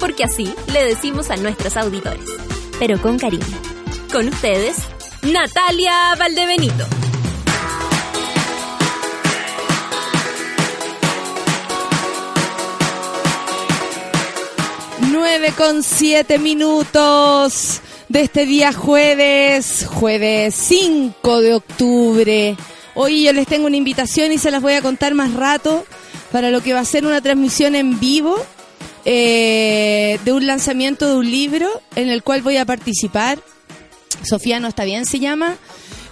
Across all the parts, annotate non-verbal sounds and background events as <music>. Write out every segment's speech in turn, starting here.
Porque así le decimos a nuestros auditores, pero con cariño. Con ustedes, Natalia Valdebenito. 9 con 7 minutos de este día jueves, jueves 5 de octubre. Hoy yo les tengo una invitación y se las voy a contar más rato para lo que va a ser una transmisión en vivo eh, de un lanzamiento de un libro en el cual voy a participar. Sofía no está bien, se llama.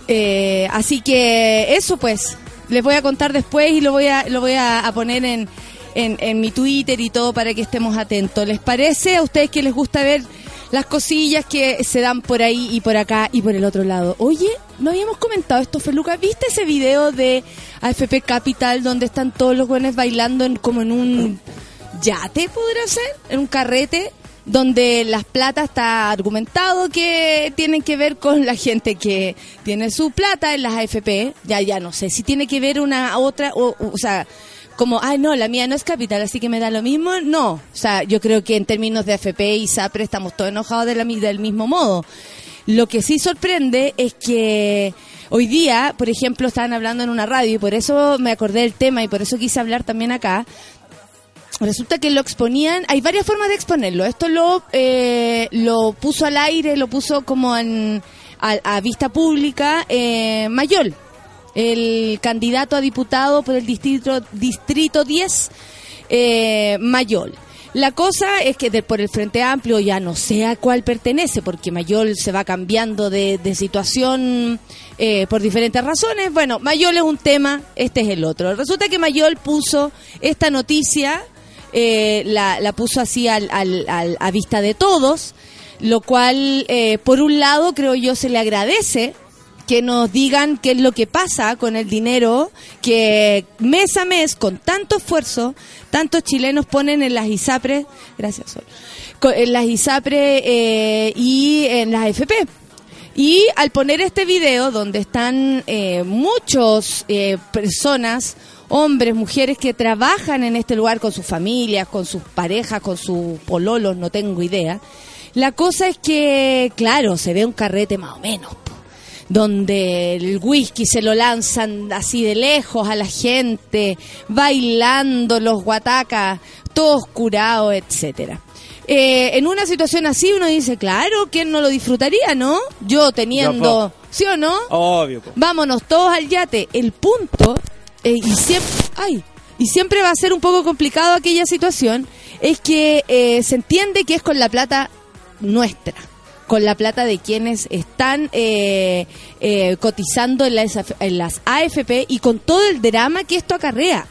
Eh, así que eso pues, les voy a contar después y lo voy a, lo voy a poner en, en, mi Twitter y todo para que estemos atentos. ¿Les parece a ustedes que les gusta ver las cosillas que se dan por ahí y por acá y por el otro lado? Oye, no habíamos comentado esto, Feluca. ¿Viste ese video de AFP Capital donde están todos los buenos bailando en, como en un yate, podría ser? En un carrete donde las plata está argumentado que tienen que ver con la gente que tiene su plata en las AFP. Ya, ya no sé si tiene que ver una otra, o, o sea, como, ay, no, la mía no es capital, así que me da lo mismo. No, o sea, yo creo que en términos de AFP y SAPRE estamos todos enojados de la, del mismo modo. Lo que sí sorprende es que hoy día, por ejemplo, estaban hablando en una radio y por eso me acordé del tema y por eso quise hablar también acá. Resulta que lo exponían, hay varias formas de exponerlo. Esto lo, eh, lo puso al aire, lo puso como en, a, vista pública eh, Mayol el candidato a diputado por el distrito, distrito 10, eh, Mayol. La cosa es que por el Frente Amplio ya no sé a cuál pertenece, porque Mayol se va cambiando de, situación eh, por diferentes razones. Bueno, Mayol es un tema, este es el otro. Resulta que Mayol puso esta noticia, eh, la, puso así al, a vista de todos, lo cual, eh, por un lado, creo yo, se le agradece que nos digan qué es lo que pasa con el dinero que mes a mes, con tanto esfuerzo, tantos chilenos ponen en las ISAPRE, gracias Sol, en las ISAPRE eh, y en las AFP. Y al poner este video donde están eh, muchos eh, personas, hombres, mujeres que trabajan en este lugar con sus familias, con sus parejas, con sus pololos, no tengo idea. La cosa es que, claro, se ve un carrete más o menos donde el whisky se lo lanzan así de lejos a la gente, bailando los guatacas, todos curados, etcétera. Eh, en una situación así uno dice, claro, ¿quién no lo disfrutaría, no? Yo teniendo, ¿sí o no? Obvio. Vámonos todos al yate. El punto, eh, y siempre, ay, y siempre va a ser un poco complicado aquella situación, es que eh, se entiende que es con la plata nuestra con la plata de quienes están eh, eh, cotizando en las, en las AFP y con todo el drama que esto acarrea.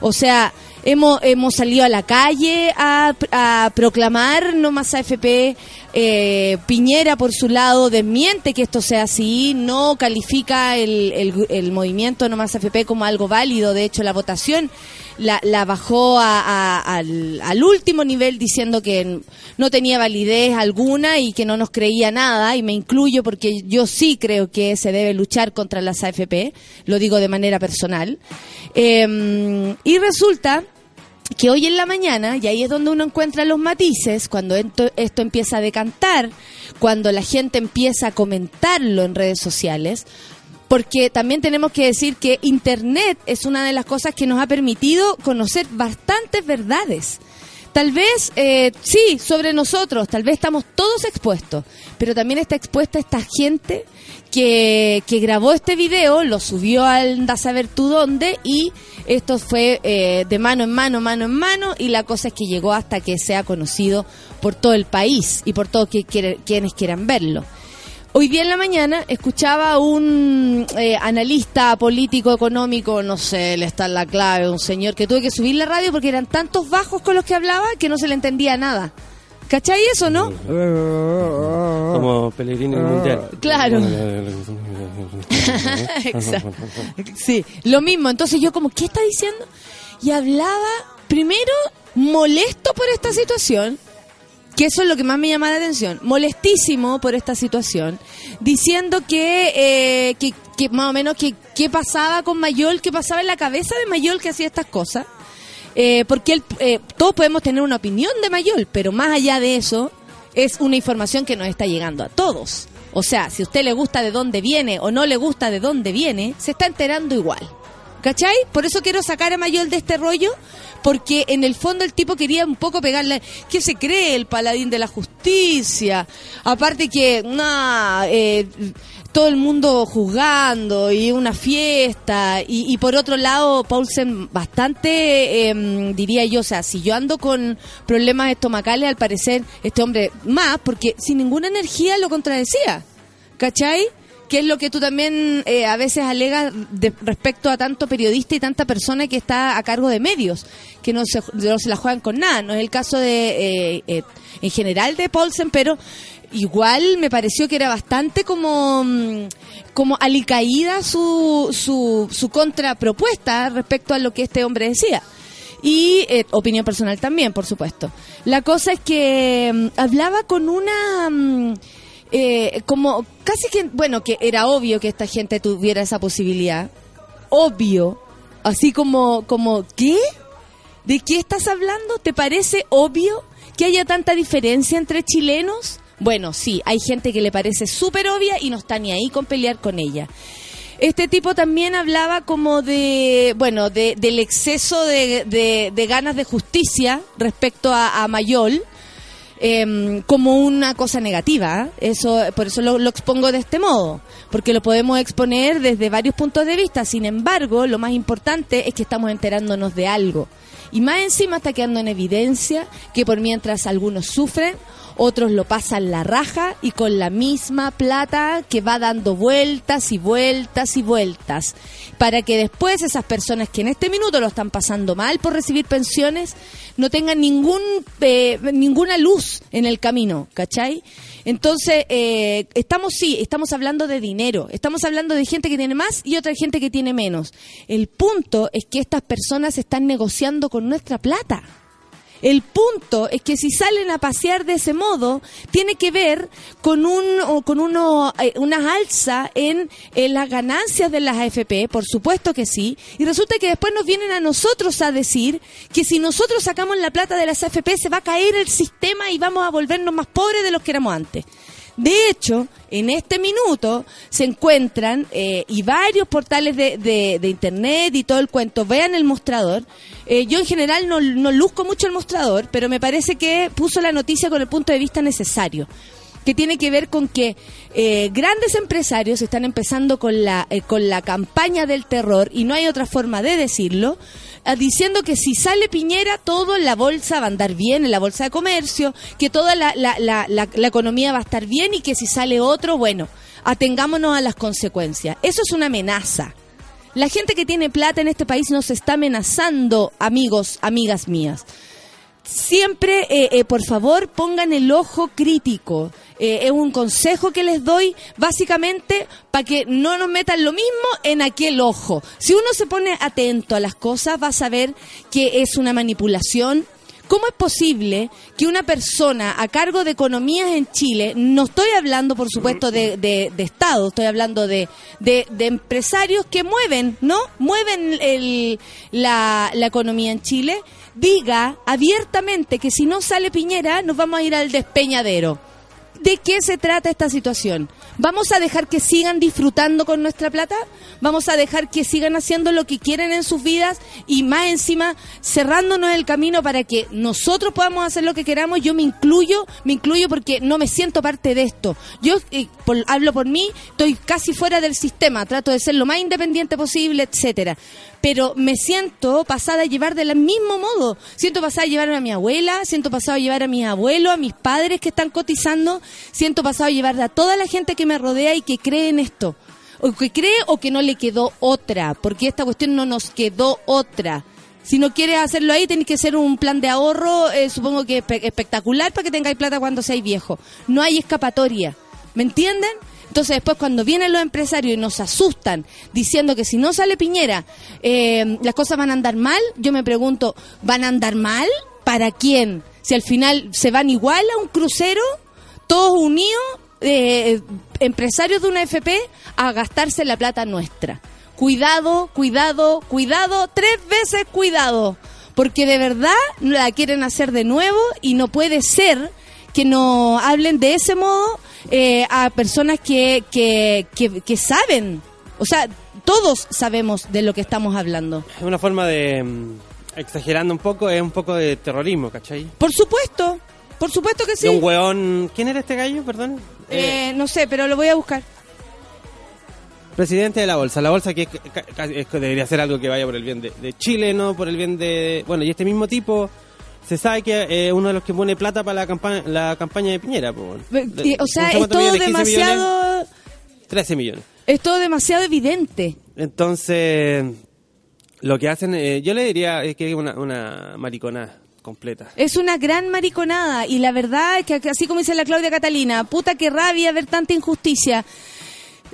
O sea, hemos, hemos salido a la calle a, a proclamar no más AFP. Eh, Piñera, por su lado, desmiente que esto sea así, no califica el, el, el movimiento no más AFP como algo válido. De hecho, la votación la, la bajó al, al, último nivel diciendo que no tenía validez alguna y que no nos creía nada, y me incluyo porque yo sí creo que se debe luchar contra las AFP, lo digo de manera personal. Em, y resulta que hoy en la mañana, y ahí es donde uno encuentra los matices, cuando esto, empieza a decantar, cuando la gente empieza a comentarlo en redes sociales, porque también tenemos que decir que Internet es una de las cosas que nos ha permitido conocer bastantes verdades. Tal vez, eh, sí, sobre nosotros, tal vez estamos todos expuestos, pero también está expuesta esta gente que, que grabó este video, lo subió al da saber tú dónde y esto fue eh, de mano en mano, mano en mano y la cosa es que llegó hasta que sea conocido por todo el país y por todos que quienes quieran verlo. Hoy día en la mañana escuchaba a un eh, analista político económico, no sé, le está en la clave, un señor que tuve que subir la radio porque eran tantos bajos con los que hablaba que no se le entendía nada. ¿Cachai eso, no? Como Pellegrini mundial. Claro. <laughs> <laughs> Exacto. Sí, lo mismo. Entonces yo como, ¿qué está diciendo? Y hablaba, primero, molesto por esta situación, que eso es lo que más me llama la atención, molestísimo por esta situación, diciendo que, eh, que, más o menos que qué pasaba con Mayol, qué pasaba en la cabeza de Mayol que hacía estas cosas. Eh, porque él, eh, todos podemos tener una opinión de Mayol, pero más allá de eso, es una información que nos está llegando a todos. O sea, si a usted le gusta de dónde viene o no le gusta de dónde viene, se está enterando igual. ¿Cachai? Por eso quiero sacar a Mayol de este rollo, porque en el fondo el tipo quería un poco pegarle. ¿Qué se cree el paladín de la justicia? Aparte que, nah, eh, todo el mundo juzgando y una fiesta. Y, y por otro lado, Paulsen bastante, em, diría yo, o sea, si yo ando con problemas estomacales, al parecer este hombre más, porque sin ninguna energía lo contradecía. ¿Cachai? Que es lo que tú también eh, a veces alegas de, respecto a tanto periodista y tanta persona que está a cargo de medios, que no se, no se la juegan con nada. No es el caso de, eh, eh, en general de Paulsen, pero igual me pareció que era bastante como, mm, como alicaída su, su, su contrapropuesta respecto a lo que este hombre decía. Y opinión personal también, por supuesto. La cosa es que mm, hablaba con una... mm, eh, como casi que, bueno, que era obvio que esta gente tuviera esa posibilidad. Obvio. Así como, como, ¿qué? ¿De qué estás hablando? ¿Te parece obvio que haya tanta diferencia entre chilenos? Bueno, sí, hay gente que le parece súper obvia y no está ni ahí con pelear con ella. Este tipo también hablaba como de, bueno, de, del exceso de, ganas de justicia respecto a, a Mayol em, como una cosa negativa. ¿eh? Eso, por eso lo, lo expongo de este modo, porque lo podemos exponer desde varios puntos de vista. Sin embargo, lo más importante es que estamos enterándonos de algo. Y más encima está quedando en evidencia que por mientras algunos sufren, otros lo pasan la raja y con la misma plata que va dando vueltas y vueltas y vueltas. Para que después esas personas que en este minuto lo están pasando mal por recibir pensiones no tengan ningún, eh, ninguna luz en el camino, ¿cachai? Entonces, eh, estamos, sí, estamos hablando de dinero, estamos hablando de gente que tiene más y otra gente que tiene menos. El punto es que estas personas están negociando con nuestra plata. El punto es que si salen a pasear de ese modo, tiene que ver con un o con uno eh, una alza en, en las ganancias de las AFP, por supuesto que sí, y resulta que después nos vienen a nosotros a decir que si nosotros sacamos la plata de las AFP se va a caer el sistema y vamos a volvernos más pobres de los que éramos antes. De hecho, en este minuto se encuentran, eh, y varios portales de, de- de internet y todo el cuento, vean el mostrador. Eh, yo en general no, no luzco mucho el mostrador, pero me parece que puso la noticia con el punto de vista necesario que tiene que ver con que eh, grandes empresarios están empezando con la, eh, con la campaña del terror, y no hay otra forma de decirlo, ah, diciendo que si sale Piñera, todo en la bolsa va a andar bien, en la bolsa de comercio, que toda la, la, la- la economía va a estar bien y que si sale otro, bueno, atengámonos a las consecuencias. Eso es una amenaza. La gente que tiene plata en este país nos está amenazando, amigos, amigas mías siempre, eh, eh, por favor, pongan el ojo crítico. Eh, es un consejo que les doy, básicamente, para que no nos metan lo mismo en aquel ojo. Si uno se pone atento a las cosas, va a saber que es una manipulación. ¿Cómo es posible que una persona a cargo de economías en Chile, no estoy hablando, por supuesto, de, de- Estado, estoy hablando de, de- de empresarios que mueven, ¿no? Mueven el- la, la economía en Chile, diga abiertamente que si no sale Piñera, nos vamos a ir al despeñadero. ¿De qué se trata esta situación? ¿Vamos a dejar que sigan disfrutando con nuestra plata? ¿Vamos a dejar que sigan haciendo lo que quieren en sus vidas y más encima cerrándonos el camino para que nosotros podamos hacer lo que queramos? Yo me incluyo, me incluyo porque no me siento parte de esto. Yo eh, hablo por mí, estoy casi fuera del sistema, trato de ser lo más independiente posible, etcétera. Pero me siento pasada a llevar del mismo modo. Siento pasada a llevar a mi abuela, siento pasada a llevar a mis abuelos, a mis padres que están cotizando, siento pasado a llevar a toda la gente que me rodea y que cree en esto. O que cree o que no le quedó otra, porque esta cuestión no nos quedó otra. Si no quieres hacerlo ahí, tenés que hacer un plan de ahorro, eh, supongo que espe- espectacular para que tengáis plata cuando seáis viejo. No hay escapatoria. ¿Me entienden? Entonces después cuando vienen los empresarios y nos asustan diciendo que si no sale Piñera, eh, las cosas van a andar mal, yo me pregunto, ¿van a andar mal? ¿Para quién? Si al final se van igual a un crucero, todos unidos, eh, empresarios de una FP, a gastarse la plata nuestra. Cuidado, cuidado, cuidado, tres veces cuidado. Porque de verdad la quieren hacer de nuevo y no puede ser que nos hablen de ese modo eh, a personas que, que, que, que saben. O sea, todos sabemos de lo que estamos hablando. Es una forma de, mm, exagerando un poco, es un poco de terrorismo, ¿cachai? Por supuesto, por supuesto que sí. De un weón... ¿Quién era este gallo, perdón? Eh, Eh, no sé, pero lo voy a buscar. presidente de la bolsa. La bolsa que es- es debería ser algo que vaya por el bien de, de Chile, no por el bien de... Bueno, y este mismo tipo se sabe que es eh, uno de los que pone plata para la campaña, la campaña de Piñera. pues, O sea, es todo millones, 15 millones, demasiado, 13 millones. es todo demasiado evidente. Entonces, lo que hacen, eh, yo le diría es que es una, una maricona completa. Es una gran mariconada y la verdad es que así como dice la Claudia Catalina, puta que rabia ver tanta injusticia.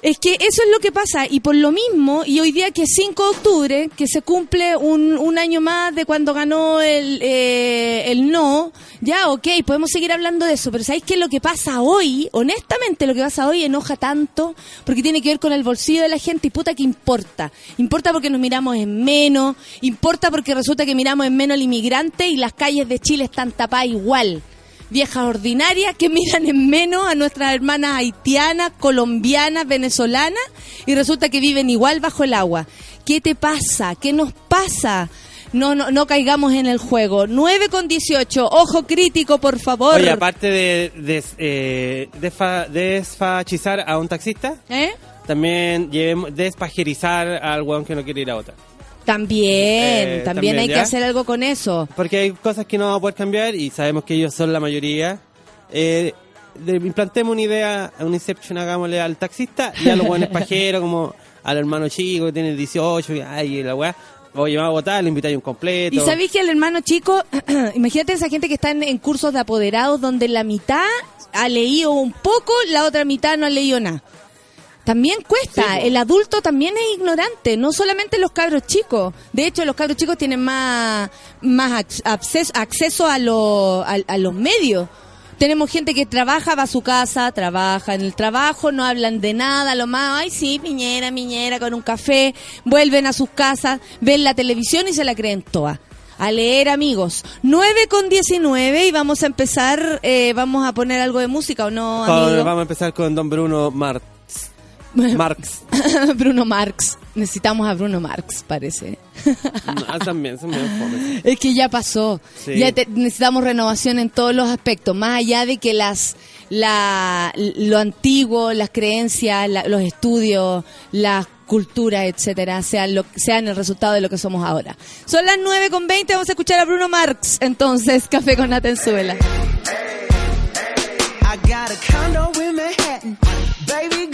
Es que eso es lo que pasa y por lo mismo, y hoy día que es 5 de octubre, que se cumple un, un año más de cuando ganó el, eh, el no, ya ok, podemos seguir hablando de eso, pero ¿sabéis qué es lo que pasa hoy? Honestamente lo que pasa hoy enoja tanto porque tiene que ver con el bolsillo de la gente y puta que importa. Importa porque nos miramos en menos, importa porque resulta que miramos en menos al inmigrante y las calles de Chile están tapadas igual viejas ordinarias que miran en menos a nuestras hermanas haitianas, colombianas, venezolanas y resulta que viven igual bajo el agua. ¿Qué te pasa? ¿Qué nos pasa? No, no, no caigamos en el juego. 9 con 18. Ojo crítico, por favor. Oye, aparte de eh, desfa- desfachizar a un taxista, ¿Eh? también despajerizar al weón que no quiere ir a otra. También, Eh, también, también, hay que hacer algo con eso. Porque hay cosas que no vamos a poder cambiar y sabemos que ellos son la mayoría. Eh, implantemos una idea, un inception, hagámosle al taxista y a los buenos <laughs> pajeros, como al hermano chico que tiene 18, y, ay, la weá. Oye, vamos a votar, le invitáis un completo. Y sabéis que el hermano chico, <clears throat> imagínate esa gente que está en, en cursos de apoderados donde la mitad ha leído un poco, la otra mitad no ha leído nada. También cuesta, Sí, po. el adulto también es ignorante, no solamente los cabros chicos. De hecho, los cabros chicos tienen más, más ac- acceso, acceso a, lo- a, a los medios. Tenemos gente que trabaja, va a su casa, trabaja en el trabajo, no hablan de nada, lo más, ay sí, piñera, miñera, con un café, vuelven a sus casas, ven la televisión y se la creen toda. A leer, amigos. 9 con 19 y vamos a empezar, eh, vamos a poner algo de música o no, amigo? vamos a empezar con don Bruno Marx. <laughs> Marx. <laughs> Bruno Marx. Necesitamos a Bruno Marx, parece. Ah, también, medio fome. Es que ya pasó. Sí. Ya te- necesitamos renovación en todos los aspectos, más allá de que las la, lo antiguo, las creencias, la- los estudios, las culturas, etcétera, sean lo, sean el resultado de lo que somos ahora. Son las 9 con 20, vamos a escuchar a Bruno Marx. Entonces, <laughs> café con Atenzuela. I got a condo in Manhattan. Baby girl,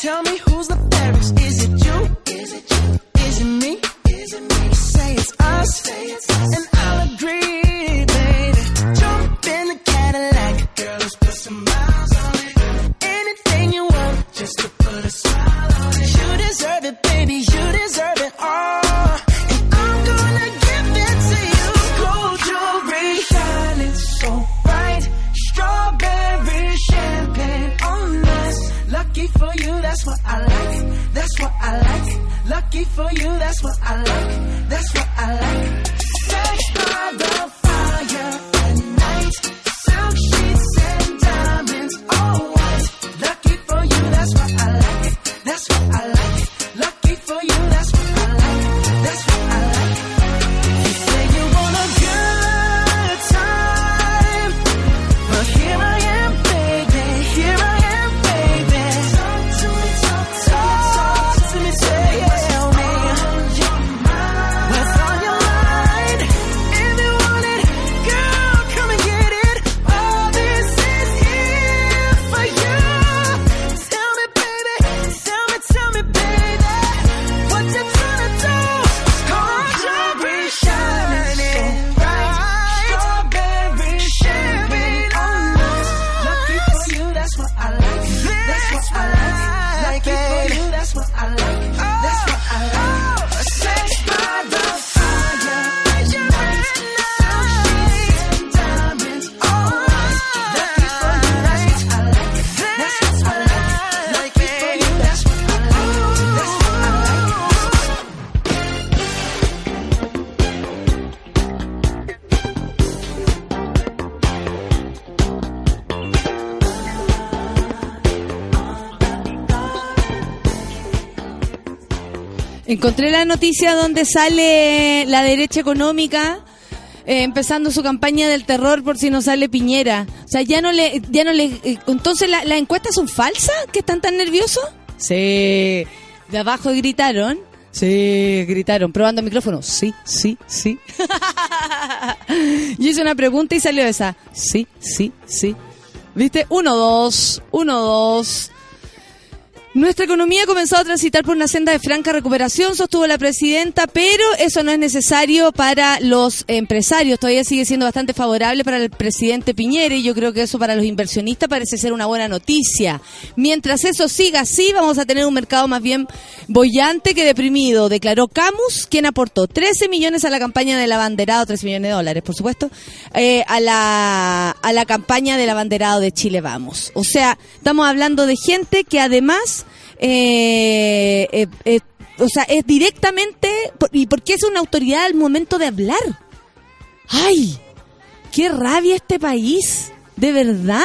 tell me who's the fairest? Is it you? Is it you? Is it me? Is it me? Say it's us, and I'll noticia donde sale la derecha económica eh, empezando su campaña del terror por si no sale Piñera. O sea, ya no le, ya no le, eh, entonces la- las encuestas son falsas, que están tan nerviosos. Sí, de abajo gritaron. Sí, gritaron, probando el micrófono. Sí, sí, sí. <laughs> Yo hice una pregunta y salió esa. Sí, sí, sí. ¿Viste? Uno, dos, uno, dos. Nuestra economía ha comenzado a transitar por una senda de franca recuperación, sostuvo la presidenta, pero eso no es necesario para los empresarios. Todavía sigue siendo bastante favorable para el presidente Piñera y yo creo que eso para los inversionistas parece ser una buena noticia. Mientras eso siga así, vamos a tener un mercado más bien bollante que deprimido, declaró Camus, quien aportó 13 millones a la campaña del abanderado, 13 millones de dólares, por supuesto, eh, a, la, a la campaña del abanderado de Chile Vamos. O sea, estamos hablando de gente que además eh, eh, eh, o sea, es directamente, por- y porque es una autoridad al momento de hablar. ¡Ay! ¡Qué rabia este país! De verdad.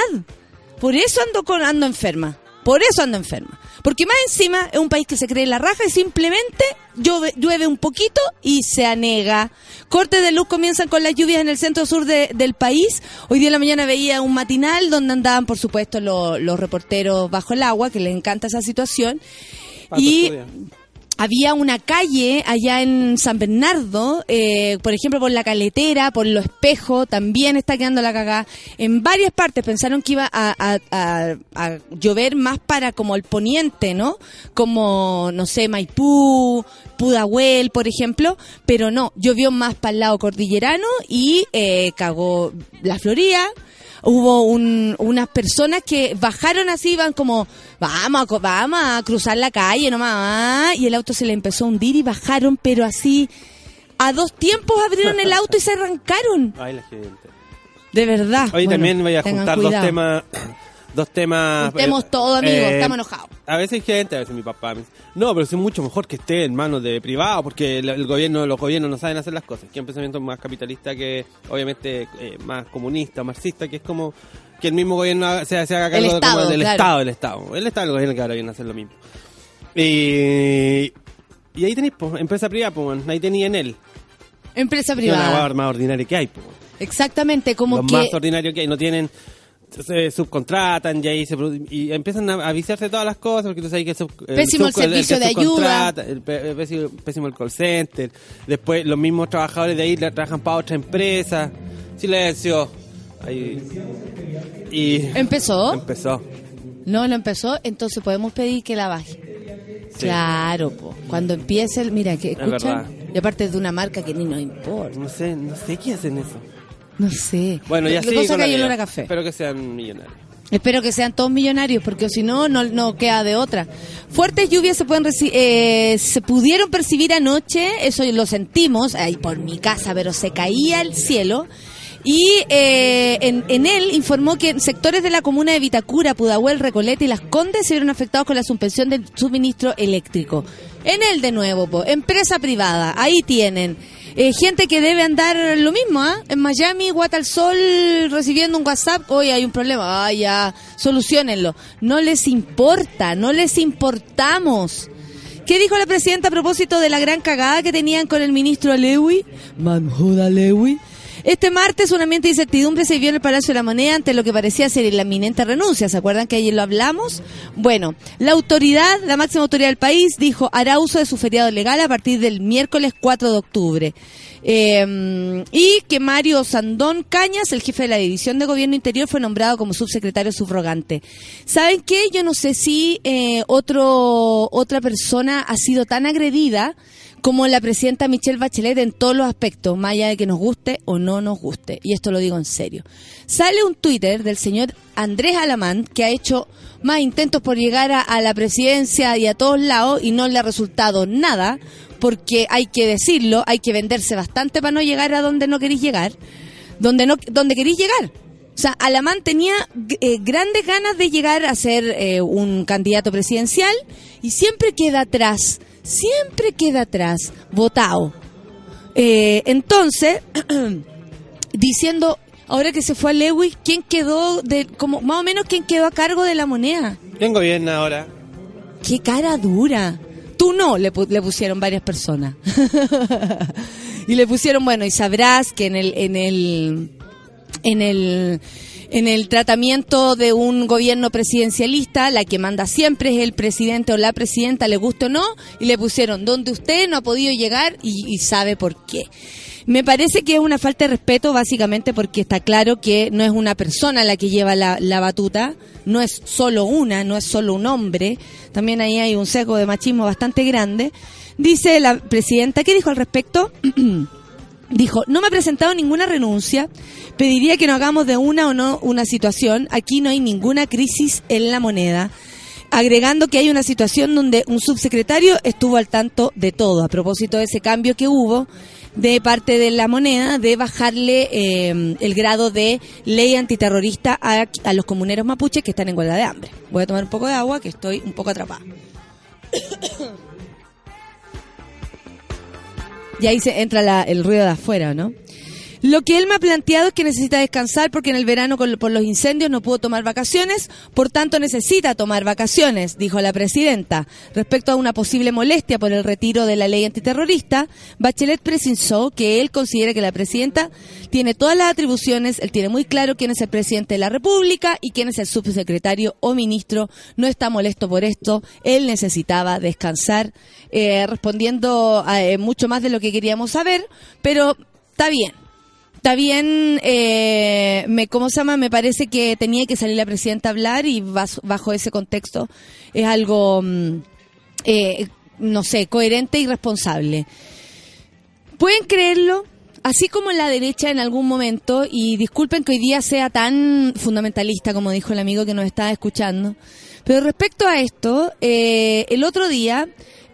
Por eso ando, con, ando enferma. Por eso ando enferma. Porque más encima es un país que se cree en la raja y simplemente llueve, llueve un poquito y se anega. Cortes de luz comienzan con las lluvias en el centro sur de- del país. Hoy día en la mañana veía un matinal donde andaban, por supuesto, lo- los reporteros bajo el agua, que les encanta esa situación. Pato y estudia. Había una calle allá en San Bernardo, eh, por ejemplo, por la caletera, por los espejos, también está quedando la cagada. En varias partes pensaron que iba a, a- a- a llover más para como el poniente, ¿no? Como, no sé, Maipú, Pudahuel, por ejemplo, pero no, llovió más para el lado cordillerano y eh, cagó la Florida hubo un- unas personas que bajaron así, iban como, vamos vamos a cruzar la calle nomás, y el auto se le empezó a hundir y bajaron, pero así, a dos tiempos abrieron el auto y se arrancaron. <laughs> Ay, la gente. De verdad. Hoy Bueno, también voy a juntar dos cuidado. temas. Dos temas. Juntemos eh, todo, amigo, eh, estamos enojados. A veces hay gente, a veces mi papá me dice, no, pero es mucho mejor que esté en manos de privado, porque el, el gobierno, los gobiernos no saben hacer las cosas. Que es un pensamiento más capitalista que, obviamente, eh, más comunista, marxista, que es como que el mismo gobierno se, se haga cargo El de- Estado, del claro. Estado, del Estado. El Estado el gobierno que ahora vienen a hacer lo mismo. Y, y ahí tenéis, pues, empresa privada, pues, ahí tenéis en él. Empresa Es privada. hueá más ordinaria que hay, pues. Exactamente, como lo que... más ordinario que hay. No tienen se subcontratan y ahí se y empiezan a avisarse todas las cosas porque tú sabes que el, sub- Pésimo el servicio de el el pésimo, pésimo el call center después los mismos trabajadores de ahí trabajan para otra empresa silencio ahí y ¿Empezó? empezó No, no empezó, entonces podemos pedir que la baje. Sí. Claro, po. cuando empiece, el, mira, que escuchan, y aparte es de una marca que ni nos importa. no sé no sé qué hacen eso No sé. bueno ya sí con que hay olor a café. espero que sean millonarios Espero que sean todos millonarios, porque si no, no, no queda de otra. Fuertes lluvias se pueden eh, se pudieron percibir anoche, eso lo sentimos, ahí por mi casa, pero se caía el cielo. Y eh, en, en él informó que sectores de la comuna de Vitacura, Pudahuel, Recoleta y Las Condes se vieron afectados con la suspensión del suministro eléctrico. En él de nuevo, po, empresa privada, ahí tienen. Eh, gente que debe andar lo mismo, ¿ah? En Miami, Guata al Sol, recibiendo un WhatsApp, hoy hay un problema, ah, ya, solucionenlo. No les importa, no les importamos. ¿Qué dijo la presidenta a propósito de la gran cagada que tenían con el ministro Alewi? Manjuda Alewi. Este martes un ambiente de incertidumbre se vivió en el Palacio de la Moneda ante lo que parecía ser la inminente renuncia. ¿Se acuerdan que ayer lo hablamos? Bueno, la autoridad, la máxima autoridad del país, dijo hará uso de su feriado legal a partir del miércoles 4 de octubre. Eh, y que Mario Sandón Cañas, el jefe de la División de Gobierno Interior, fue nombrado como subsecretario subrogante. ¿Saben qué? Yo no sé si eh, otro, otra persona ha sido tan agredida como la presidenta Michelle Bachelet en todos los aspectos, más allá de que nos guste o no nos guste. Y esto lo digo en serio. Sale un Twitter del señor Andrés Alamán, que ha hecho más intentos por llegar a, la presidencia y a todos lados y no le ha resultado nada, porque hay que decirlo, hay que venderse bastante para no llegar a donde no queréis llegar, donde, no, donde queréis llegar. O sea, Alamán tenía eh, grandes ganas de llegar a ser eh, un candidato presidencial y siempre queda atrás, siempre queda atrás, votado. Eh, entonces, <clears throat> diciendo, ahora que se fue a Lewis, ¿quién quedó, de, como más o menos quién quedó a cargo de la moneda? ¿quién gobierna ahora? ¡Qué cara dura! Tú no, le, pu- le pusieron varias personas. <laughs> y le pusieron, bueno, y sabrás que en el, en el, en el, en el tratamiento de un gobierno presidencialista, la que manda siempre es el presidente o la presidenta, le guste o no, y le pusieron donde usted no ha podido llegar y, y sabe por qué. Me parece que es una falta de respeto básicamente porque está claro que no es una persona la que lleva la, la batuta, no es solo una, no es solo un hombre, también ahí hay un sesgo de machismo bastante grande. Dice la presidenta, ¿qué dijo al respecto? <clears throat> Dijo, no me ha presentado ninguna renuncia, pediría que no hagamos de una o no una situación, aquí no hay ninguna crisis en la moneda, agregando que hay una situación donde un subsecretario estuvo al tanto de todo, a propósito de ese cambio que hubo de parte de la moneda de bajarle eh, el grado de ley antiterrorista a, a los comuneros mapuches que están en huelga de hambre. Voy a tomar un poco de agua que estoy un poco atrapada. Y ahí se entra la- el ruido de afuera, ¿no? Lo que él me ha planteado es que necesita descansar porque en el verano con- por los incendios no pudo tomar vacaciones, por tanto necesita tomar vacaciones, dijo la presidenta. Respecto a una posible molestia por el retiro de la ley antiterrorista, Bachelet precisó que él considera que la presidenta tiene todas las atribuciones, él tiene muy claro quién es el presidente de la República y quién es el subsecretario o ministro, no está molesto por esto, él necesitaba descansar, eh, respondiendo a eh, mucho más de lo que queríamos saber, pero está bien. Está bien, eh, me, ¿cómo se llama? Me parece que tenía que salir la presidenta a hablar y bajo ese contexto es algo, mm, eh, no sé, coherente y responsable. ¿Pueden creerlo? Así como la derecha en algún momento, y disculpen que hoy día sea tan fundamentalista como dijo el amigo que nos estaba escuchando, pero respecto a esto, eh, el otro día,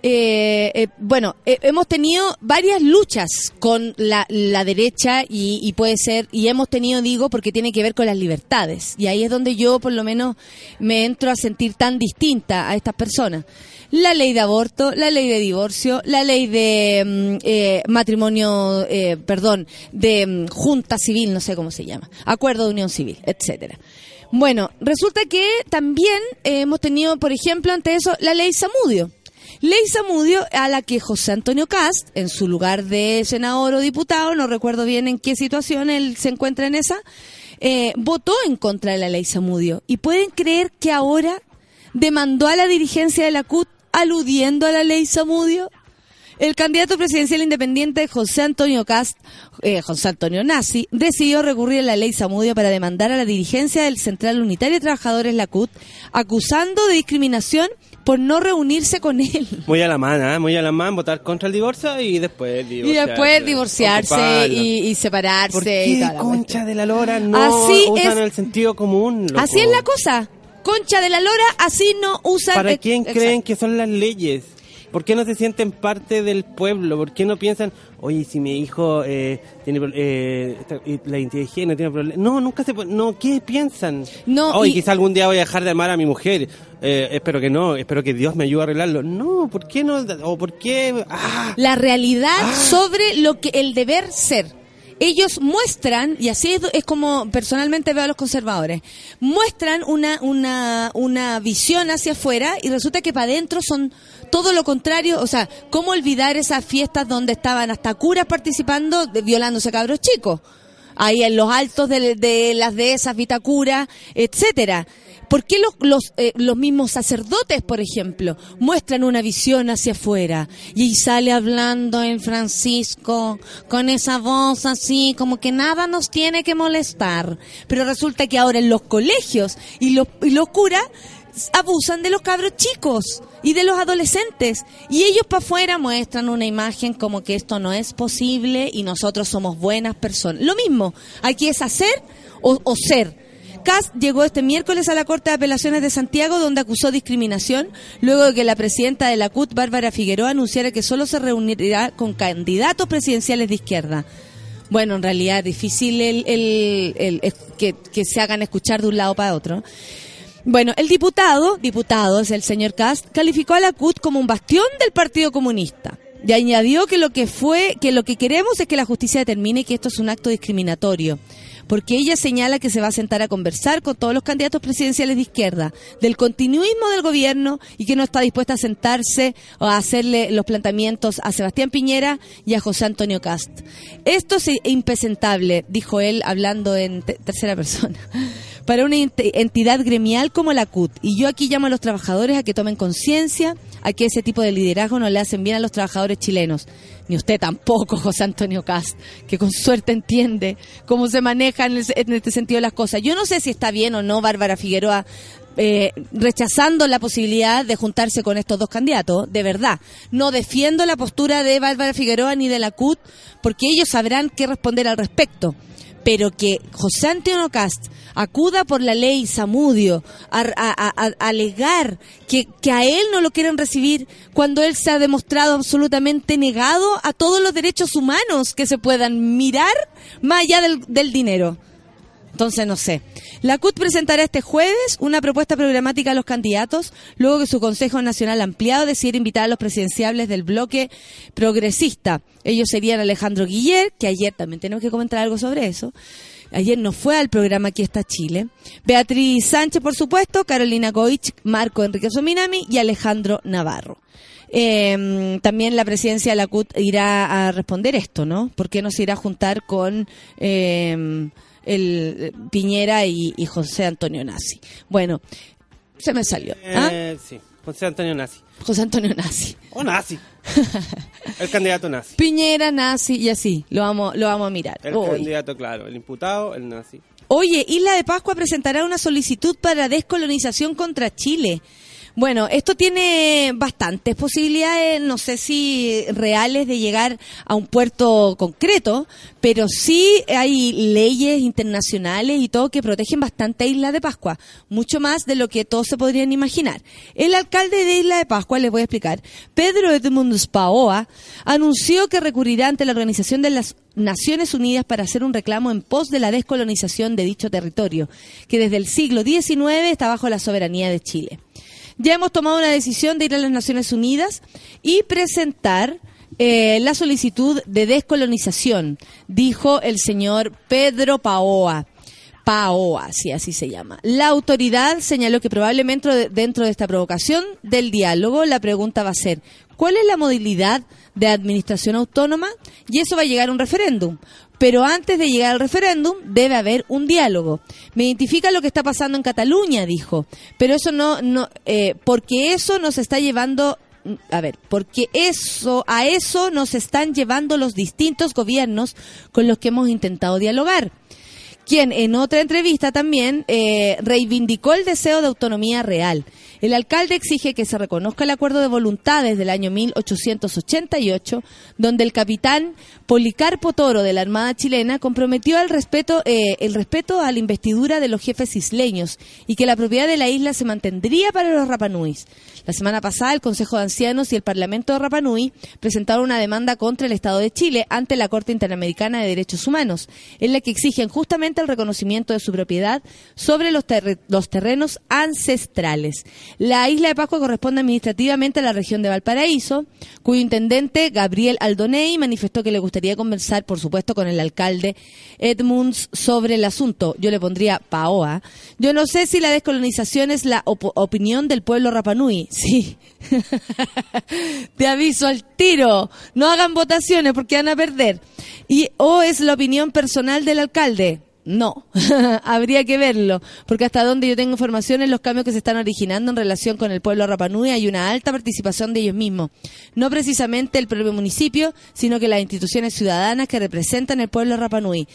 eh, eh, bueno, eh, hemos tenido varias luchas con la, la derecha y, y puede ser, y hemos tenido, digo, porque tiene que ver con las libertades, y ahí es donde yo por lo menos me entro a sentir tan distinta a estas personas la ley de aborto, la ley de divorcio, la ley de mm, eh, matrimonio, perdón, de mm, junta civil, no sé cómo se llama, acuerdo de unión civil, etcétera. Bueno, resulta que también hemos tenido, por ejemplo, ante eso, la ley Samudio. Ley Samudio a la que José Antonio Cast, en su lugar de senador o diputado, no recuerdo bien en qué situación él se encuentra en esa, eh, votó en contra de la ley Samudio. ¿Y pueden creer que ahora demandó a la dirigencia de la CUT aludiendo a la ley Samudio? El candidato presidencial independiente José Antonio Cast, eh, José Antonio Nazi, decidió recurrir a la ley Samudio para demandar a la dirigencia del Central Unitario de Trabajadores, la CUT, acusando de discriminación por no reunirse con él. <laughs> Muy a la mano, ¿eh? muy a la mano, votar contra el divorcio y después Y divorciarse. después divorciarse y, y separarse. ¿Por y qué, toda la concha cuestión. de la lora, no Así usan es. el sentido común? loco? Así es la cosa. Concha de la lora, así no usan. ¿Para quién exacto. creen que son las leyes? ¿Por qué no se sienten parte del pueblo? ¿Por qué no piensan, oye, si mi hijo eh, tiene eh, la identidad de género tiene problemas? No, nunca se... No, ¿qué piensan? No, Oye, y- quizá algún día voy a dejar de amar a mi mujer. Eh, espero que no, espero que Dios me ayude a arreglarlo. No, ¿por qué no? ¿O por qué? ¡Ah! La realidad sobre lo que el deber ser. Ellos muestran, y así es, como personalmente veo a los conservadores, muestran una, una, una visión hacia afuera y resulta que para adentro son todo lo contrario. O sea, ¿cómo olvidar esas fiestas donde estaban hasta curas participando, de- violándose cabros chicos? Ahí en los altos de, de las dehesas, Vitacura, etcétera. ¿Por qué los, los, eh, los mismos sacerdotes, por ejemplo, muestran una visión hacia afuera? Y sale hablando en Francisco con esa voz así, como que nada nos tiene que molestar. Pero resulta que ahora en los colegios y los, y los curas abusan de los cabros chicos y de los adolescentes. Y ellos para afuera muestran una imagen como que esto no es posible y nosotros somos buenas personas. Lo mismo, aquí es hacer o, o ser. Cas llegó este miércoles a la Corte de Apelaciones de Santiago donde acusó discriminación luego de que la presidenta de la CUT, Bárbara Figueroa, anunciara que solo se reunirá con candidatos presidenciales de izquierda. Bueno, en realidad es difícil el, que, que se hagan escuchar de un lado para otro. Bueno, el diputado, diputado es el señor Cast, calificó a la CUT como un bastión del Partido Comunista. Y añadió que lo que fue, que lo que queremos es que la justicia determine que esto es un acto discriminatorio. Porque ella señala que se va a sentar a conversar con todos los candidatos presidenciales de izquierda, del continuismo del gobierno y que no está dispuesta a sentarse o a hacerle los planteamientos a Sebastián Piñera y a José Antonio Cast. Esto es impresentable, dijo él hablando en te- tercera persona <laughs> para una ent- entidad gremial como la CUT. Y yo aquí llamo a los trabajadores a que tomen conciencia, a que ese tipo de liderazgo no le hacen bien a los trabajadores chilenos. Ni usted tampoco, <laughs> José Antonio Cast, que con suerte entiende cómo se manejan en, en este sentido las cosas. Yo no sé si está bien o no Bárbara Figueroa eh, rechazando la posibilidad de juntarse con estos dos candidatos, de verdad. No defiendo la postura de Bárbara Figueroa ni de la CUT, porque ellos sabrán qué responder al respecto pero que José Antonio Cast acuda por la ley Samudio a, a- alegar que, que a él no lo quieren recibir cuando él se ha demostrado absolutamente negado a todos los derechos humanos que se puedan mirar más allá del, del dinero. Entonces, no sé. La CUT presentará este jueves una propuesta programática a los candidatos, luego que su Consejo Nacional Ampliado decidiera invitar a los presidenciables del bloque progresista. Ellos serían Alejandro Guiller, que ayer también tenemos que comentar algo sobre eso. Ayer no fue al programa Aquí está Chile. Beatriz Sánchez, por supuesto, Carolina Goich, Marco Enrique Sominami y Alejandro Navarro. Eh, también la presidencia de la CUT irá a responder esto, ¿no? ¿Por qué no se irá a juntar con eh, el eh, Piñera y, y José Antonio Nazi? Bueno, se me salió. ¿ah? Eh, sí, José Antonio Nazi. José Antonio Nazi. O Nazi. <laughs> el candidato nazi. Piñera, Nazi y así. Lo vamos, lo vamos a mirar. El candidato, claro. El imputado, el nazi. Oye, Isla de Pascua presentará una solicitud para descolonización contra Chile. Bueno, esto tiene bastantes posibilidades, no sé si reales de llegar a un puerto concreto, pero sí hay leyes internacionales y todo que protegen bastante Isla de Pascua, mucho más de lo que todos se podrían imaginar. El alcalde de Isla de Pascua, les voy a explicar, Pedro Edmund Spaoa, anunció que recurrirá ante la Organización de las Naciones Unidas para hacer un reclamo en pos de la descolonización de dicho territorio, que desde el siglo XIX está bajo la soberanía de Chile. Ya hemos tomado una decisión de ir a las Naciones Unidas y presentar eh, la solicitud de descolonización, dijo el señor Pedro Paoa. Paoa, sí, así se llama. La autoridad señaló que probablemente de- dentro de esta provocación del diálogo la pregunta va a ser ¿Cuál es la modalidad de administración autónoma? Y eso va a llegar a un referéndum. Pero antes de llegar al referéndum debe haber un diálogo. Me identifica lo que está pasando en Cataluña, dijo. Pero eso no, no, eh, porque eso nos está llevando a ver, porque eso, a eso nos están llevando los distintos gobiernos con los que hemos intentado dialogar quien en otra entrevista también eh, reivindicó el deseo de autonomía real. El alcalde exige que se reconozca el acuerdo de voluntades del año 1888, donde el capitán Policarpo Toro de la Armada chilena comprometió el respeto, eh, el respeto a la investidura de los jefes isleños y que la propiedad de la isla se mantendría para los Rapanuis. La semana pasada, el Consejo de Ancianos y el Parlamento de Rapanui presentaron una demanda contra el Estado de Chile ante la Corte Interamericana de Derechos Humanos, en la que exigen justamente el reconocimiento de su propiedad sobre los, terrenos ancestrales. La isla de Pascua corresponde administrativamente a la región de Valparaíso, cuyo intendente Gabriel Aldonei manifestó que le gustaría conversar, por supuesto, con el alcalde Edmunds sobre el asunto. Yo le pondría Paoa. Yo no sé si la descolonización es la opinión del pueblo Rapanui. <laughs> Sí. Te aviso al tiro. No hagan votaciones porque van a perder. Y o es la opinión personal del alcalde. No, <laughs> habría que verlo, porque hasta donde yo tengo información en los cambios que se están originando en relación con el pueblo Rapanui hay una alta participación de ellos mismos. No precisamente el propio municipio, sino que las instituciones ciudadanas que representan el pueblo Rapanui.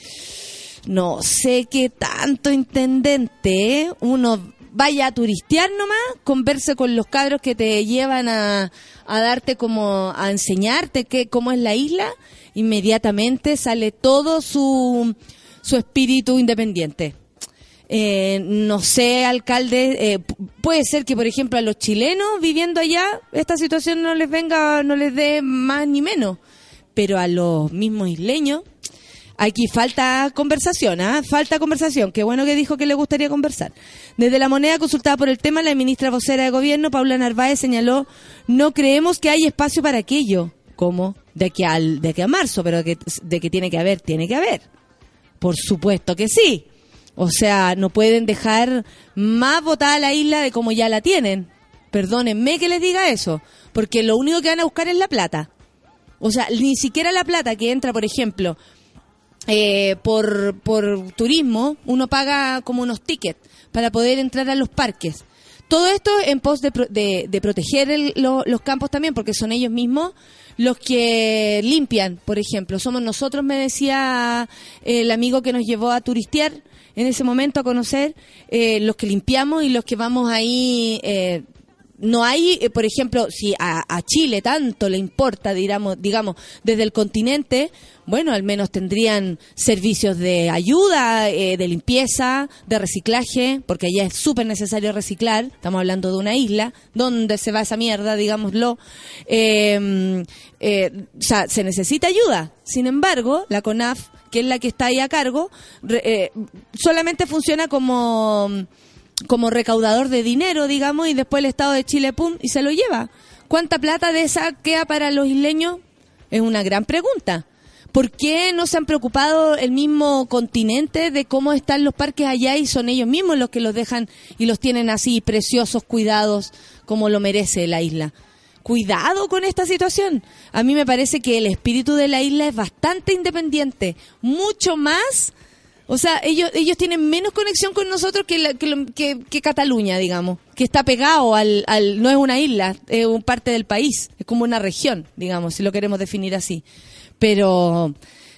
No sé qué tanto intendente, ¿eh? uno vaya a turistear nomás, converse con los cabros que te llevan a, a darte como, a enseñarte qué, cómo es la isla, inmediatamente sale todo su su espíritu independiente. Eh, no sé, alcalde, eh, puede ser que, por ejemplo, a los chilenos viviendo allá esta situación no les venga, no les dé más ni menos, pero a los mismos isleños, aquí falta conversación, ¿ah? Falta conversación. Qué bueno que dijo que le gustaría conversar. Desde la moneda consultada por el tema, la ministra vocera de gobierno, Paula Narváez, señaló, no creemos que hay espacio para aquello. ¿Cómo? De aquí, al, de aquí a marzo, pero que, de que tiene que haber, tiene que haber. Por supuesto que sí. O sea, no pueden dejar más votada la isla de como ya la tienen. Perdónenme que les diga eso, porque lo único que van a buscar es la plata. O sea, ni siquiera la plata que entra, por ejemplo, eh, por, por turismo, uno paga como unos tickets para poder entrar a los parques. Todo esto en pos de, de, proteger los campos también, porque son ellos mismos los que limpian, por ejemplo. Somos nosotros, me decía el amigo que nos llevó a turistear en ese momento a conocer, eh, los que limpiamos y los que vamos ahí. Eh, no hay, por ejemplo, si a, a, Chile tanto le importa, digamos, digamos, desde el continente, bueno, al menos tendrían servicios de ayuda, eh, de limpieza, de reciclaje, porque allá es súper necesario reciclar. Estamos hablando de una isla donde se va esa mierda, digámoslo. Em, eh, o sea, se necesita ayuda. Sin embargo, la CONAF, que es la que está ahí a cargo, eh, solamente funciona como, como recaudador de dinero, digamos, y después el Estado de Chile, pum, y se lo lleva. ¿Cuánta plata de esa queda para los isleños? Es una gran pregunta. ¿Por qué no se han preocupado el mismo continente de cómo están los parques allá y son ellos mismos los que los dejan y los tienen así preciosos, cuidados, como lo merece la isla? Cuidado con esta situación. A mí me parece que el espíritu de la isla es bastante independiente, mucho más o sea, ellos, ellos tienen menos conexión con nosotros que, que, que, Cataluña, digamos, que está pegado al, al, no es una isla, es un parte del país, es como una región, digamos, si lo queremos definir así. Pero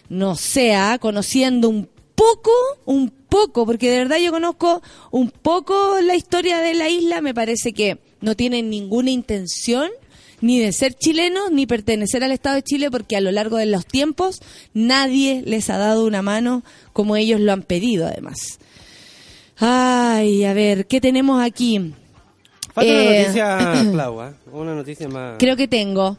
no sea, conociendo un poco, un poco, porque de verdad yo conozco un poco la historia de la isla, me parece que no tienen ninguna intención ni de ser chilenos ni pertenecer al Estado de Chile porque a lo largo de los tiempos nadie les ha dado una mano como ellos lo han pedido además. Ay, a ver, ¿qué tenemos aquí? Falta una eh, noticia, <clears throat> Clau, ¿eh? una noticia más. Creo que tengo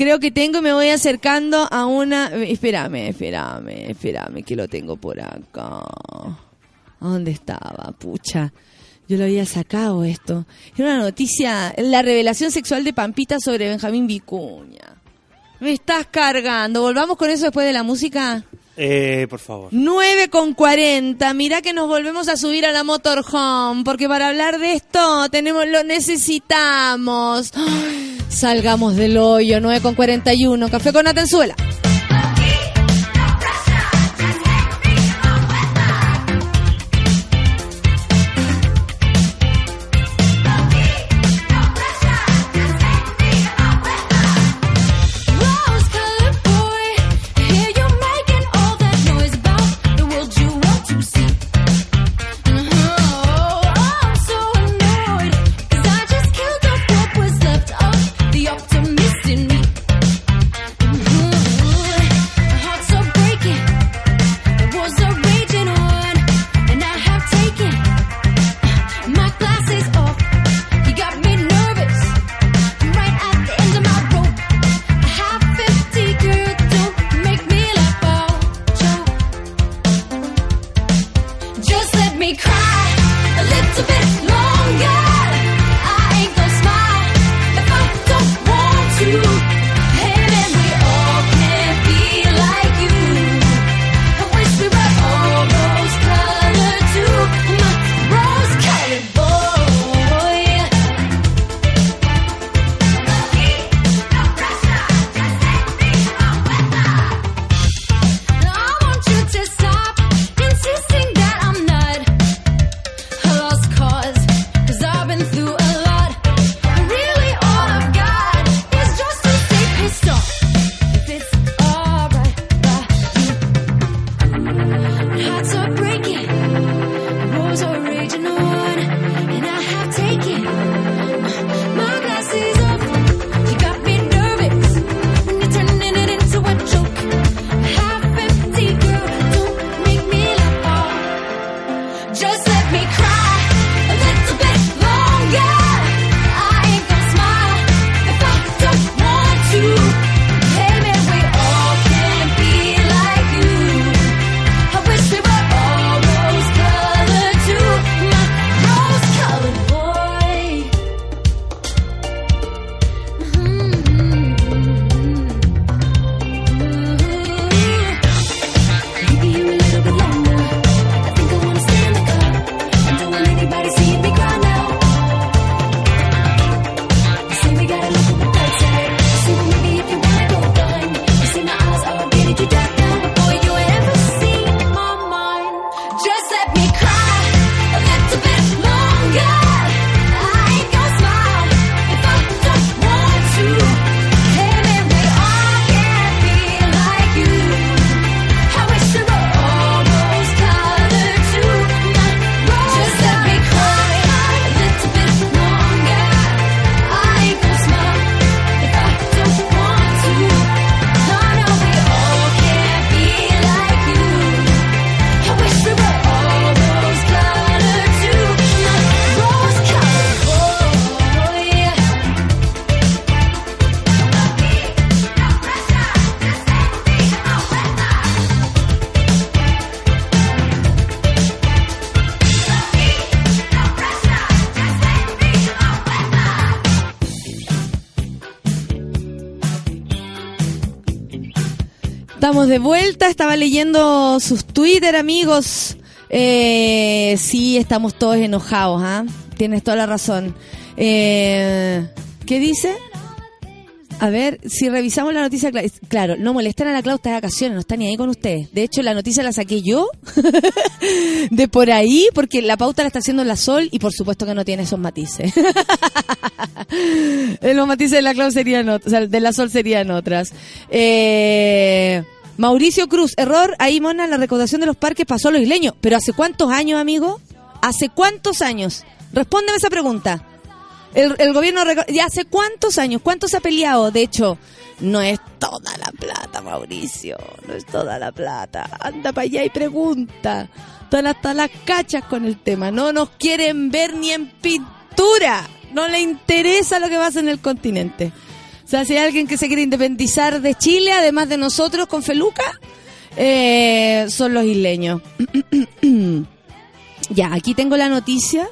creo que tengo, me voy acercando a una... Espérame, espérame, espérame, que lo tengo por acá. ¿Dónde estaba? Pucha. Yo lo había sacado esto. Era una noticia, la revelación sexual de Pampita sobre Benjamín Vicuña. Me estás cargando. ¿Volvamos con eso después de la música? Eh, por favor. 9 con 40. Mira que nos volvemos a subir a la motorhome. Porque para hablar de esto tenemos, lo necesitamos. Salgamos del hoyo, 9 con 41. Café con Atenzuela. De vuelta, estaba leyendo sus Twitter, amigos. Eh, sí, estamos todos enojados, ¿ah? Tienes toda la razón. Eh, ¿Qué dice? A ver, si revisamos la noticia, cla- claro, no molesten a la Clau, está de vacaciones, no está ni ahí con ustedes. De hecho, la noticia la saqué yo <laughs> de por ahí, porque la pauta la está haciendo la Sol y por supuesto que no tiene esos matices. <laughs> Los matices de la Clau serían o sea, de la Sol serían otras. Eh, Mauricio Cruz, error, ahí Mona, la recaudación de los parques pasó a los isleños. Pero ¿hace cuántos años, amigo? ¿Hace cuántos años? Respóndeme esa pregunta. El, gobierno, ¿ya hace cuántos años? ¿Cuánto se ha peleado? De hecho, no es toda la plata, Mauricio. No es toda la plata. Anda para allá y pregunta. Están hasta las cachas con el tema. No nos quieren ver ni en pintura. No le interesa lo que pasa en el continente. Sea, si hay alguien que se quiere independizar de Chile, además de nosotros con Feluca, eh, son los isleños. <clears throat> ya, aquí tengo la noticia.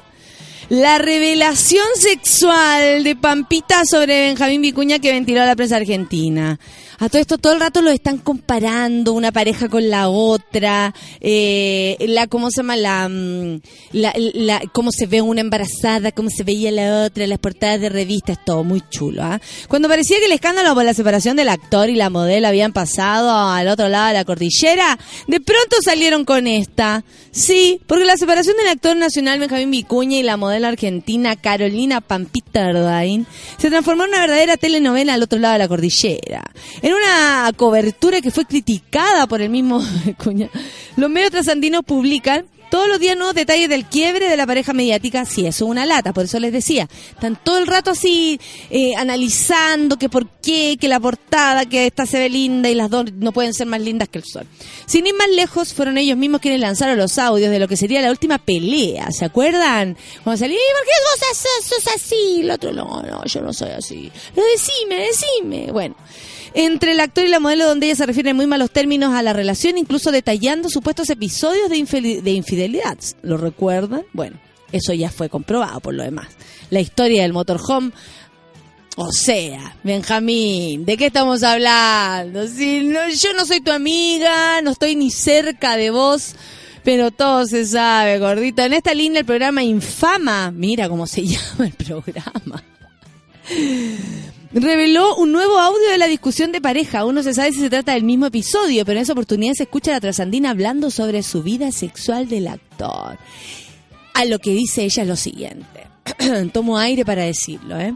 La revelación sexual de Pampita sobre Benjamín Vicuña que ventiló a la prensa argentina. A todo esto todo el rato lo están comparando una pareja con la otra, eh, la cómo se llama la, mm, la, la- cómo se ve una embarazada, cómo se veía la otra, las portadas de revistas, todo muy chulo. ¿ah? Cuando parecía que el escándalo por la separación del actor y la modelo habían pasado al otro lado de la cordillera, de pronto salieron con esta. Sí, porque la separación del actor nacional Benjamín Vicuña y la modelo argentina Carolina Pampita Ardain se transformó en una verdadera telenovela al otro lado de la cordillera. Una cobertura que fue criticada por el mismo <laughs> Vicuña, los medios trasandinos publican todos los días nuevos detalles del quiebre de la pareja mediática. Sí, eso es una lata, por eso les decía. Están todo el rato así eh, analizando que por qué, que la portada, que esta se ve linda y las dos no pueden ser más lindas que el sol. Sin ir más lejos, fueron ellos mismos quienes lanzaron los audios de lo que sería la última pelea. ¿Se acuerdan? Cuando salí, "¿Y ¿por qué vos sos, sos así? El otro, no, no, yo no soy así. No, decime, decime. Bueno. Entre el actor y la modelo, donde ella se refiere en muy malos términos a la relación, incluso detallando supuestos episodios de, infidelidad. ¿Lo recuerdan? Bueno, eso ya fue comprobado por lo demás. La historia del motorhome. O sea, Benjamín, ¿de qué estamos hablando? No, yo no soy tu amiga, no estoy ni cerca de vos, pero todo se sabe, gordita. En esta línea el programa Infama, mira cómo se <laughs> llama el programa reveló un nuevo audio de la discusión de pareja. Aún no se sabe si se trata del mismo episodio, pero en esa oportunidad se escucha a la trasandina hablando sobre su vida sexual del actor. A lo que dice ella lo siguiente. <clears throat> Tomo aire para decirlo, ¿eh?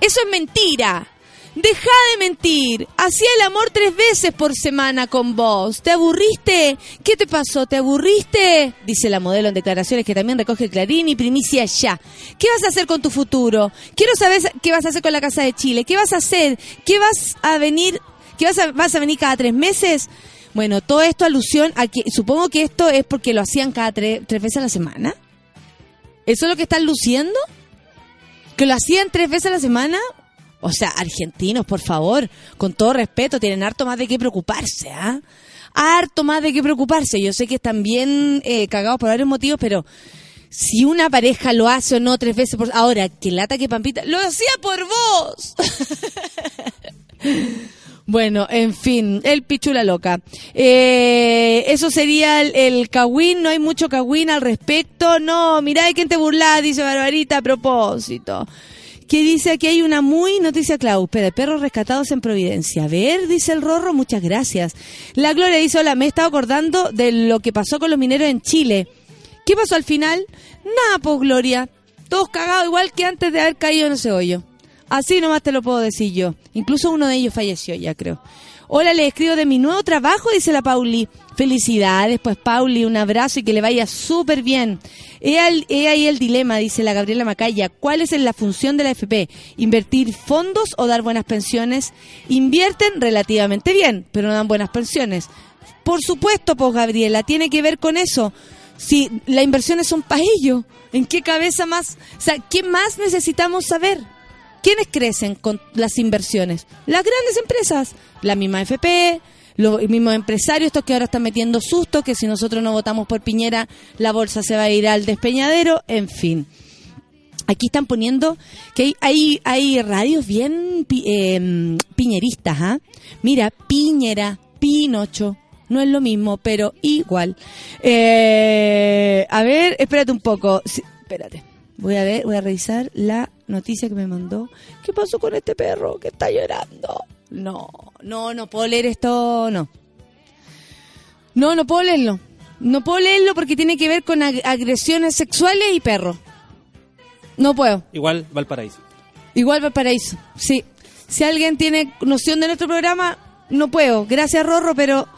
Eso es mentira. Deja de mentir. Hacía el amor tres veces por semana con vos. ¿Te aburriste? ¿Qué te pasó? ¿Te aburriste? Dice la modelo en declaraciones que también recoge Clarín y primicia ya. ¿Qué vas a hacer con tu futuro? Quiero saber qué vas a hacer con la Casa de Chile. ¿Qué vas a hacer? ¿Qué vas a venir? ¿Qué vas a, vas a venir cada tres meses? Bueno, todo esto alusión a que, supongo que esto es porque lo hacían cada tre- tres veces a la semana. ¿Eso es lo que están luciendo? ¿Que lo hacían tres veces a la semana? O sea, argentinos, por favor, con todo respeto, tienen harto más de qué preocuparse, ¿ah? Harto más de qué preocuparse. Yo sé que están bien eh, cagados por varios motivos, pero si una pareja lo hace o no tres veces por... Ahora, que lata que Pampita... ¡Lo hacía por vos! <laughs> Bueno, en fin, el pichula loca. Eh, eso sería el, el cagüín, no hay mucho cagüín al respecto. No, mirá de quién te burlás, dice Barbarita a propósito. Que dice aquí hay una muy noticia, Clau, de perros rescatados en Providencia. A ver, dice el Rorro, muchas gracias. La Gloria dice, hola, me he estado acordando de lo que pasó con los mineros en Chile. ¿Qué pasó al final? Nada, pues Gloria. Todos cagados igual que antes de haber caído en ese hoyo. Así nomás te lo puedo decir yo. Incluso uno de ellos falleció ya, creo. Hola, le escribo de mi nuevo trabajo, dice la Pauli. Felicidades, pues Pauli, un abrazo y que le vaya súper bien. He, al- ahí el dilema, dice la Gabriela Macaya. ¿Cuál es la función de la FP? ¿Invertir fondos o dar buenas pensiones? Invierten relativamente bien, pero no dan buenas pensiones. Por supuesto, pues Gabriela, tiene que ver con eso. Si las inversiones son para ello, ¿en qué cabeza más? O sea, ¿qué más necesitamos saber? ¿Quiénes crecen con las inversiones? Las grandes empresas, la misma FP, los mismos empresarios, estos que ahora están metiendo susto, que si nosotros no votamos por Piñera, la bolsa se va a ir al despeñadero, en fin. Aquí están poniendo que hay, hay, hay radios bien pi- eh, piñeristas, ¿ah? Mira, Piñera, Pinocho, no es lo mismo, pero igual. Eh, a ver, espérate un poco. Sí, espérate. Voy a ver, voy a revisar la noticia que me mandó. ¿Qué pasó con este perro que está llorando? No, no, no puedo leer esto, no. No, no puedo leerlo. No puedo leerlo porque tiene que ver con ag- agresiones sexuales y perros. No puedo. Igual Valparaíso. Igual Valparaíso, sí. Si alguien tiene noción de nuestro programa, no puedo. Gracias, Rorro, pero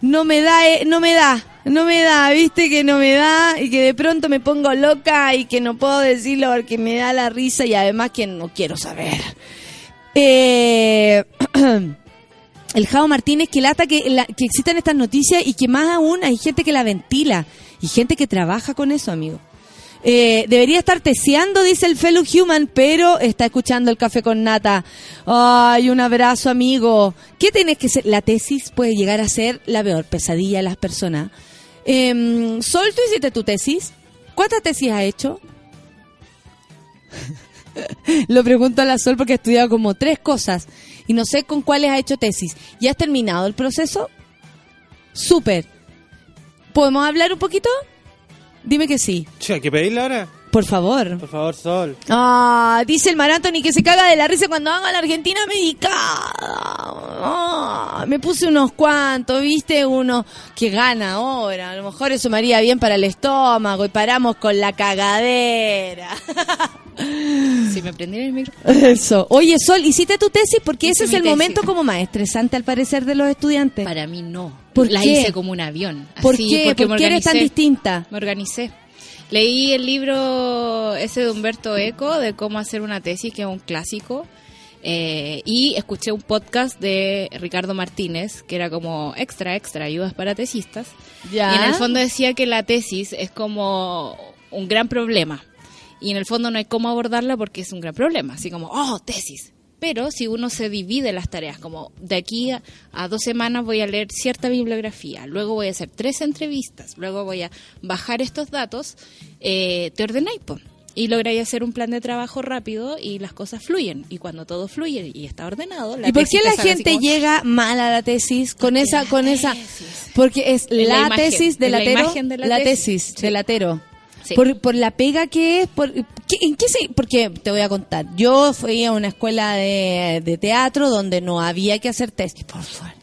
no me da, eh, no me da, no me da, viste que no me da y que de pronto me pongo loca y que no puedo decirlo porque me da la risa y además que no quiero saber. Eh, <clears throat> el Jao Martínez que lata que, la- que existan estas noticias y que más aún hay gente que la ventila y gente que trabaja con eso, amigo. Eh, debería estar teseando, dice el fellow human, pero está escuchando el café con nata. Ay, un abrazo, amigo. ¿Qué tienes que ser? La tesis puede llegar a ser la peor pesadilla de las personas. Em, Sol, ¿tú hiciste tu tesis? ¿Cuántas tesis has hecho? <laughs> Lo pregunto a la Sol porque he estudiado como tres cosas y no sé con cuáles ha hecho tesis. ¿Ya has terminado el proceso? Súper. ¿Podemos hablar un poquito? Dime que sí. Che, hay que pedirle ahora. Por favor. Por favor, Sol. Ah, dice el Maratoni que se caga de la risa cuando van a la Argentina medicada. Ah, me puse unos cuantos, viste, uno que gana ahora. A lo mejor eso me haría bien para el estómago y paramos con la cagadera. Si me prendiera el micro. Eso. Oye, Sol, ¿hiciste tu tesis? Porque Hice ese es el tesis. momento como más estresante al parecer de los estudiantes. Para mí no. ¿Por la qué? hice como un avión. ¿Por Así, qué? porque ¿Por qué eres tan distinta? Me organicé. Leí el libro ese de Humberto Eco de cómo hacer una tesis, que es un clásico. eh, y escuché un podcast de Ricardo Martínez, que era como extra, extra, ayudas para tesistas. Ya. Y en el fondo decía que la tesis es como un gran problema. Y en el fondo no hay cómo abordarla porque es un gran problema. Así como, oh, tesis. Pero si uno se divide las tareas, como de aquí a, a dos semanas voy a leer cierta bibliografía, luego voy a hacer tres entrevistas, luego voy a bajar estos datos, eh, te ordenáis. Y lográis hacer un plan de trabajo rápido y las cosas fluyen. Y cuando todo fluye y está ordenado, la ¿Y por qué la gente como- llega mal a la tesis con esa, la con esa? tesis. Porque es la la, imagen, tesis es del la latero, imagen de la la tesis. tesis Sí. latero. Sí. Por, por la pega que es, por, ¿qué- ¿en qué se? Porque te voy a contar. Yo fui a una escuela de, de teatro donde no había que hacer tesis, por suerte.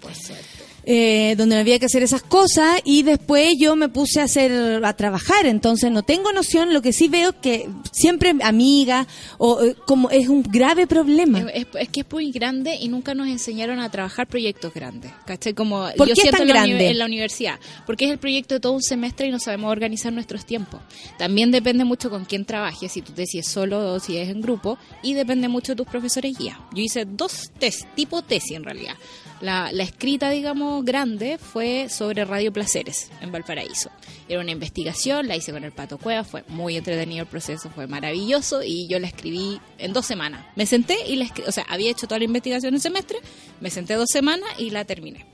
Eh, donde no había que hacer esas cosas y después yo me puse a hacer a trabajar entonces no tengo noción lo que sí veo que siempre amiga o eh, como es un grave problema Es, que es muy grande y nunca nos enseñaron a trabajar proyectos grandes. ¿Cachai? Como ¿Por yo qué es tan en la, grande? en la universidad. Porque es el proyecto de todo un semestre y no sabemos organizar nuestros tiempos. También depende mucho con quién trabajes, si tu tesis es solo o si es en grupo. Y depende mucho de tus profesores guía. Yo hice dos test, tipo tesis en realidad. La, escrita, digamos, grande fue sobre Radio Placeres en Valparaíso. Era una investigación, la hice con el Pato Cueva, fue muy entretenido el proceso, fue maravilloso y yo la escribí en dos semanas. Me senté y la escribí, o sea, había hecho toda la investigación en semestre, me senté dos semanas y la terminé.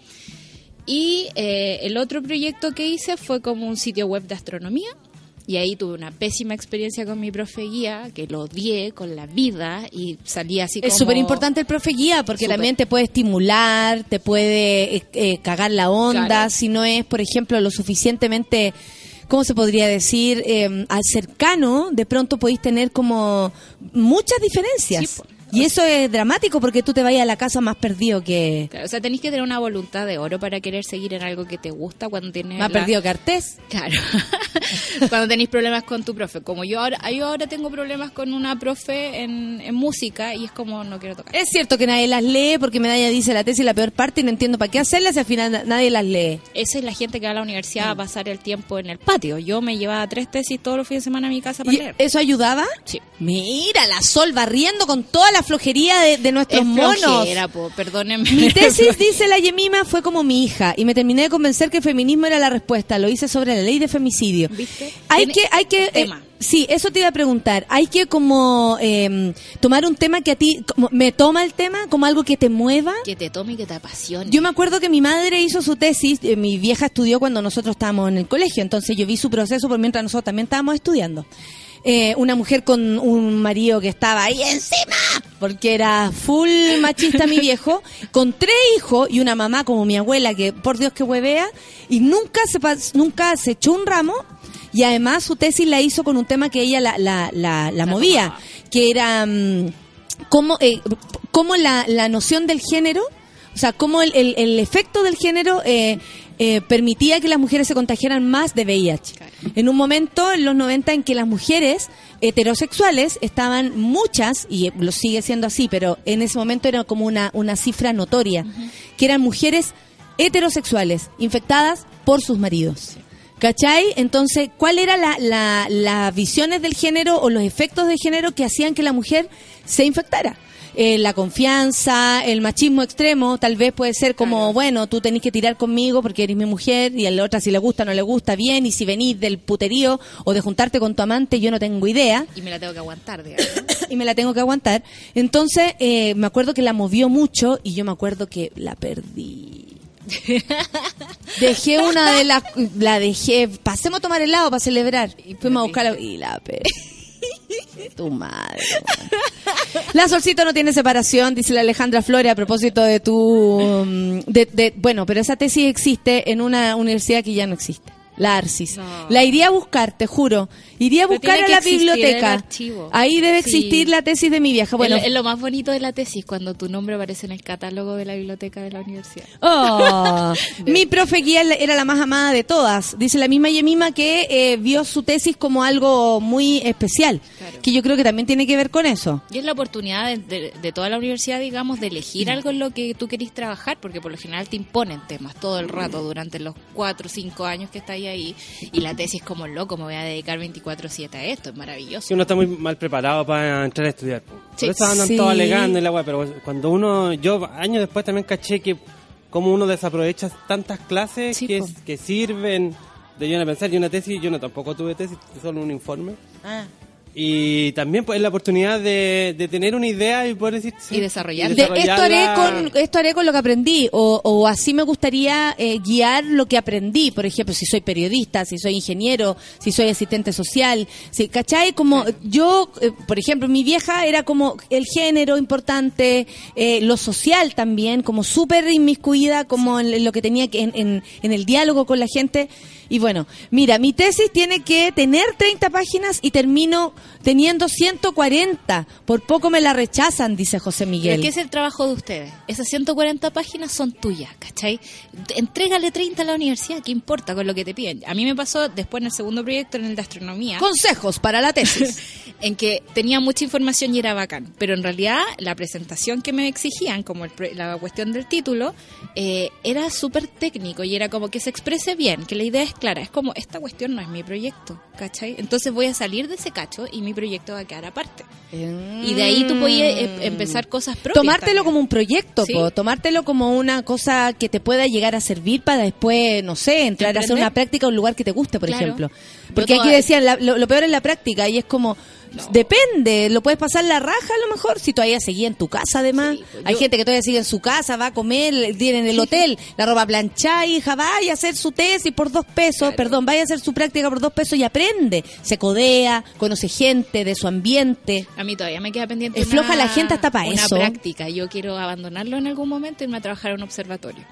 Y eh, el otro proyecto que hice fue como un sitio web de astronomía. Y ahí tuve una pésima experiencia con mi profe guía, que lo odié con la vida y salí así como... Es súper importante el profe guía porque también te puede estimular, te puede eh, eh, cagar la onda, Claro. si no es, por ejemplo, lo suficientemente, ¿cómo se podría decir? Eh, al cercano, de pronto podéis tener como muchas diferencias. Sí. Y eso es dramático porque tú te vayas a la casa más perdido que... Claro, o sea, tenéis que tener una voluntad de oro para querer seguir en algo que te gusta cuando tienes... Más la- perdido que Artés. Claro. <laughs> Cuando tenéis problemas con tu profe. Como yo ahora, yo ahora tengo problemas con una profe en, en música y es como no quiero tocar. Es cierto que nadie las lee porque Medalla dice la tesis es la peor parte y no entiendo para qué hacerlas si al final na- nadie las lee. Esa es la gente que va a la universidad a pasar el tiempo en el patio. Yo me llevaba tres tesis todos los fines de semana a mi casa para ¿Y leer. ¿Eso ayudaba? Sí. Mira, la Sol barriendo con toda la flojería de, de nuestros Es monos. po, perdónenme. Mi <laughs> tesis, dice la Yemima, fue como mi hija y me terminé de convencer que el feminismo era la respuesta. Lo hice sobre la ley de femicidio. ¿Viste? Hay que, hay que, eh, tema. sí, eso te iba a preguntar. Hay que como eh, tomar un tema que a ti, como, me toma el tema como algo que te mueva. Que te tome y que te apasione. Yo me acuerdo que mi madre hizo su tesis, eh, mi vieja estudió cuando nosotros estábamos en el colegio, entonces yo vi su proceso por mientras nosotros también estábamos estudiando. Eh, una mujer con un marido que estaba ahí encima, porque era full machista mi viejo, con tres hijos y una mamá como mi abuela que por Dios que huevea, y nunca se, nunca se echó un ramo, y además su tesis la hizo con un tema que ella la, la, la, la movía, que era mm, cómo, eh, cómo la, la noción del género, o sea, cómo el, el- el efecto del género eh, eh, permitía que las mujeres se contagiaran más de VIH. En un momento, en los 90, en que las mujeres heterosexuales estaban muchas, y lo sigue siendo así, pero en ese momento era como una, una cifra notoria, que eran mujeres heterosexuales infectadas por sus maridos. ¿Cachai? Entonces, ¿cuál era la, la- las visiones del género o los efectos de género que hacían que la mujer se infectara? Eh, la confianza, el machismo extremo, tal vez puede ser como, Claro. bueno, tú tenés que tirar conmigo porque eres mi mujer y a la otra si le gusta no le gusta, bien, y si venís del puterío o de juntarte con tu amante, yo no tengo idea Y me la tengo que aguantar, digamos. <coughs> y me la tengo que aguantar. Entonces, eh, me acuerdo que la movió mucho y yo me acuerdo que la perdí. <laughs> Dejé una de las, la dejé, pasemos a tomar helado para celebrar y fuimos a buscarla y la perdí. Tu madre. La Solcito no tiene separación, dice la Alejandra Flores a propósito de tu... mm, de- bueno, pero esa tesis existe en una universidad que ya no existe. La Arcis. No. La iría a buscar, te juro. Iría a buscar a la biblioteca. Ahí debe Sí. existir la tesis de mi vieja. Bueno, es, lo- más bonito de la tesis, cuando tu nombre aparece en el catálogo de la biblioteca de la universidad. Oh, <laughs> mi profe guía era la más amada de todas. Dice la misma Yemima que eh, vio su tesis como algo muy especial. Claro. Que yo creo que también tiene que ver con eso. Y es la oportunidad de, de- de toda la universidad, digamos, de elegir algo en lo que tú querís trabajar, porque por lo general te imponen temas todo el rato durante los cuatro o cinco años que estáis ahí. Y la tesis como loco, me voy a dedicar 24-7 a esto, es maravilloso. Si uno está muy mal preparado para entrar a estudiar. po. Por Sí. eso andan Sí. todos alegando y la weá, pero cuando uno, yo años después también caché que como uno desaprovecha tantas clases Sí, que, sirven de yo no pensar, yo una tesis, yo no tampoco tuve tesis, solo un informe. Y también pues es la oportunidad de, de tener una idea y poder decir sí, Y desarrollarla. De, esto, haré con, esto haré con lo que aprendí, o, o así me gustaría eh, guiar lo que aprendí. Por ejemplo, si soy periodista, si soy ingeniero, si soy asistente social. Si, ¿Cachai? Como yo, eh, por ejemplo, mi vieja era como el género importante, eh, lo social también, como súper inmiscuida, como en, en lo que tenía que, en, en, en el diálogo con la gente. Y bueno, mira, mi tesis tiene que tener 30 páginas y termino teniendo 140. Por poco me la rechazan, dice José Miguel. ¿qué es el trabajo de ustedes? Esas 140 páginas son tuyas, ¿cachai? Entrégale 30 a la universidad, ¿qué importa con lo que te piden? A mí me pasó después en el segundo proyecto, en el de astronomía. Consejos para la tesis. <laughs> en que tenía mucha información y era bacán. Pero en realidad la presentación que me exigían, como el la cuestión del título, eh, era súper técnico y era como que se exprese bien, que la idea es clara. Es como, esta cuestión no es mi proyecto, ¿cachai? Entonces voy a salir de ese cacho y mi proyecto va a quedar aparte. Y de ahí tú podías eh, empezar cosas propias. Tomártelo también. como un proyecto, Sí. po, tomártelo como una cosa que te pueda llegar a servir para después, no sé, entrar a hacer una práctica a un lugar que te guste, por Claro. ejemplo. Yo Porque aquí decían, la- lo, lo peor es la práctica y es como, depende, lo puedes pasar la raja a lo mejor, si todavía seguía en tu casa además. Sí, pues Hay yo- gente que todavía sigue en su casa, va a comer, tiene en el hotel, la ropa planchada, hija, vaya a hacer su tesis por dos pesos, perdón, vaya a hacer su práctica por dos pesos y aprende. Se codea, conoce gente de su ambiente. A mí todavía me queda pendiente. Es floja la gente hasta pa' una eso. práctica. Yo quiero abandonarlo en algún momento y irme a trabajar en un observatorio.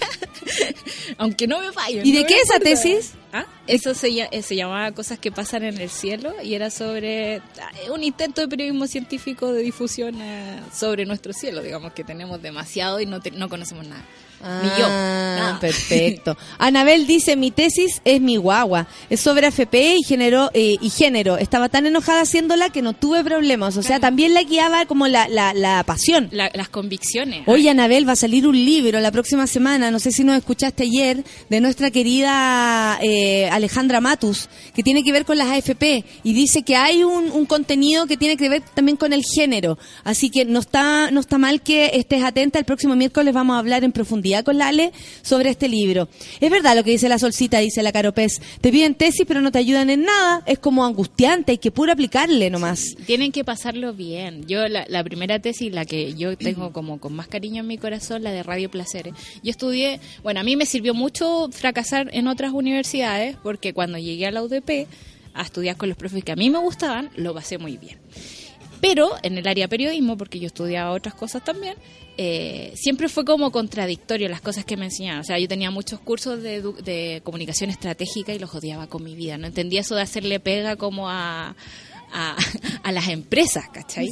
<laughs> Aunque no me fallen. ¿Y de qué esa tesis? ¿Ah? Eso se, eh, se llamaba Cosas que pasan en el cielo y era sobre ah, un intento de periodismo científico de difusión eh, sobre nuestro cielo. Digamos que tenemos demasiado y no, te- no conocemos nada. Ni yo. Ah, Nada. perfecto. <laughs> Anabel dice, mi tesis es mi guagua. Es sobre AFP y género. eh, y género. Estaba tan enojada haciéndola que no tuve problemas. O sea, también la guiaba como la, la, la pasión. La- las convicciones. Oye, Anabel, va a salir un libro la próxima semana, no sé si nos escuchaste ayer, de nuestra querida eh, Alejandra Matus, que tiene que ver con las AFP y dice que hay un, un contenido que tiene que ver también con el género. Así que no está, no está mal que estés atenta. El próximo miércoles vamos a hablar en profundidad con la Ale sobre este libro. Es verdad lo que dice la Solcita, dice la Caropez. Te piden tesis pero no te ayudan en nada. Es como angustiante, hay que puro aplicarle nomás. Tienen que pasarlo bien. Yo, la, primera tesis, la que yo tengo <clears throat> como con más cariño en mi corazón, la de Radio Placeres. Yo estudié, bueno, a mí me sirvió mucho fracasar en otras universidades, porque cuando llegué a la UDP a estudiar con los profes que a mí me gustaban, lo pasé muy bien. Pero en el área periodismo, porque yo estudiaba otras cosas también, eh, siempre fue como contradictorio las cosas que me enseñaban. O sea, yo tenía muchos cursos de, de comunicación estratégica y los odiaba con mi vida. No entendía eso de hacerle pega como a, a, <laughs> a las empresas, ¿cachai?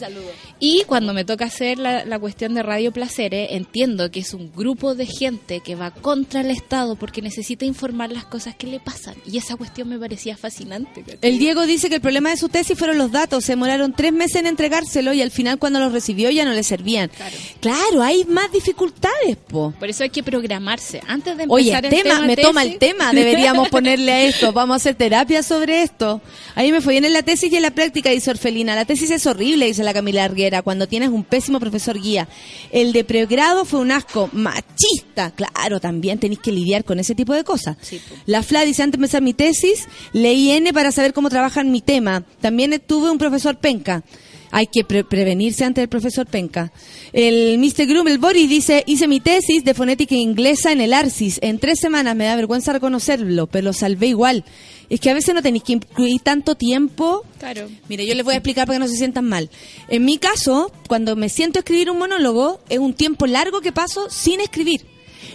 Y cuando me toca hacer la, la cuestión de Radio Placeres, entiendo que es un grupo de gente que va contra el Estado porque necesita informar las cosas que le pasan. Y esa cuestión me parecía fascinante. ¿cachai? El Diego dice que el problema de su tesis fueron los datos. Se demoraron tres meses en entregárselo y al final cuando los recibió ya no le servían. Claro. Claro, hay más dificultades, po. Por eso hay que programarse. Antes de Oye, empezar tema, el tema me toma el tema, deberíamos <laughs> ponerle a esto, vamos a hacer terapia sobre esto. Ahí me fue bien en la tesis y en la práctica, dice Orfelina. La tesis es horrible, dice la Camila Arguera, cuando tienes un pésimo profesor guía. El de pregrado fue un asco machista. Claro, también tenéis que lidiar con ese tipo de cosas. Sí. La Fla dice, antes de empezar mi tesis, leí N para saber cómo trabajan mi tema. También tuve un profesor penca. Hay que pre- prevenirse ante el profesor Penca. El Mr. Groom, el Boris, dice, hice mi tesis de fonética inglesa en el ARCIS. En tres semanas me da vergüenza reconocerlo, pero lo salvé igual. Es que a veces no tenéis que incluir tanto tiempo Claro. Mire, yo les voy a explicar para que no se sientan mal. En mi caso, cuando me siento a escribir un monólogo, es un tiempo largo que paso sin escribir.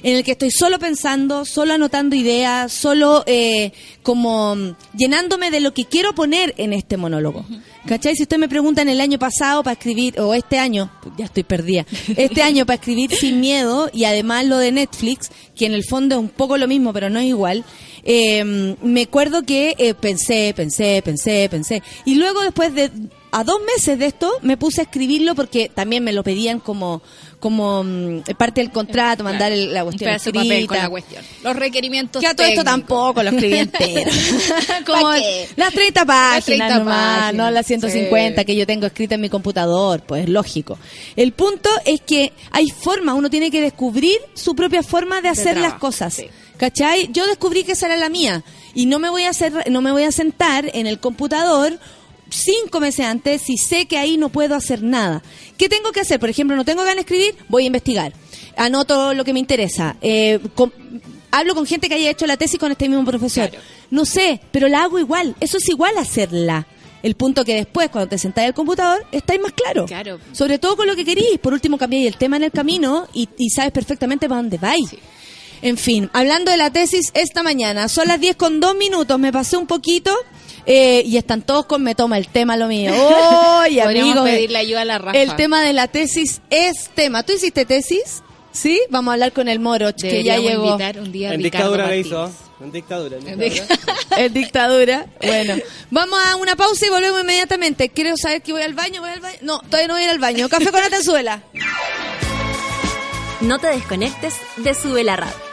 En el que estoy solo pensando, solo anotando ideas, solo eh, como llenándome de lo que quiero poner en este monólogo. ¿Cachai? Si usted me pregunta en el año pasado para escribir, o este año, pues ya estoy perdida, este año para escribir sin miedo, y además lo de Netflix, que en el fondo es un poco lo mismo, pero no es igual, eh, me acuerdo que eh, pensé, pensé, pensé, pensé. Y luego después de a dos meses de esto me puse a escribirlo porque también me lo pedían como como mm, parte del contrato, mandar el- la cuestión de papel con escrita. la cuestión. Los requerimientos Que a todo esto tampoco lo escribí entero. <laughs> Como las 30 páginas 30 nomás, páginas, no las 150 sí. que yo tengo escritas en mi computador, pues lógico. El punto es que hay forma, uno tiene que descubrir su propia forma de hacer las cosas. sí. ¿Cachai? Yo descubrí que esa era la mía y no me voy a hacer no me voy a sentar en el computador cinco meses antes si sé que ahí no puedo hacer nada. ¿Qué tengo que hacer? Por ejemplo, no tengo ganas de escribir, voy a investigar. Anoto lo que me interesa. Eh, hablo con gente que haya hecho la tesis con este mismo profesor. Claro. No sé, pero la hago igual. Eso es igual hacerla. El punto que después, cuando te sentáis al computador, estáis más claro. Claro. Sobre todo con lo que querís. Por último, cambiáis el tema en el camino y, y sabes perfectamente para dónde vais. En fin, hablando de la tesis esta mañana, son las 10 con 2 minutos, me pasé un poquito eh, y están todos con me toma el tema lo mío. <laughs> ¡Oye, Podríamos amigo! pedirle ayuda a la Rafa. El tema de la tesis es tema. ¿Tú hiciste tesis? ¿Sí? Vamos a hablar con el Moroch, que ya llegó. invitar un día a En Ricardo dictadura la Martínez. hizo. En dictadura. en En dictadura. <laughs> En dictadura. Bueno, vamos a una pausa y volvemos inmediatamente. Quiero saber que voy al baño, voy al baño. No, todavía no voy a ir al baño. Café con Atenzuela. No te desconectes de Sube la Radio.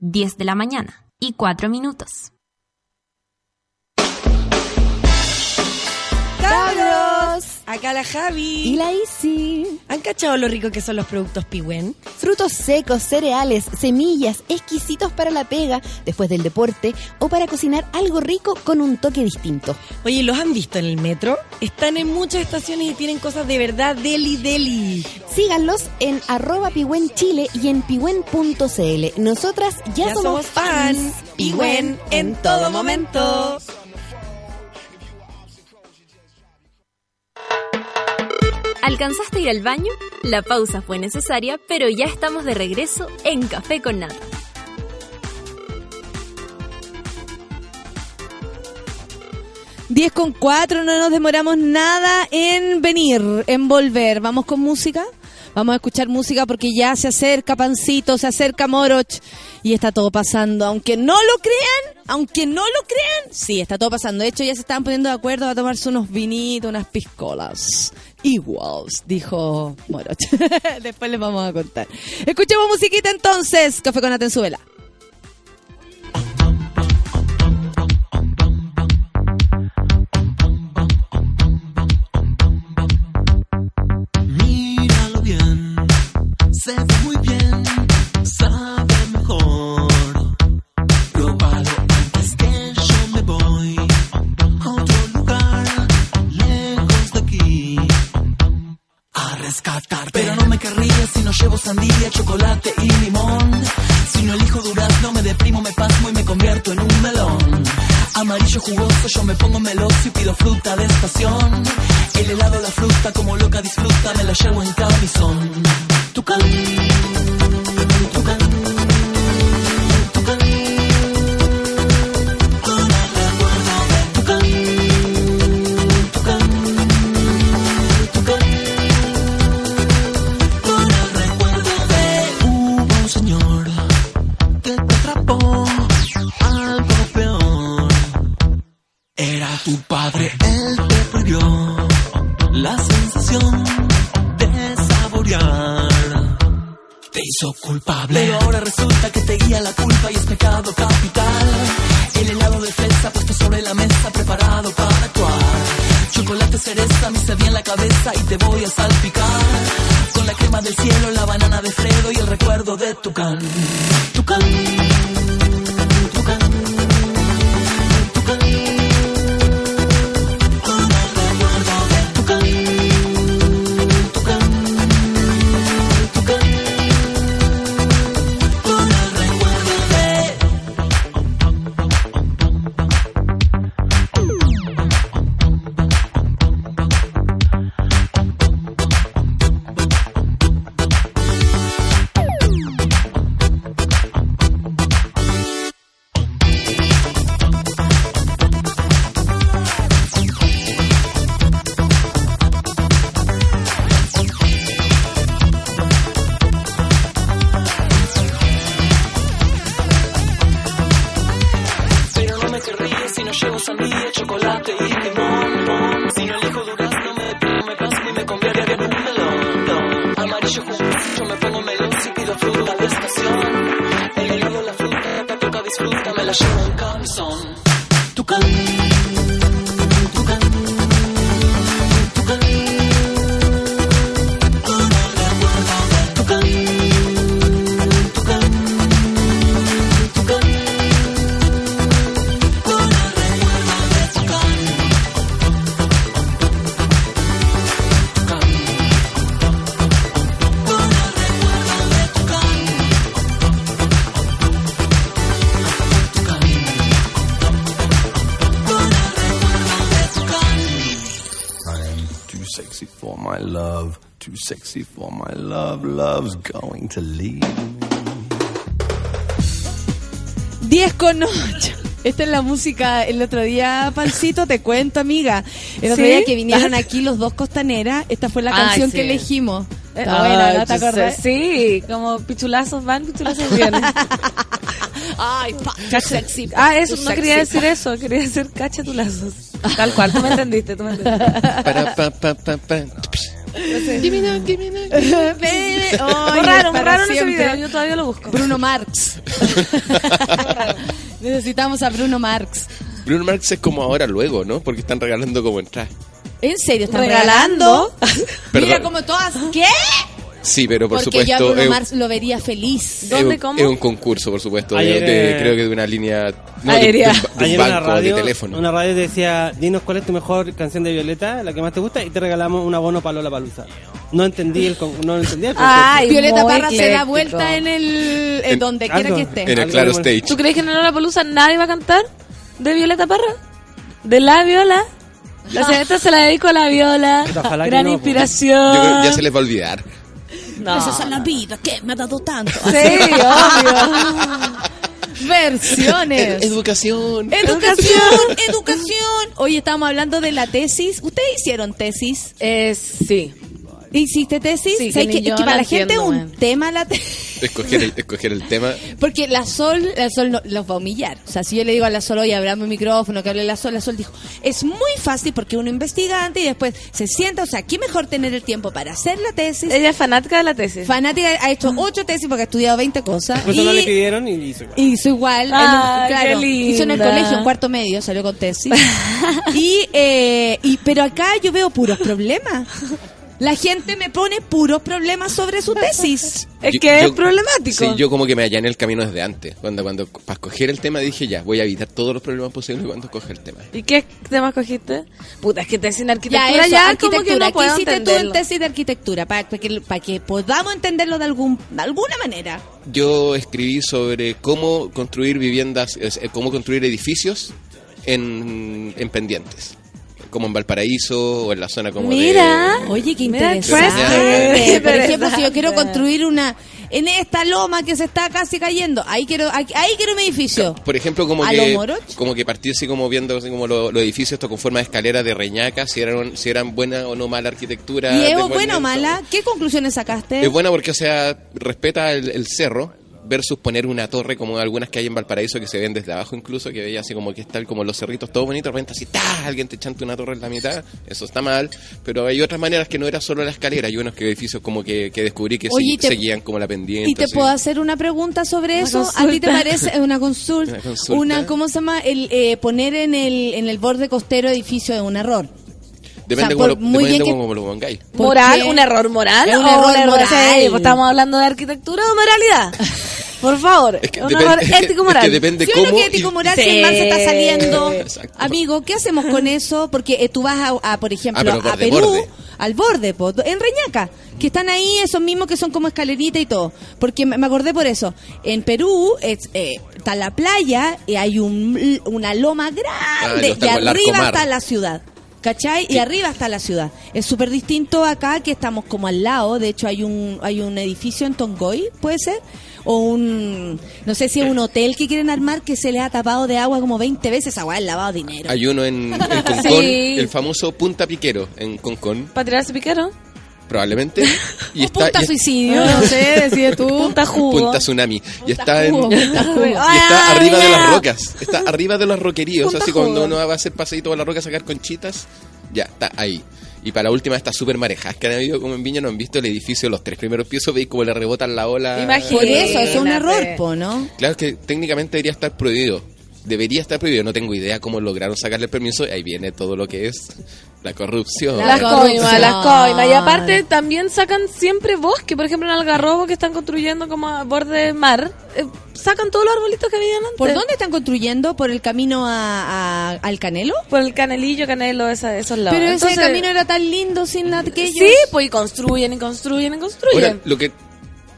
10 de la mañana y 4 minutos. ¡Cabros! Acá la Javi. Y la Isi. ¿Han cachado lo rico que son los productos Pihuen? Frutos secos, cereales, semillas, exquisitos para la pega, después del deporte o para cocinar algo rico con un toque distinto. Oye, ¿los han visto en el metro? Están en muchas estaciones y tienen cosas de verdad deli deli. Síganlos en arroba Chile y en pihuen.cl. Nosotras ya, Ya somos, somos fans. Pihuen en todo momento. ¿Alcanzaste a ir al baño? La pausa fue necesaria, pero ya estamos de regreso en Café con Nata. Diez con cuatro, no nos demoramos nada en venir, en volver. Vamos con música. Vamos a escuchar música porque ya se acerca Pancito, se acerca Moroch y está todo pasando. Aunque no lo crean, aunque no lo crean, sí, está todo pasando. De hecho, ya se estaban poniendo de acuerdo a tomarse unos vinitos, unas piscolas. Iguals, dijo Moroch. <laughs> Después les vamos a contar. Escuchemos musiquita entonces. Café con Atenzuela. Míralo bien, se yo me pongo meloso y pido fruta de estación. El helado, la fruta, como loca disfruta, me la llevo en camisón. Tucán, tucán, sexy for my love. Love's going to leave me. 10 con 8. Esta es la música el otro día, Pancito, te cuento, amiga. El otro ¿Sí? día que vinieron <laughs> aquí los dos costaneras, esta fue la Ay, canción sí. que elegimos. Está Ah, buena, ¿no? ¿Te acordás? Sí, como pichulazos van, pichulazos <laughs> vienen. Ay, pa, sexy. ah, eso, no quería decir eso, quería decir cachetulazos. Tal cual, tú me entendiste, tú me entendiste. Pa, pa, pa, pa. Bebe, ay, borraron, borraron ese video, yo todavía lo busco. Bruno Marx. <laughs> Necesitamos a Bruno Marx. Bruno Marx es como ahora luego, ¿no? Porque están regalando como entrada. ¿En serio? ¿Están Regalando. regalando? <laughs> Mira como todas. ¿Qué? Sí, pero por Porque yo a supuesto. Bruno es- Marx lo vería feliz. es ¿Dónde, un- cómo? Es un concurso, por supuesto. Ayer, de- eh, creo que de una línea. No, Aérea. de, de de un Ayer una banco radio, de teléfono. una radio decía, dinos cuál es tu mejor canción de Violeta, la que más te gusta, y te regalamos un abono para Lola Palusa. No entendí el, no entendí el. Ay, Violeta Parra se da vuelta en el en En- donde quiera que esté. En el Claro Stage. ¿Tú crees que en la Palusa nadie va a cantar? ¿De Violeta Parra? ¿De la Viola? O sea, esta se la dedico a la Viola. Ojalá Gran no, inspiración. Yo creo que ya se les va a olvidar. No. Esa es la vida que me ha dado tanto. Sí, obvio. <laughs> Versiones. Educación. Educación, <laughs> educación. Oye, estamos hablando de la tesis. ¿Ustedes hicieron tesis? Eh, sí. ¿Hiciste tesis? Sí, ¿Sabes que para la gente es un tema la tesis. Escoger el, escoger el tema. <laughs> Porque la Sol, la Sol no- los va a humillar. O sea, si yo le digo a la Sol, oye, abrame un micrófono, que hable la Sol, la Sol dijo, es muy fácil porque uno investiga antes y después se sienta. O sea, ¿qué mejor tener el tiempo para hacer la tesis? Ella es fanática de la tesis. Fanática, ha hecho ocho tesis porque ha estudiado 20 cosas. Después no le Y, pidieron y hizo igual. hizo igual. Ay, en un- claro, qué hizo en el colegio, en cuarto medio, salió con tesis. <laughs> y, eh, y Pero acá yo veo puros problemas. La gente me pone puros problemas sobre su tesis. es Yo- que yo- es problemático. Sí, yo como que me allané el camino desde antes. Cuando, cuando para escoger el tema dije ya, voy a evitar todos los problemas posibles cuando escoge el tema. ¿Y qué tema cogiste? Puta, es que tesis en Ya, arquitectura eso, ya, como arquitectura. que no ¿Qué puedo hiciste tú en tesis de arquitectura? Para que, para que podamos entenderlo de, algún, de alguna manera. Yo escribí sobre cómo construir viviendas, eh, cómo construir edificios en, en pendientes. Como en Valparaíso o en la zona como Mira. de... Oye, qué interesante. interesante. Por ejemplo, si yo quiero construir una en esta loma que se está casi cayendo, ahí quiero ahí, ahí quiero un edificio. Por ejemplo, como ¿A que, como que partí así como viendo así como lo- los edificios estos con forma de escalera de reñaca, si eran, si eran buena o no mala arquitectura. ¿Y es buena o mala? ¿Qué conclusiones sacaste? Es buena porque, o sea, respeta el, el cerro versus poner una torre como algunas que hay en Valparaíso que se ven desde abajo incluso, que veía así como que están como los cerritos todo bonito, de repente así, ¡ta! Alguien te chanta una torre en la mitad, eso está mal, pero hay otras maneras que no era solo la escalera, hay unos que edificios como que, que descubrí que Oye, sí- y te- seguían como la pendiente. ¿Y te así. puedo hacer una pregunta sobre Una eso? ¿A ti te parece una consulta? <laughs> Una consulta. Una, ¿cómo se llama? El eh, poner en el en el borde costero edificio es un error. Depende o sea, por- muy depende bien que- lo pongáis. ¿Por ¿Moral? ¿Un error moral? Es un o error moral. Sí, pues estamos hablando de arquitectura o moralidad. <laughs> Por favor. Es que un depende- <laughs> error es que- ético es moral. que depende Sí, cómo uno que y- ético moral Sí. si el mar se está saliendo. <laughs> Exacto. Amigo, ¿qué hacemos con <laughs> eso? Porque eh, tú vas a, a, por ejemplo, Ah, pero a Perú, borde. al borde, po, en Reñaca, que están ahí esos mismos que son como escalerita y todo. Porque me acordé por eso. En Perú es, eh, está la playa y hay un, una loma grande Ah, y arriba está la ciudad. ¿Cachai? Y arriba está la ciudad. Es súper distinto acá que estamos como al lado. De hecho, hay un, hay un edificio en Tongoy, ¿puede ser? O un, no sé si es un hotel que quieren armar que se le ha tapado de agua como 20 veces. Agua, el lavado de dinero. Hay uno en, en <laughs> Concón, Sí. el famoso Punta Piquero en Concón, ¿Para tirarse piquero? probablemente. Y <laughs> O está, punta y suicidio, no sé, decide tú. <laughs> Punta jugo. Punta Tsunami. Y está, en, jugo, y punta jugo. está Ay, arriba de las rocas. Está arriba de los roqueríos. Punta así cuando uno va a hacer paseíto a la roca a sacar conchitas, ya está ahí. Y para la última, estas super marejas que han habido como en Viña, no han visto el edificio, los tres primeros pisos, veis como le rebotan la ola. Imagínate. Por eso, es un error, po, ¿no? Claro que técnicamente debería estar prohibido. Debería estar prohibido. No tengo idea cómo lograron sacarle el permiso. Ahí viene todo lo que es la corrupción. La Las coimas, las coimas. Y aparte también sacan siempre bosque. Por ejemplo, en Algarrobo que están construyendo como a borde del mar. eh, sacan todos los arbolitos que habían antes. ¿Por dónde están construyendo? ¿Por el camino a, a- al Canelo? Por el canelillo, canelo, esa, esos lados. Pero ese camino era tan lindo sin aquello. Sí, pues y construyen y construyen y construyen. Ahora, lo que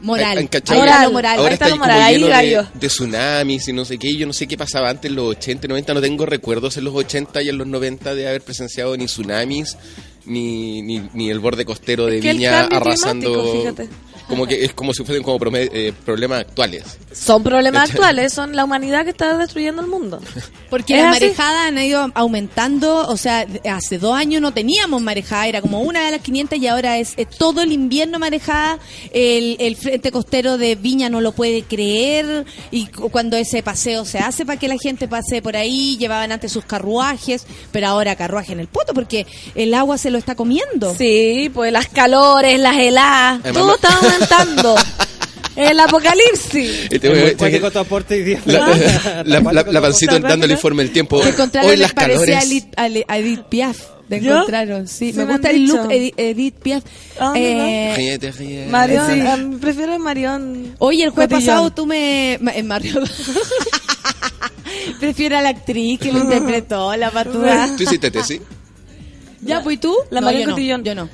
Moral. Ahí está lo moral. Ahora ahí está está moral, ahí de, de tsunamis y no sé qué. Yo no sé qué pasaba antes en los 80 y 90. No tengo recuerdos en los 80 y en los 90 de haber presenciado ni tsunamis ni, ni, ni el borde costero de Es que Viña arrasando. fíjate. Como que es como si fuesen como eh, problemas actuales. Son problemas actuales, son la humanidad que está destruyendo el mundo. Porque ¿Es las así? marejadas han ido aumentando, o sea, hace dos años no teníamos marejada, era como una de las 500 y ahora es, todo el invierno marejada, el, el frente costero de Viña no lo puede creer y cu- cuando ese paseo se hace para que la gente pase por ahí, llevaban antes sus carruajes, pero ahora carruaje en el poto porque el agua se lo está comiendo. Sí, pues las calores, las heladas, Además, todo no- está <laughs> aumentando. el apocalipsis. Este, Es muy cuático tu aporte hoy día. la, la, la- la pancito dando el informe del tiempo. Hoy las calores. a Edith, a Edith Piaf. Te ¿Yo? encontraron, sí. Me me gusta el look Edith, Edith Piaf. Ah, Eh, Ríete, ríete. Marión, Sí. em, prefiero a Marión. Oye, el jueves Cotillón. pasado tú me... En Mario... <laughs> Prefiero a la actriz que lo interpretó, la <laughs> patuda. ¿Tú hiciste tesis? ¿Ya, pues tú? La No, Marion yo no, Cotillón. Yo no. La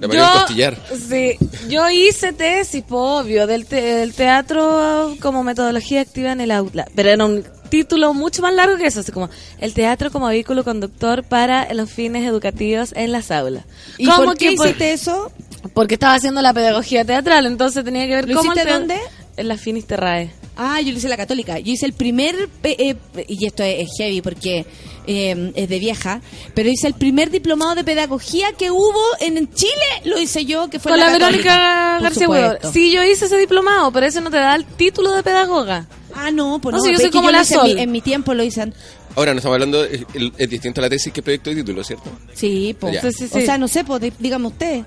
Marión Costillar. Sí, yo hice tesis, po, obvio, del, te- del teatro como metodología activa en el aula, pero era un título mucho más largo que eso, así como el teatro como vehículo conductor para los fines educativos en las aulas. ¿Y ¿Cómo por qué que por- hiciste eso? Porque estaba haciendo la pedagogía teatral, entonces tenía que ver ¿Lo cómo... hiciste te- dónde? En la Finisterrae. Ah, yo lo hice la católica. Yo hice el primer, pe- eh, y esto es, es heavy porque eh, es de vieja, pero hice el primer diplomado de pedagogía que hubo en Chile, lo hice yo, que fue Con la, la Verónica García supuesto. Sí, yo hice ese diplomado, pero eso no te da el título de pedagoga. Ah, no, pues No, no, si yo soy como la en Sol. mi, en mi tiempo lo hice. Ahora no estamos hablando, es, distinto a la tesis que proyecto de título, ¿cierto? Sí, pues. Ya. Sí, sí, O sea, no sé, pues dí- dígame usted.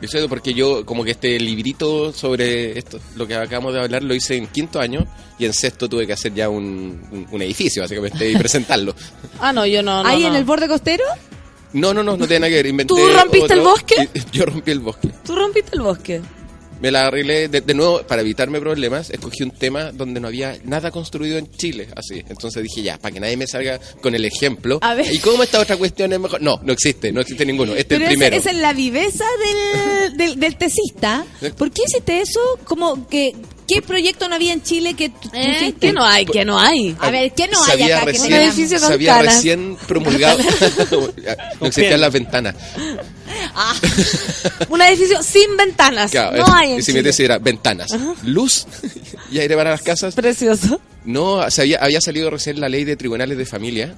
Yo sé porque yo, como que este librito sobre esto, lo que acabamos de hablar, lo hice en quinto año y en sexto tuve que hacer ya un, un- un edificio, básicamente, y presentarlo. <laughs> Ah, no, yo no, no. ¿Ahí no. en el borde costero? No, no, no, no tiene nada que ver. Inventé ¿Tú rompiste el otro bosque? y- <laughs> Yo rompí el bosque. Tú rompiste el bosque. Me la arreglé de, de nuevo para evitarme problemas. Escogí un tema donde no había nada construido en Chile, así. Entonces dije ya, para que nadie me salga con el ejemplo. A ver. ¿Y cómo esta otra cuestión es mejor? No, no existe, no existe ninguno. Este es el primero. esa es la viveza del, del, del tesista. ¿Por qué hiciste eso? Como que ¿Qué proyecto no había en Chile que tú ¿Eh? ¿Qué no hay? ¿Qué no hay? A ver, ¿qué no se hay había acá? que recién, no edificio con se había recién promulgado <laughs> <laughs> no existían las ventanas <laughs> Un edificio sin ventanas. Claro, no es- hay en y si me Chile. era ventanas luz y aire para las casas Precioso. no se había, había salido recién la ley de tribunales de familia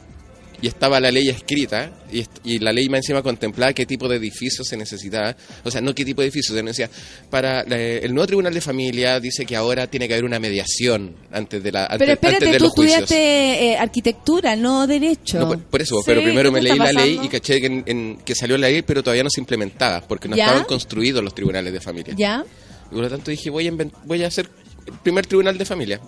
y estaba la ley escrita y, y la ley más encima contemplaba qué tipo de edificio se necesitaba, o sea, no qué tipo de edificio, se decía, para la- el nuevo tribunal de familia dice que ahora tiene que haber una mediación antes de la antes, Pero antes espérate, de tú los estudiaste eh, arquitectura, no derecho. No, por, por eso, Sí, pero primero ¿qué me leí está la ley pasando? y caché que, en- en- que salió la ley, pero todavía no se implementaba, porque no ¿Ya? estaban construidos los tribunales de familia. ¿Ya? Y por lo tanto dije, voy a, voy a hacer el primer tribunal de familia,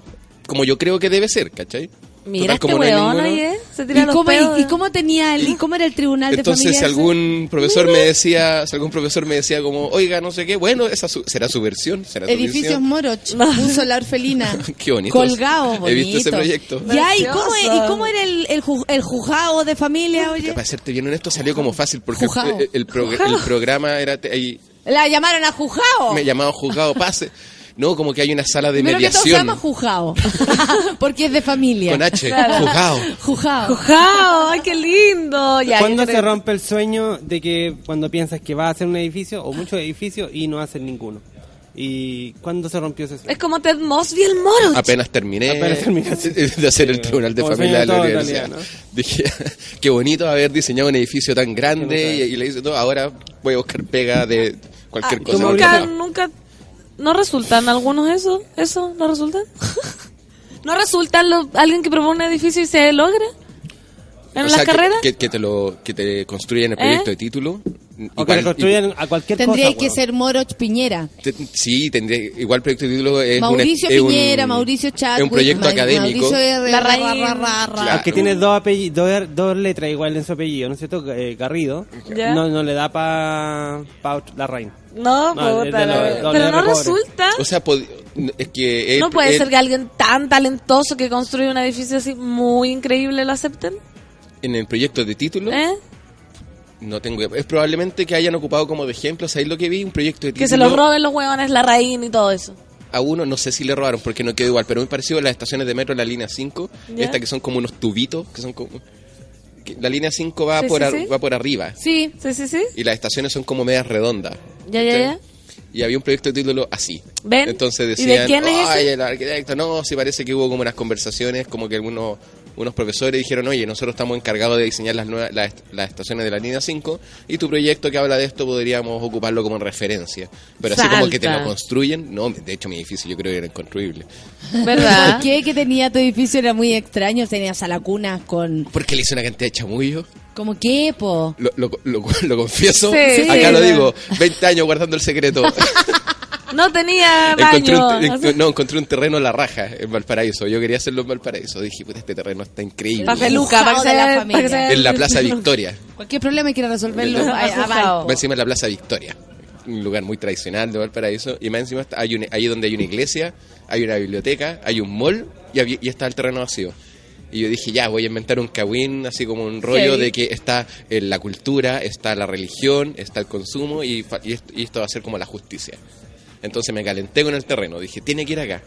como yo creo que debe ser, ¿cachai? Mira Total, este weón ahí, ¿eh? Se tira ¿Y los cómo, pedos. y, y cómo tenía el, y cómo era el tribunal Entonces, de si familia? algún profesor me decía, si algún profesor me decía como, oiga, no sé qué, bueno, esa su- será su versión, será su Edificios. Moroch, <laughs> un solar felina. <laughs> Qué bonito. Colgado, bonito. He visto ese proyecto. Ya, ¿y cómo. ¿y cómo era el, el, ju- el juzgado de familia, oye? Para serte bien honesto, salió como fácil, porque el, el- el progr- el programa era, te- ahí, La llamaron a juzgado. me llamaba juzgado pase. No, como que hay una sala de Primero que todo se mediación llama juzgado. <laughs> Porque es de familia. con H, juzgado. Juzgado. Jujao, ¡Ay, qué lindo! Ya, ¿Cuándo se rompe el sueño de que cuando piensas que va a hacer un edificio o muchos edificios y no hacen ninguno? ¿Y cuándo se rompió ese sueño? Es como Ted Mosby el moro. Apenas terminé Apenas <laughs> de hacer el tribunal de familia de la universidad. realidad, Dije, <laughs> qué bonito haber diseñado un edificio tan grande y, y le hice todo. Ahora voy a buscar pega de cualquier Ah, cosa. nunca, nunca, ¿no resultan algunos eso? ¿Eso no resulta? <laughs> ¿No resulta lo- alguien que propone un edificio y se logra? ¿En O las sea, que- carreras? Que, que te lo que te construyen el ¿Eh? proyecto de título. O que le construyan a cualquier Tendría cosa. que weón. ser Moroch Piñera. Te- sí, tendría, igual proyecto de título es un- Mauricio es un- Piñera, Mauricio Chadwick. Es un proyecto Ma- académico. Mauricio R. Larraín. ra, ra, ra, ra. Claro. Que tiene dos, apellidos, dos, dos letras igual en su apellido, ¿no es cierto? Eh, Garrido. Ya. No, no le da para pa la reina. No, No, puta, la pero no resulta. O sea, es que... eh, no puede eh, ser que alguien tan talentoso que construye un edificio así muy increíble lo acepten. En el proyecto de título, ¿Eh? no tengo... Es probablemente que hayan ocupado como de ejemplo, ¿sabéis lo que vi? Un proyecto de Que título... se lo roben los huevones, la raíz y todo eso. A uno no sé si le robaron porque no quedó igual, pero muy parecido a las estaciones de metro la línea 5, Ya. esta que son como unos tubitos, que son como... que la línea 5 va, Sí, por sí, ar- sí. va por arriba Sí, sí, sí, sí. y las estaciones son como medias redondas. Ya, ya, ya. Y había un proyecto de título así. ¿Ven? Entonces ¿Y de decían, quién es ay, ese? el arquitecto, no, sí parece que hubo como unas conversaciones, como que algunos unos profesores dijeron, oye, nosotros estamos encargados de diseñar las, nuevas, las, las estaciones de la línea 5 y tu proyecto que habla de esto podríamos ocuparlo como referencia. Pero así como que te lo construyen, no, de hecho mi edificio yo creo que era inconstruible. ¿Verdad? ¿Por qué que tenía tu edificio? Era muy extraño. Tenía salacunas con... Porque le hice una cantidad de chamullo. ¿Cómo qué, po? Lo, lo, lo- lo confieso, Sí, acá sí. lo digo, 20 años guardando el secreto. <laughs> No tenía encontré un, así. no, encontré un terreno en la raja, en Valparaíso. Yo quería hacerlo en Valparaíso. Dije, puta, este terreno está increíble. Para que la familia. En la Plaza Victoria. Cualquier problema quiera resolverlo. Va encima de la Plaza Victoria. Un lugar muy tradicional de Valparaíso. Y más encima está- hay un- ahí donde hay una iglesia, hay una biblioteca, hay un mall y, había- y está el terreno vacío. Y yo dije, ya, voy a inventar un cagüín, así como un rollo de que está eh, la cultura, está la religión, está el consumo y, fa- y esto, y esto va a ser como la justicia. Entonces me calenté con el terreno, dije, tiene que ir acá.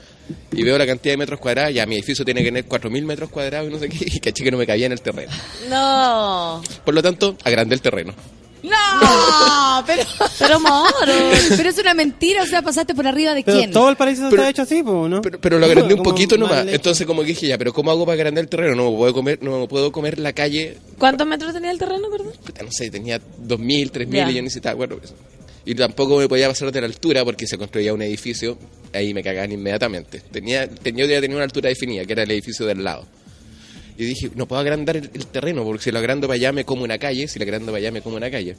Y veo la cantidad de metros cuadrados, ya mi edificio tiene que tener 4.000 metros cuadrados y no sé qué, y caché que no me cabía en el terreno. No. Por lo tanto, agrandé el terreno. No, <laughs> pero, Pero moro. pero es una mentira. O sea, pasaste por arriba de Pero quién. todo el paraíso Pero- está hecho así, ¿no? Pero, pero lo agrandé un poquito nomás. Entonces como que dije, ya, pero ¿cómo hago para agrandar el terreno? No me puedo comer, no me puedo comer la calle, ¿Cuántos metros tenía el terreno, perdón? no sé, tenía 2.000, 3.000 Ya. y yo necesitaba, bueno, eso. Y tampoco me podía pasar de la altura porque se construía un edificio, ahí me cagaban inmediatamente. Tenía, tenía, yo tenía una altura definida, que era el edificio del lado. Y dije, no puedo agrandar el, el terreno porque si lo agrando para allá me como una calle, si lo agrando para allá me como una calle.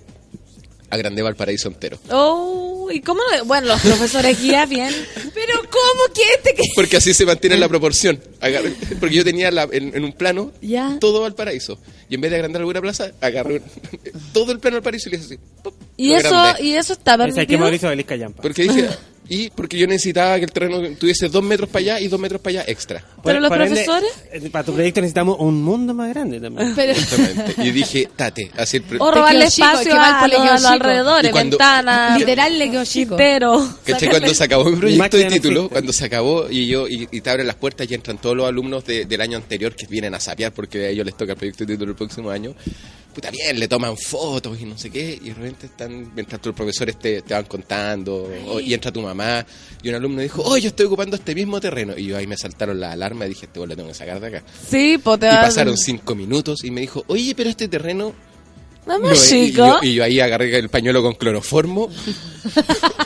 Agrandé Valparaíso entero. Oh, ¿y cómo? lo- Bueno, los profesores guía bien. Pero ¿cómo que este que...? <laughs> Porque así se mantiene la proporción. Porque yo tenía la- en, en un plano Ya. todo Valparaíso. Y en vez de agrandar alguna plaza, agarré <laughs> todo el plano Valparaíso y le hice así. pop, Y eso, grande. y eso está Ese es que permitido. Mauricio Belis Callampa. Porque dije, <laughs> y porque yo necesitaba que el terreno tuviese dos metros para allá y dos metros para allá extra. Pero los ende, profesores- eh, para tu proyecto necesitamos un mundo más grande también. Pero. Y dije, tate, así el <laughs> O robarle espacio que va al a, colegio los, a los chico. alrededores, cuando- ventanas, <laughs> literal le quedó chico. ¿Cachai? Cuando se acabó mi proyecto de no título, existe. cuando se acabó y yo y, y te abren las puertas y entran todos los alumnos de- del año anterior que vienen a sapear porque a ellos les toca el proyecto de título el próximo año, puta bien, le toman fotos y no sé qué, y de repente están, mientras tus profesores te, te van contando, o- y entra tu mamá, y un alumno dijo, oh, yo estoy ocupando este mismo terreno, y yo ahí me saltaron las alarmas y dije, este lo tengo que sacar de acá. Sí, pues Y pasaron cinco minutos y me dijo, oye, pero este terreno No es- y, chico. yo, y yo ahí agarré el pañuelo con cloroformo <laughs>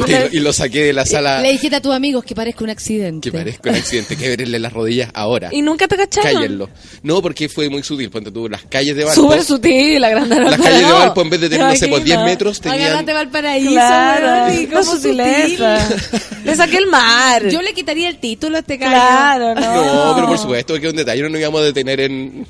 Puta, y, lo, y lo saqué de la sala Le dijiste a tus amigos que parezca un accidente. que parezca un accidente, que verle las rodillas ahora. ¿Y nunca te cacharon? Cállenlo. No, porque fue muy sutil. Ponte tú, las calles de Valpo. Súper sutil, la grande Las calles de Valpo, en vez de tener, no sé, por 10 Imagina. metros, tenían. Agárrate Valparaíso, Claro, cómo sutileza. sutil. Le saqué el mar. Yo le quitaría el título a este caño. Claro, no. No, pero por supuesto que es un detalle. No nos íbamos a detener en.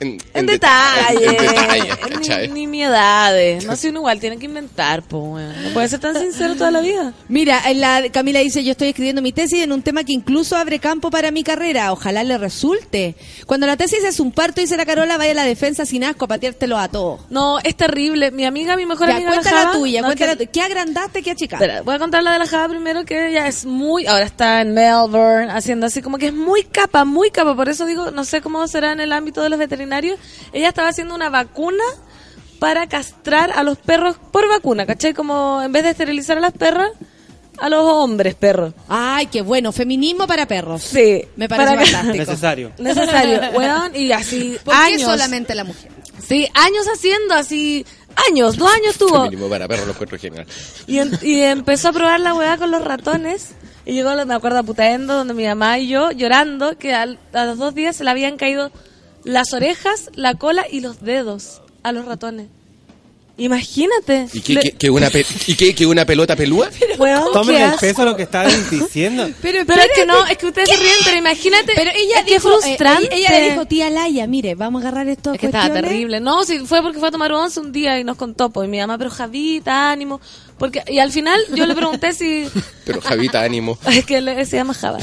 En, En det- detalle. En detalles, ¿cachai? Ni, ni miedades. No son igual, tienen que inventar, pues, weón. No puede ser tan sincero toda la vida. Mira, en la, Camila dice, yo estoy escribiendo mi tesis en un tema que incluso abre campo para mi carrera. Ojalá le resulte. Cuando la tesis es un parto, dice la Carola, vaya a la defensa sin asco a pateártelo a todos. No, es terrible. Mi amiga, mi mejor Ya, amiga cuenta la tuya, no, cuenta que- la tuya. ¿Qué agrandaste, qué achicaste? Espera, voy a contar la de la Java primero, que ella es muy, ahora está en Melbourne, haciendo así como que es muy capa, muy capa, por eso digo, no sé cómo será en el ámbito de los veterinarios. Ella estaba haciendo una vacuna para castrar a los perros por vacuna, ¿cachai? Como en vez de esterilizar a las perras, a los hombres perros. Ay, qué bueno, feminismo para perros. Sí. Me parece para fantástico. Necesario. Necesario, weón, y así <laughs> ¿Por qué años. solamente la mujer? Sí, años haciendo así, años, dos años tuvo. Mínimo para perros lo encuentro genial. Y, en- y empezó a probar la weá con los ratones. Y llegó, me acuerdo, a Putaendo, donde mi mamá y yo llorando, que al- a los dos días se le habían caído las orejas, la cola y los dedos a los ratones. Imagínate. ¿Y qué- qué una, pe- ¿y qué, qué una pelota pelúa? <laughs> Weón, Tomen el asco. peso de lo que estaban diciendo. <laughs> Pero, Pero es que no, es que ustedes se ríen, pero imagínate. Pero ella es que dijo, eh, frustrante. ella le dijo, tía Laia, mire, vamos a agarrar esto. Es que estaba terrible. No, sí, fue porque fue a tomar once un día y nos contó, pues, y mi mamá, pero Javita, ánimo. Porque, y al final yo le pregunté si, <laughs> Pero Javita, ánimo. Es que le- se llama Java.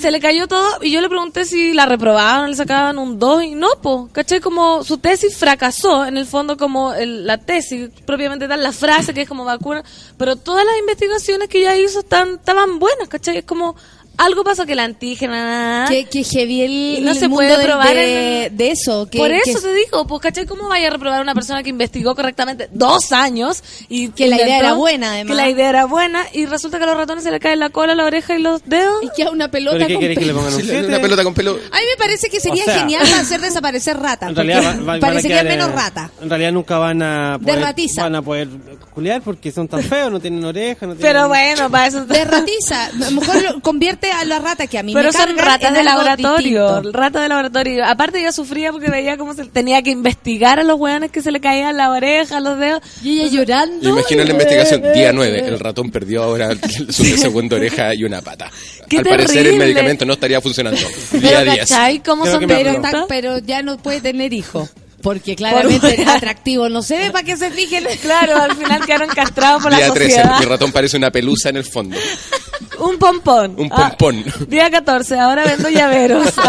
Se le cayó todo y yo le pregunté si la reprobaban, le sacaban un 2 y no, po, ¿cachai? Como su tesis fracasó, en el fondo como el- la tesis, propiamente tal, la frase que es como vacuna, pero todas las investigaciones que ella hizo están, estaban buenas, ¿cachai? Es como, algo pasó que la antígena... Que, que heavy el, no el se mundo puede probar de, en- de eso. Que, Por que- eso te digo, pues, ¿cachai? ¿Cómo vaya a reprobar a una persona que investigó correctamente dos años y Que la idea era buena, además. Que la idea era buena y resulta que a los ratones se le cae la cola, la oreja y los dedos. y que es una pelota ¿Pero qué con querés que le pelo. pongan un <laughs> Sí, una pelota con pelo. <laughs> A mí me parece que sería O sea, genial hacer desaparecer ratas. En realidad va- va- a parecería quedar, menos rata. En realidad nunca van a De poder, van a poder culiar porque son tan feos, no tienen oreja, no tienen... Pero bueno, para eso... De ratiza. A lo mejor convierte a la rata que a mí Pero me son ratas de laboratorio, ratas de laboratorio. Aparte ella sufría porque veía cómo se tenía que investigar a los weones que se le caían la oreja, los dedos. Y ella llorando. Imagina la investigación, día 9, el ratón perdió ahora <laughs> su segunda oreja y una pata. ¡Qué Al parecer el medicamento no estaría funcionando. Día Pero 10. ¿cachai? ¿Cómo Creo son que me pero, habló. está- pero ya no puede tener hijos. Porque claramente Por- es atractivo. No se ve para que se fijen. Claro, al final quedaron castrados por la Día 13, sociedad. mi ratón parece una pelusa en el fondo. <laughs> Un pompón. Un Ah, pompón. día 14, ahora vendo llaveros. <laughs>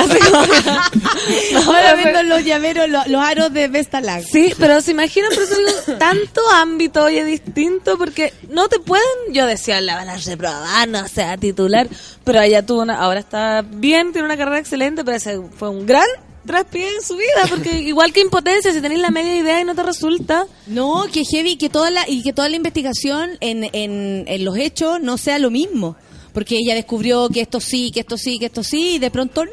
No, Ahora pero- vendo los llaveros, los, los aros de Vestalag. Sí, pero se imaginan, por eso digo, tanto ámbito oye distinto, porque no te pueden, yo decía, la van a reprobar, no sea titular, pero ella tuvo una, ahora está bien, tiene una carrera excelente, pero ese fue un gran traspié en su vida, porque <laughs> igual que impotencia, si tenéis la media idea y no te resulta, No, que heavy, que toda la, y que toda la investigación en, en, en los hechos no sea lo mismo. Porque ella descubrió que esto sí, que esto sí, que esto sí, y de pronto ¡no!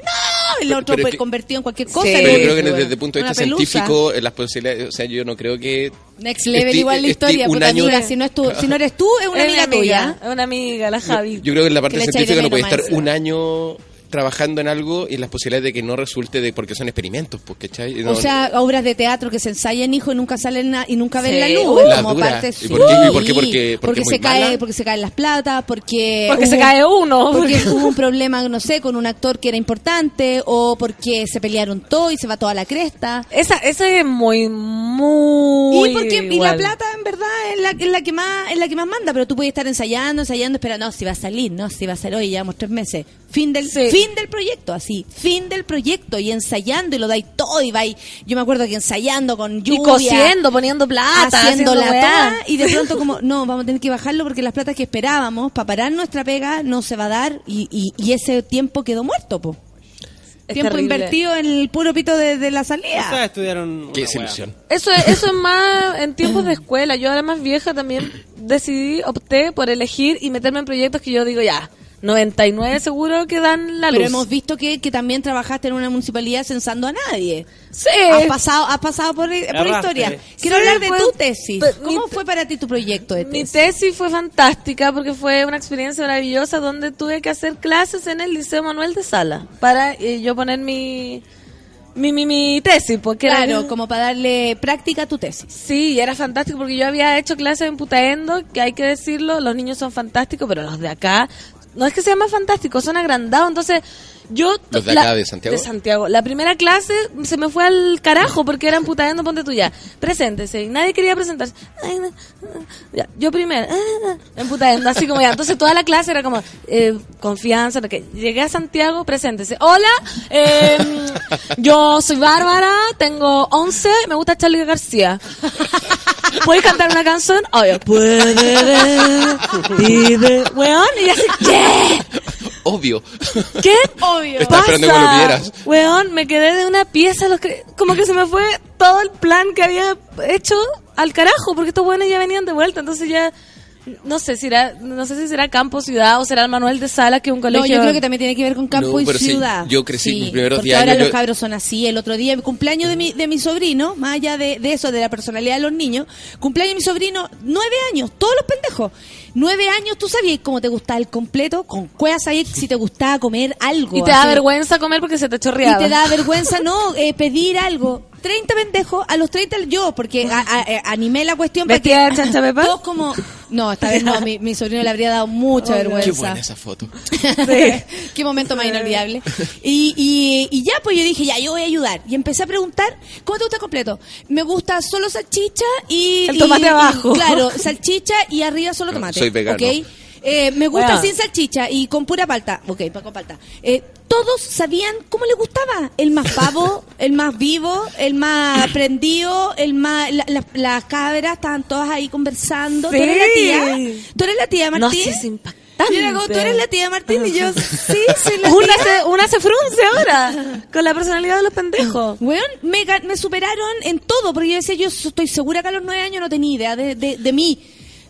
El Pero- otro pero fue que- convertido en cualquier cosa. Sí. Pero yo creo que desde el punto de vista científico, eh, las posibilidades, o sea, yo no creo que... Next level Esti- igual la historia, un porque año- amiga, si no, es tú, si no eres tú, es una es amiga mi amiga, tuya. es una amiga, la Javi. Yo creo que en la parte científica no puede estar un año trabajando en algo y las posibilidades de que no resulte de porque son experimentos, pues, ¿cachai? No- o sea, obras de teatro que se ensayan, hijo, y nunca salen na- y nunca ven Sí. la luz. La como dura. parte ¿Y por qué? ¿Y por qué? Porque- porque muy se cae, mala. porque se caen las platas, porque Porque se hubo- cae uno. porque <laughs> hubo un problema, no sé, con un actor que era importante, o porque se pelearon todo y se va toda la cresta. Esa, esa es muy, muy. y porque y la plata en verdad es la, es la que más es la que más manda pero tú puedes estar ensayando ensayando esperando no si va a salir no si va a salir hoy llevamos tres meses fin del Sí. fin del proyecto así fin del proyecto y ensayando y lo dais todo y vais yo me acuerdo que ensayando con lluvia Y cosiendo, poniendo plata, haciendo haciendo la y de pronto como <laughs> no vamos a tener que bajarlo porque las platas que esperábamos para parar nuestra pega no se va a dar y, y, y ese tiempo quedó muerto po Es tiempo terrible. invertido en el puro pito de, de la salida estudiaron. Qué desilusión. Eso es, eso es <laughs> más en tiempos de escuela. Yo ahora más vieja también decidí, opté por elegir y meterme en proyectos que yo digo ya, 99 seguro que dan la Pero luz. hemos visto que, que también trabajaste en una municipalidad censando a nadie. Sí. Has pasado, has pasado por, por la Agarraste. historia. Quiero Sí, hablar de pues, tu tesis. pues, ¿Cómo mi- fue para ti tu proyecto de Mi tesis? tesis fue fantástica porque fue una experiencia maravillosa donde tuve que hacer clases en el Liceo Manuel de Sala para eh, yo poner mi, mi, mi, mi tesis. Porque era- Claro, como para darle práctica a tu tesis. Sí, y era fantástico porque yo había hecho clases en Putaendo, que hay que decirlo, los niños son fantásticos, pero los de acá, no es que sean más fantásticos, son agrandados. Entonces, yo... ¿Los de acá, de Santiago? De Santiago. La primera clase se me fue al carajo porque era en Putaendo, ponte tú ya. Preséntese. Y nadie quería presentarse. Ay, no, ya, yo primero. ah, En así como ya. Entonces, toda la clase era como eh, confianza. no que Llegué a Santiago, preséntese. Hola, eh, yo soy Bárbara, tengo 11, me gusta Charlie García. ¿Puedes cantar una canción? Obvio. Puede, pide. Weón, y así. Obvio. ¿Qué? <laughs> Obvio. Estaba esperando que lo pidieras. Weón, me quedé de una pieza, los que- como que se me fue todo el plan que había hecho al carajo, porque estos buenos ya venían de vuelta, entonces ya no sé si era, no sé si será campo ciudad o será el Manuel de Sala que es un No, colegio. yo creo que también tiene que ver con campo No, y sí, ciudad. yo crecí mis primeros porque 10 ahora los yo- cabros son así. El otro día, el cumpleaños de mi, de mi sobrino, más allá de, de eso, de la personalidad de los niños, cumpleaños de mi sobrino, nueve años, todos los pendejos. Nueve años, ¿tú sabías cómo te gustaba el completo? Con cuevas ahí si te gustaba comer algo. y te da vergüenza comer porque se te Y chorreaba. te da vergüenza, no, eh, pedir algo. 30 pendejos, a los 30 yo, porque a- a- eh, animé la cuestión para que... ¿Vestida de chancha pepa? Todos como... No, esta vez no, mi, mi sobrino le habría dado mucha Qué vergüenza. buena esa foto. <laughs> Qué momento más inolvidable. Y, y, y ya, pues yo dije, ya, yo voy a ayudar. Y empecé a preguntar, ¿cómo te gusta completo? Me gusta solo salchicha y... El tomate y- y- abajo. claro, salchicha y arriba solo tomate. Soy vegano. ¿ok? Eh, me gusta Bueno. sin salchicha y con pura palta. Ok, pa- con palta. Eh, todos sabían cómo le gustaba. El más pavo, el más vivo, el más prendido, el más... la- la- las cabras estaban todas ahí conversando. ¿Tú eres la Sí. tía? ¿Tú eres la tía, No Martín? sé, es impactante. Y era como, ¿tú eres la tía Martín? Y yo, sí, soy la Una tía. se, una se frunce ahora con la personalidad de los pendejos. Weón, me, me superaron en todo, porque yo decía, yo estoy segura que a los nueve años no tenía idea de, de, de mí.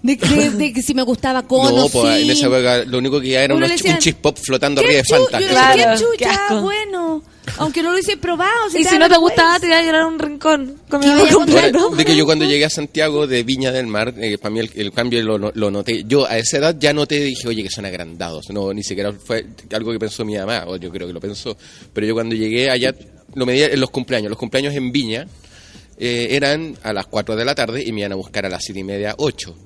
De, de- <laughs> de que si me gustaba cono, no, pues sí. en esa época lo único que era Uno unos le ch- decía, un chip pop flotando ¿Qué arriba de Fanta. Yo decía, qué qué chucha, asco. bueno. Aunque no lo hubiese probado. Y si no te gustaba, te iba a llorar a un rincón. ¿Qué completo. De que yo cuando llegué a Santiago de Viña del Mar, eh, para mí el, el cambio lo, lo noté. Yo a esa edad ya noté, dije, oye, que son agrandados. No, ni siquiera fue algo que pensó mi mamá, o yo creo que lo pensó. Pero yo cuando llegué allá, lo medía en los cumpleaños. Los cumpleaños en Viña eh, eran a las 4 de la tarde y me iban a buscar a las 7 y media, 8.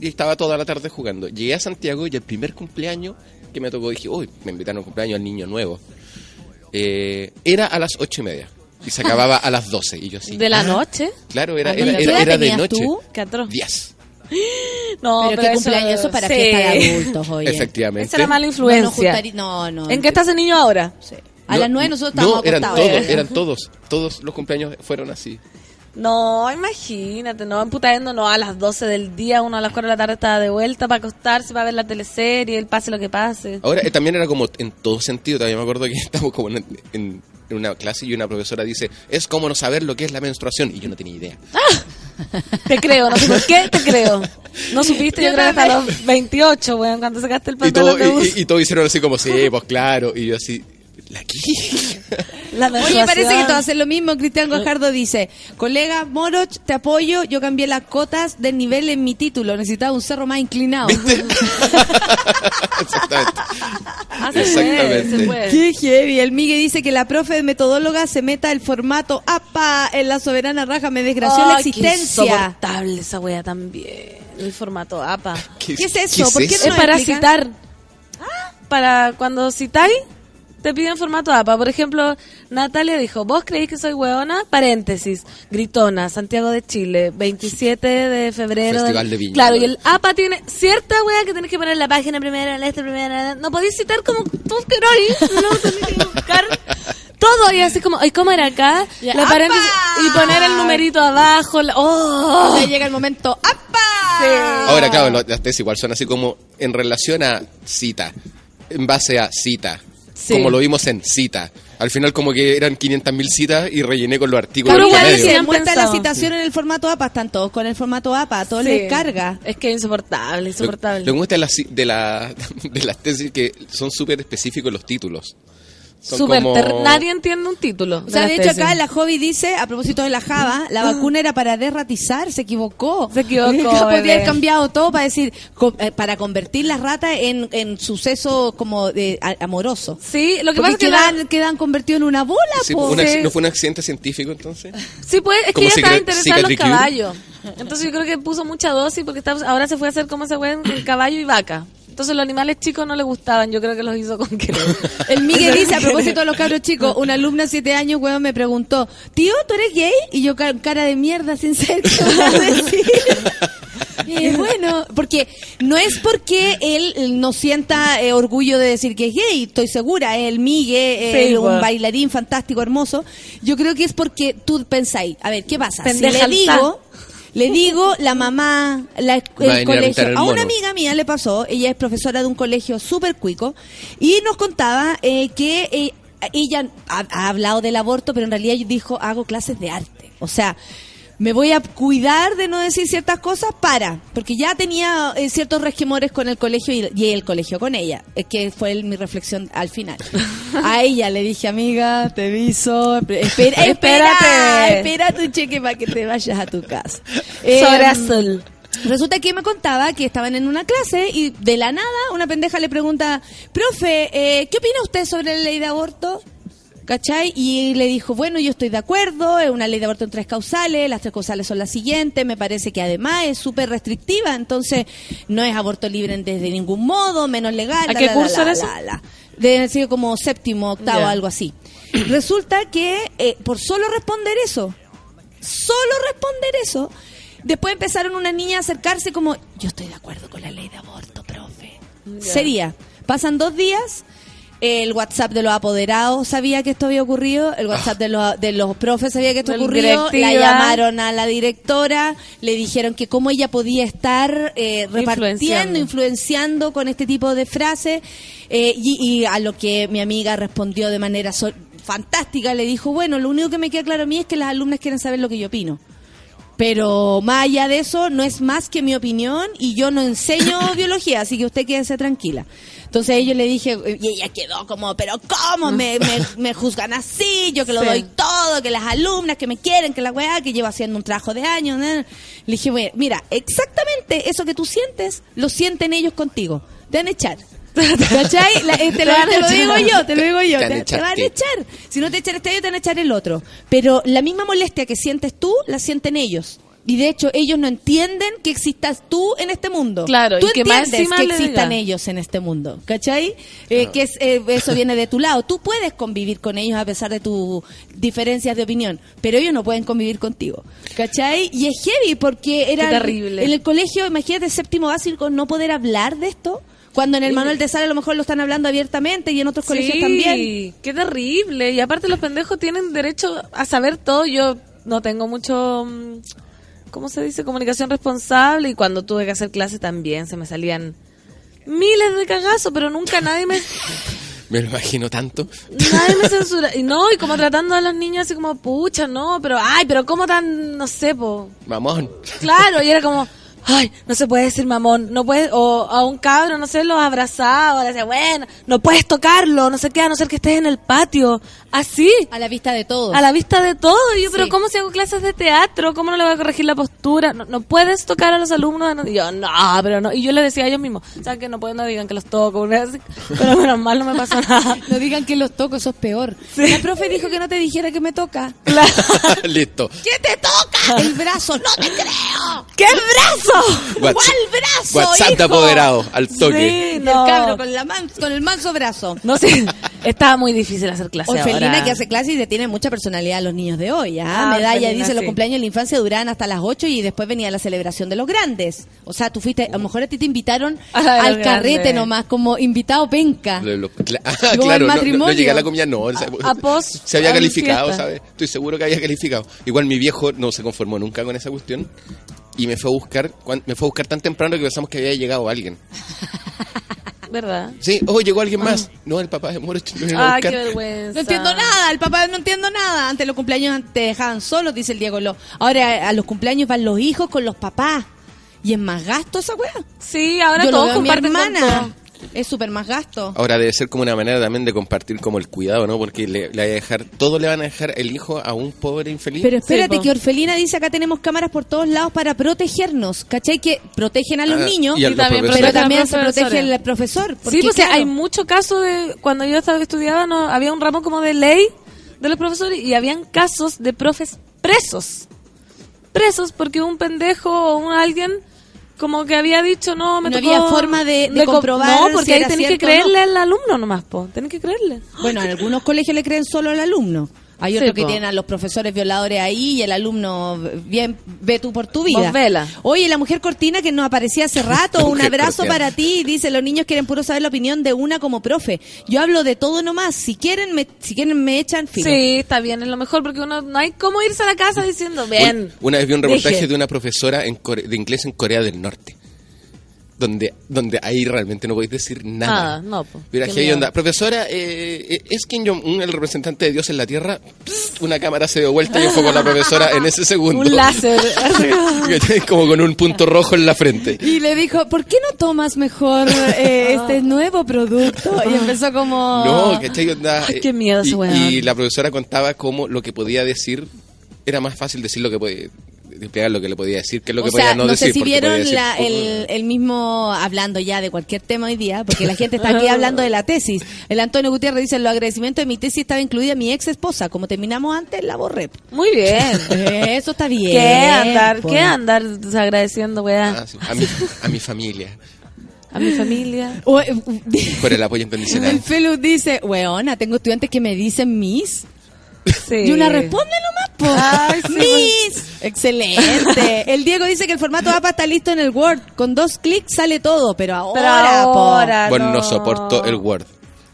Y estaba toda la tarde jugando. Llegué a Santiago y el primer cumpleaños que me tocó, dije, uy, me invitaron a un cumpleaños al niño nuevo. Eh, era a las ocho y media. Y se acababa a las 12. Y yo así. De la ah, noche. Claro, era, Ah, era, ¿qué era, era de noche. tú? Qué atroz. 10. <gasps> No, pero, qué cumpleaños eso para sí. fiesta de adultos, <laughs> oye. Efectivamente. Esa era mala No, influencia. no, no. ¿En qué está ese niño ahora? Sí. A No, las nueve nosotros no, estábamos eran acostados. todos, eran <laughs> todos. Todos los cumpleaños fueron así. No, imagínate, no, en Putaendo no, a las 12 del día, uno a las 4 de la tarde estaba de vuelta para acostarse, para ver la teleserie, el pase lo que pase. Ahora, eh, también era como en todo sentido. Todavía me acuerdo que <laughs> estamos como en, en- en una clase y una profesora dice, es como no saber lo que es la menstruación. Y yo no tenía idea. Te creo, no sé por qué, te creo. No supiste, yo, Yo creo que hasta también. los 28, weón, cuando sacaste el Y, pantalón todo, de bus. y, y- y todos hicieron así como, sí, pues claro. Y yo así, ¿la? <laughs> La Oye, parece que todos hacen lo mismo. Cristian Guajardo dice, colega Moroch, te apoyo, yo cambié las cotas del nivel en mi título, necesitaba un cerro más inclinado. ¿Viste? <laughs> Exactamente. Eso. Exactamente. Se puede. Qué heavy. El Migue dice que la profe de metodóloga se meta el formato APA en la soberana raja. Me desgració la Ay, qué existencia. insoportable esa wea también. El formato APA. ¿Qué es eso? ¿Por qué Es no para explican? citar. Para cuando citáis, te piden formato APA. Por ejemplo, Natalia dijo, ¿vos creéis que soy hueona? Paréntesis, gritona, Santiago de Chile, 27 de febrero. Festival del- de Viña. Claro, y el APA tiene cierta wea que tenés que poner en la página primera, en la esta primera. No podéis citar como tú queráis. No, tenés que buscar todo y así como, ¿y cómo era acá? Y poner el numerito abajo. la- ¡Oh! Ya llega el momento APA. Ahora, claro, las tesis igual son así como en relación a cita, en base a cita, Sí. como lo vimos en cita. Al final como que eran 500.000 citas y rellené con los artículos entre igual sí, si muestra la citación en el formato APA, están todos con el formato APA, todo Sí. les carga. Es que es insoportable, Lo, insoportable. lo que me gusta de las, de, la, <laughs> de las tesis que son súper específicos los títulos. Son Súper como- Nadie entiende un título. O sea, de hecho acá la Hobby dice, a propósito de la Java, la vacuna era para derratizar, se equivocó. Se equivocó, <laughs> bebé. haber cambiado todo para decir, co- eh, para convertir las ratas en, en suceso como de a- amoroso. Sí, lo que Porque pasa es que la- quedan, quedan convertidos en una bola, Sí. ¿No fue un accidente científico entonces? Sí, pues, es que ella estaba interesada en los caballos. Entonces yo creo que puso mucha dosis porque estaba- ahora se fue a hacer como ese weón en caballo y vaca. Entonces los animales chicos no le gustaban, yo creo que los hizo con querer. <laughs> El Miguel dice, a propósito de los cabros chicos, una alumna de 7 años, weón, me preguntó, tío, ¿tú eres gay? Y yo, ca- cara de mierda, sin ser, ¿qué vas a decir? Eh, bueno, porque no es porque él no sienta eh, orgullo de decir que es gay, estoy segura, el Migue, Sí, eh, un pues. bailarín fantástico, hermoso. Yo creo que es porque tú pensáis, a ver, ¿qué pasa? Pendeja si le digo, le digo, la mamá, la, Va el a colegio, el a una amiga mía le pasó, ella es profesora de un colegio súper cuico, y nos contaba eh, que eh, ella ha, ha hablado del aborto, pero en realidad dijo, hago clases de arte. O sea, me voy a cuidar de no decir ciertas cosas para, porque ya tenía eh, ciertos resquemores con el colegio y, y el colegio con ella, es que fue el- mi reflexión al final. A ella le dije, amiga, te aviso, <laughs> espera, espera, espera tu cheque para que te vayas a tu casa. Eh, Sobre azul. Resulta que me contaba que estaban en una clase y de la nada una pendeja le pregunta, profe, eh, ¿qué opina usted sobre la ley de aborto? ¿Cachai? Y le dijo, bueno, yo estoy de acuerdo, es una ley de aborto en tres causales, las tres causales son las siguientes, me parece que además es súper restrictiva, entonces no es aborto libre desde ningún modo, menos legal. ¿A la, qué la, curso la, eso? Debe sido como séptimo, octavo, algo así. Resulta que eh, por solo responder eso, solo responder eso, después empezaron una niña a acercarse como, yo estoy de acuerdo con la ley de aborto, profe. Sería, pasan dos días, el WhatsApp de los apoderados sabía que esto había ocurrido, el WhatsApp de los, de los profes sabía que esto Del ocurrió, la llamaron a la directora, le dijeron que cómo ella podía estar eh, repartiendo, Influenciando. influenciando con este tipo de frases, eh, y, y a lo que mi amiga respondió de manera so- fantástica, le dijo, bueno, lo único que me queda claro a mí es que las alumnas quieren saber lo que yo opino. Pero más allá de eso, no es más que mi opinión y yo no enseño <coughs> biología, así que usted quédese tranquila. Entonces yo le dije, y ella quedó como, pero ¿cómo me, me, me juzgan así? Yo que lo Sí. doy todo, que las alumnas que me quieren, que la weá, que llevo haciendo un trabajo de años. Le dije, "Bueno, mira, exactamente eso que tú sientes, lo sienten ellos contigo. Te van a echar. ¿Cachai? La- eh, te, lo, Te digo yo, te lo digo yo. Te van a Te, te echar van a qué. echar. Si no te echan este te van a echar el otro. Pero la misma molestia que sientes tú, la sienten ellos. Y de hecho, ellos no entienden que existas tú en este mundo. Claro, tú y que más entiendes encima que existan ellos en este mundo. ¿Cachai? Eh, que es, eh, eso viene de tu lado. Tú puedes convivir con ellos a pesar de tus diferencias de opinión, pero ellos no pueden convivir contigo. ¿Cachai? Y es heavy porque era Qué terrible. en el colegio, imagínate, séptimo básico, no poder hablar de esto. Cuando en el manual de sala a lo mejor lo están hablando abiertamente y en otros colegios Sí, también. qué terrible. Y aparte los pendejos tienen derecho a saber todo. Yo no tengo mucho, mm, ¿cómo se dice? Comunicación responsable. Y cuando tuve que hacer clases también se me salían miles de cagazos, pero nunca nadie me, <laughs> Me lo imagino tanto. nadie me <laughs> censura. Y no, y como tratando a los niños así como, pucha, no, pero, ay, pero cómo tan, no sé, po. Mamón. Claro, y era como, ay, no se puede decir mamón, no puedes, o a un cabro, no sé, lo abrazaba, le decía, bueno, no puedes tocarlo, no sé qué, a no ser que estés en el patio. Así. A la vista de todos. A la vista de todo. Y yo, pero Sí. ¿cómo si hago clases de teatro? ¿Cómo no le voy a corregir la postura? No, no puedes tocar a los alumnos. No. Y yo, no, pero no. Y yo le decía a ellos mismos, ¿saben que no pueden, no digan que los toco? Pero menos mal no me pasó <laughs> nada. No digan que los toco, eso es peor. La profe dijo que no te dijera que me toca. <laughs> Listo. ¿Qué te toca? El brazo, no te creo. ¡Qué brazo! What's- ¿Cuál brazo? WhatsApp hijo? apoderado, al toque. Sí, El cabro con, la man- con el manso brazo. No sé, estaba muy difícil hacer clase Orfelina ahora. que hace clase y le tiene mucha personalidad a los niños de hoy. ¿ah? Ah, Medalla Orfelina, dice, los cumpleaños de la infancia duraban hasta las 8 y después venía la celebración de los grandes. O sea, tú fuiste, a lo mejor a ti te invitaron <laughs> al carrete grandes. nomás, como invitado penca. Lo- lo- cla- <laughs> ah, Como claro, el no- no, matrimonio. no llegué a la comida, no. A se <laughs> había calificado, fiesta. ¿sabes? Estoy seguro que había calificado. Igual mi viejo no se conformó nunca con esa cuestión y me fue a buscar, me fue a buscar tan temprano que pensamos que había llegado alguien. <laughs> ¿Verdad? Sí, oh, llegó alguien más. No, el papá de Moro qué vergüenza. No entiendo nada, el papá no entiendo nada. Antes los cumpleaños te dejaban solos, dice el Diego Lo. Ahora a, los cumpleaños van los hijos con los papás. Y es más gasto esa weá. Sí, ahora Yo lo todos mi comparten con hermana. todo. Es súper más gasto. Ahora debe ser como una manera también de compartir como el cuidado, ¿no? Porque le, le va a dejar, todo le van a dejar el hijo a un pobre infeliz. Pero espérate, Sí, que Orfelina dice acá tenemos cámaras por todos lados para protegernos. ¿Cachai? Que protegen a los Ah, niños, y a Y los también pero protegen a también los se protege profesores. el profesor. Porque, Sí, pues claro, hay mucho caso de cuando yo estaba estudiaba no había un ramo como de ley de los profesores y habían casos de profes presos. Presos porque un pendejo o un alguien como que había dicho no me No tocó- había forma de- de co- comprobar No, si porque ahí tenés que o no. creerle al alumno nomás, po. Tenés que creerle. Bueno, en algunos colegios le creen solo al alumno. Hay Sí, otros que po. tienen a los profesores violadores ahí y el alumno, bien, ve tú por tu vida. Vela. Oye, la mujer cortina que nos aparecía hace rato, <laughs> un abrazo cortina. para ti. Dice, los niños quieren puro saber la opinión de una como profe. Yo hablo de todo nomás. Si quieren, me, si quieren me echan filo. Sí, está bien, es lo mejor porque uno no hay cómo irse a la casa diciendo, bien. Una vez vi un reportaje Deje. de una profesora en Core- de inglés en Corea del Norte. Donde, donde ahí realmente no podéis decir nada. Nada, no, po. Mira, Qué que onda. Profesora, eh, eh, ¿es Kim Jong-un el representante de Dios en la Tierra? Psst, una cámara se dio vuelta y enfocó a la profesora en ese segundo. <laughs> Un láser. <laughs> Como con un punto rojo en la frente. Y le dijo, ¿por qué no tomas mejor eh, <laughs> este nuevo producto? Y empezó como... No, ¿cachai? Onda, Ay, eh, qué miedo y, y la profesora contaba cómo lo que podía decir era más fácil decir lo que podía explicar lo que le podía decir que lo que o podía sea, no, no, decir sé si vieron decir, la- "Uh". el, el mismo hablando ya de cualquier tema hoy día, porque la gente está aquí <laughs> hablando de la tesis. El Antonio Gutiérrez dice, los agradecimientos de mi tesis estaba incluida mi ex esposa. Como terminamos antes, la borré. Muy bien. Eh, Eso está bien. ¿Qué andar, pues. qué andar agradeciendo, weá? Ah, sí, a, mi, a mi familia A mi familia. Eh, por el apoyo <laughs> el incondicional Felu dice, weona, tengo estudiantes que me dicen Miss. Sí. Y una responde nomás, po. Ay, sí, Miss. Excelente. El Diego dice que el formato APA está listo en el Word. Con dos clics sale todo, pero ahora, Pero po. ahora bueno no no. soporto el Word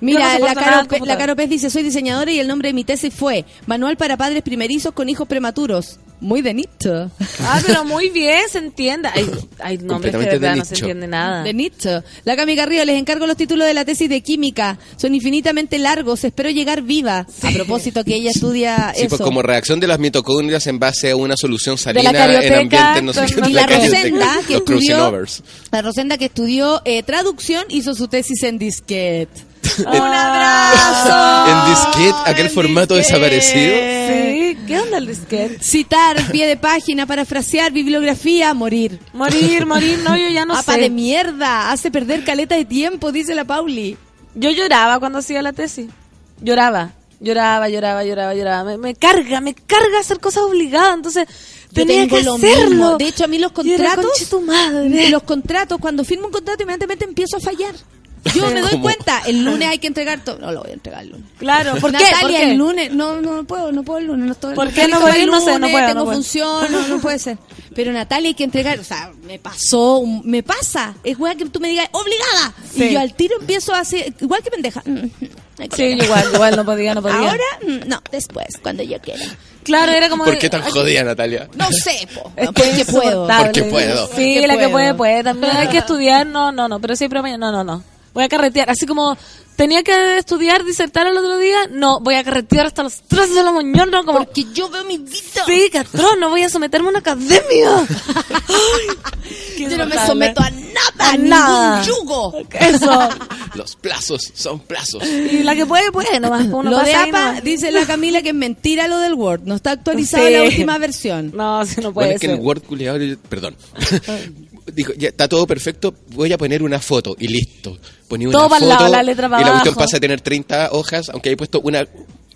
Mira, no la, Caro, Pe- la. Caro Pez dice, soy diseñadora y el nombre de mi tesis fue Manual para padres primerizos con hijos prematuros. Muy de nicho. Ah, pero muy bien, se entiende. Hay, hay <laughs> nombres que de Completamente de verdad no se entiende nada. De nicho. La Cami Garrido, les encargo los títulos de la tesis de química. Son infinitamente largos. Espero llegar viva. A propósito que ella estudia Sí, eso. pues como reacción de las mitocondrias en base a una solución salina la en ambientes no sé con- qué, Y la Rosenda, que estudió, la Rosenda que estudió eh, traducción, hizo su tesis en disquete. <laughs> ¡Un Ah. <laughs> en disquete aquel En formato desaparecido Sí, ¿qué onda el disquete? Citar, pie de página, parafrasear, bibliografía, morir. Morir, morir, no, yo ya no <laughs> Apa sé. de mierda, hace perder caleta de tiempo, dice la Pauli. Yo lloraba cuando hacía la tesis. Lloraba. Lloraba, lloraba, lloraba, lloraba. Me, me carga, me carga hacer cosas obligadas. Entonces, Yo tenía tengo que lo hacerlo. mismo. De hecho, a mí los contratos, "Conche tu madre". los contratos, cuando firmo un contrato, inmediatamente empiezo a fallar. Yo <laughs> me doy ¿Cómo? cuenta, el lunes hay que entregar todo. No lo voy a entregar el lunes. Claro, ¿por qué? Natalia, ¿Por qué? el lunes, no, no puedo, no puedo el lunes, no estoy. ¿Por qué no voy? el No sé, no lunes, puedo, tengo no puedo. función, no, no puede ser. Pero Natalia hay que entregar, o sea, me pasó, me pasa, es weá que tú me digas, obligada. Sí. Y yo al tiro empiezo a hacer, igual que pendeja. Mm, hay Sí, igual, igual, no podía, no podía. Ahora, mm, no, después, cuando yo quiera. Claro, era como... ¿por qué tan jodida Natalia? No sé, po, <laughs> Es que porque es puedo. Porque puedo. Sí, Porque la que puede, puede. También hay que estudiar, no, no, no. Pero siempre mañana, no, no, no. Voy a carretear. Así como tenía que estudiar, disertar el otro día, no, voy a carretear hasta las 3 de la mañana. Como, Porque yo veo mi vida. sí, catrón, no voy a someterme a una academia. <laughs> Yo no me someto a nada, A a nada. ningún yugo. Eso. <laughs> Los plazos son plazos. Y la que puede, puede, nomás. Uno lo de pasa ahí APA, nomás. dice la Camila que es mentira lo del Word. No está actualizada Sí. la última versión. No, si no Bueno, puede es que ser. el Word culiado, perdón. <laughs> Dijo, ya está todo perfecto, voy a poner una foto y listo. Ponía una Todo foto lado, la letra y la cuestión pasa a tener 30 hojas, aunque haya puesto una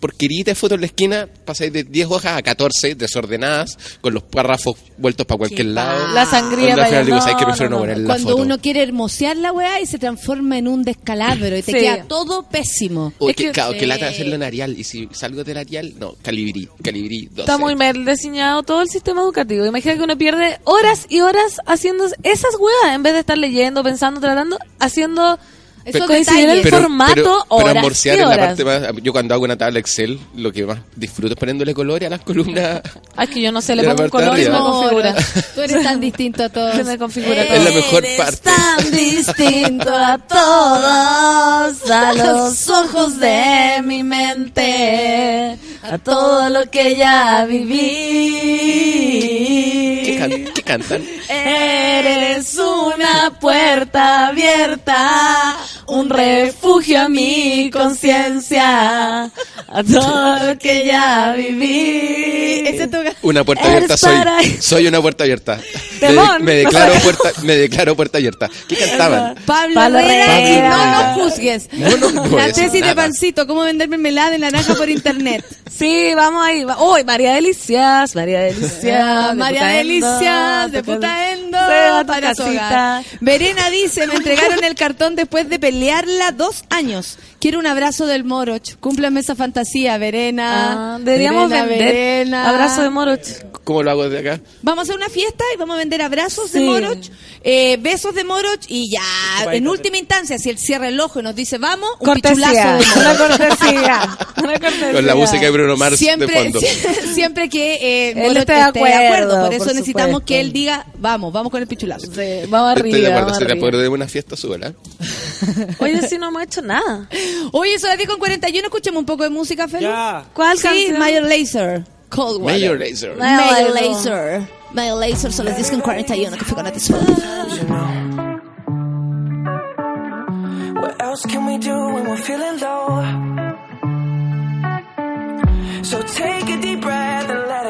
porquerita de foto en la esquina, pasáis de 10 hojas a 14 desordenadas, con los párrafos vueltos para cualquier lado. La sangría final para digo, allá. ¿sabes qué? No, Prefiero no, no, no. poner la Cuando foto. uno quiere hermosear la weá y se transforma en un descalabro y te Sí. queda todo pésimo. Uy, Es que, que- claro, que lata hacerlo en Arial. Y si salgo del Arial, no, calibrí, calibrí 12. Está muy mal diseñado todo el sistema educativo. Imagina que uno pierde horas y horas haciendo esas weas en vez de estar leyendo, pensando, tratando, haciendo Esos coincidir el detalles. formato pero horas amorciar y en la horas. parte más... Yo cuando hago una tabla Excel, lo que más disfruto es poniéndole colores a las columnas. Ay, es que yo no sé, le pongo un color y me configura. Tú eres tan distinto a todos. Se me configura Es la mejor Eres parte. tan distinto a todos, a <laughs> los ojos de mi mente, a todo lo que ya viví. ¿Qué, can- qué cantan? Eres una puerta abierta, un refugio a mi conciencia, a todo lo que ya viví. Una puerta abierta soy. Soy una puerta abierta. <laughs> Me, declaro <laughs> puerta, me declaro puerta abierta. ¿Qué cantaban? Pablo, Pablo Herrera, y Herrera. no nos juzgues. No, no, no voy a la tesis de pancito, cómo vender mermelada de naranja por internet. <laughs> Sí, vamos ahí. Uy, María Delicias, María Delicias. De María Delicias, de puta endo, para casita. Verena dice, me entregaron el cartón después de pelearla dos años. Quiero un abrazo del Moroch. Cúmplame esa fantasía, Verena. Ah, deberíamos Verena, vender Verena. abrazo de Moroch. ¿Cómo lo hago desde acá? Vamos a hacer una fiesta y vamos a vender abrazos de. Moroch, eh, besos de Moroch y ya, en última instancia, si él cierra el ojo y nos dice vamos, un Cortesía, pichulazo de una cortesía, una cortesía. Con la música de Bruno Mars de Siempre, fondo. <laughs> siempre que eh, Él esté de acuerdo, Por eso por necesitamos supuesto. que él diga, vamos, vamos con el pichulazo. Sí, vamos arriba, Estoy de acuerdo, vamos de arriba. acuerdo de una fiesta sola. <laughs> Oye, si no hemos hecho nada. Oye, son las 10 con 41, escuchemos un poco de música, Felipe. Ya. ¿Cuál Sí, canción? Mayor Laser. Cold Water. Major Laser. Mayor Mayor Laser. Mayor Laser son las 10 con 41 que fue con Atis What else can we do when we're feeling low? So take a deep breath and let it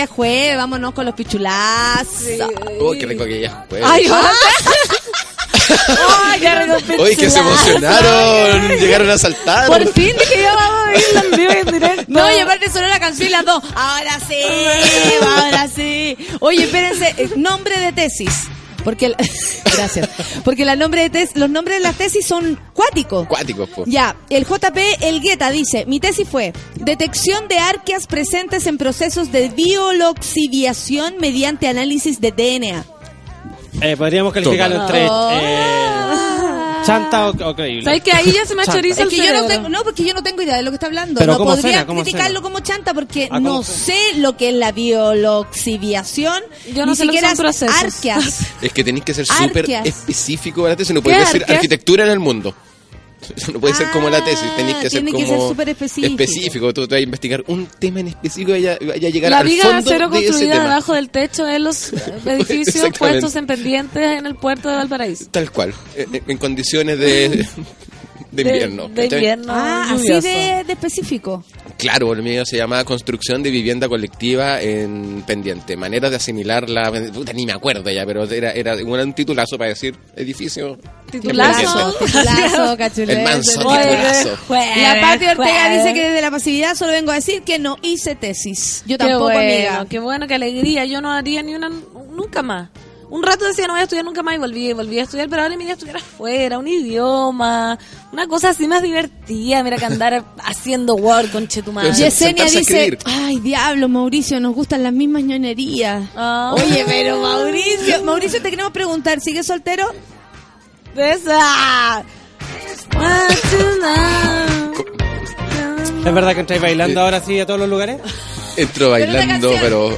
ya es jueves, vámonos con los pichulazos. Uy, qué rico que ya. Ay, ahora- <laughs> Ay, qué rico Uy, que se emocionaron. Llegaron a saltar. Por fin que ya vamos a irla en vivo y en directo. No, y aparte sonó la canción y las dos. Ahora sí, ahora sí. Oye, espérense, eh, nombre de tesis. Porque el- <laughs> gracias. Porque la nombre de tes- los nombres de las tesis son cuáticos. Cuáticos, po. Ya, el JP Elgueta dice, mi tesis fue detección de arqueas presentes en procesos de bioloxiviación mediante análisis de DNA. Eh, podríamos calificarlo entre eh, chanta o, o creíble. ¿Sabes que ahí ya se me achoriza Es el que yo no tengo, no, porque yo no tengo idea de lo que está hablando. Pero no ¿cómo podría criticarlo como chanta porque Ah, ¿cómo no sé lo que es la bioloxiviación. Yo no ni sé lo que siquiera son procesos. arqueas. <laughs> Es que tenéis que ser súper específico la tesis. No ser arqueas? arquitectura en el mundo. Eso <laughs> no puede ser como la tesis. Tenéis que ser Ah, tiene que como ser específico. específico. Tú te vas a investigar un tema en específico y vaya, vaya a llegar La al de fondo acero de ese construida tema. debajo del techo de los <laughs> edificios puestos en pendientes en el puerto de Valparaíso. Tal cual. En, en condiciones de, <laughs> de invierno. De, invierno Ah, así de, de específico. Claro, el mío se llama Construcción de Vivienda Colectiva en Pendiente. Manera de asimilar la... Puta, ni me acuerdo ya, pero era, era un titulazo para decir edificio. Titulazo. Titulazo, cachulete. <laughs> El manso titulazo. La Pati Ortega jueves. dice que desde la pasividad solo vengo a decir que no hice tesis. Yo Qué tampoco, bueno, amiga. qué bueno, qué alegría. Yo no haría ni una, nunca más. Un rato decía no voy a estudiar nunca más y volví, volví a estudiar, pero ahora me iría a estudiar afuera, un idioma, una cosa así más divertida, mira que andar <laughs> haciendo Word con se- Yesenia dice, ay diablo, Mauricio, nos gustan las mismas ñoñerías. Ah. Oye, pero Mauricio, Mauricio, te queremos preguntar, ¿sigues soltero? Esa. ¿Es verdad que entráis bailando ahora sí a todos los lugares? <laughs> Entro bailando, pero...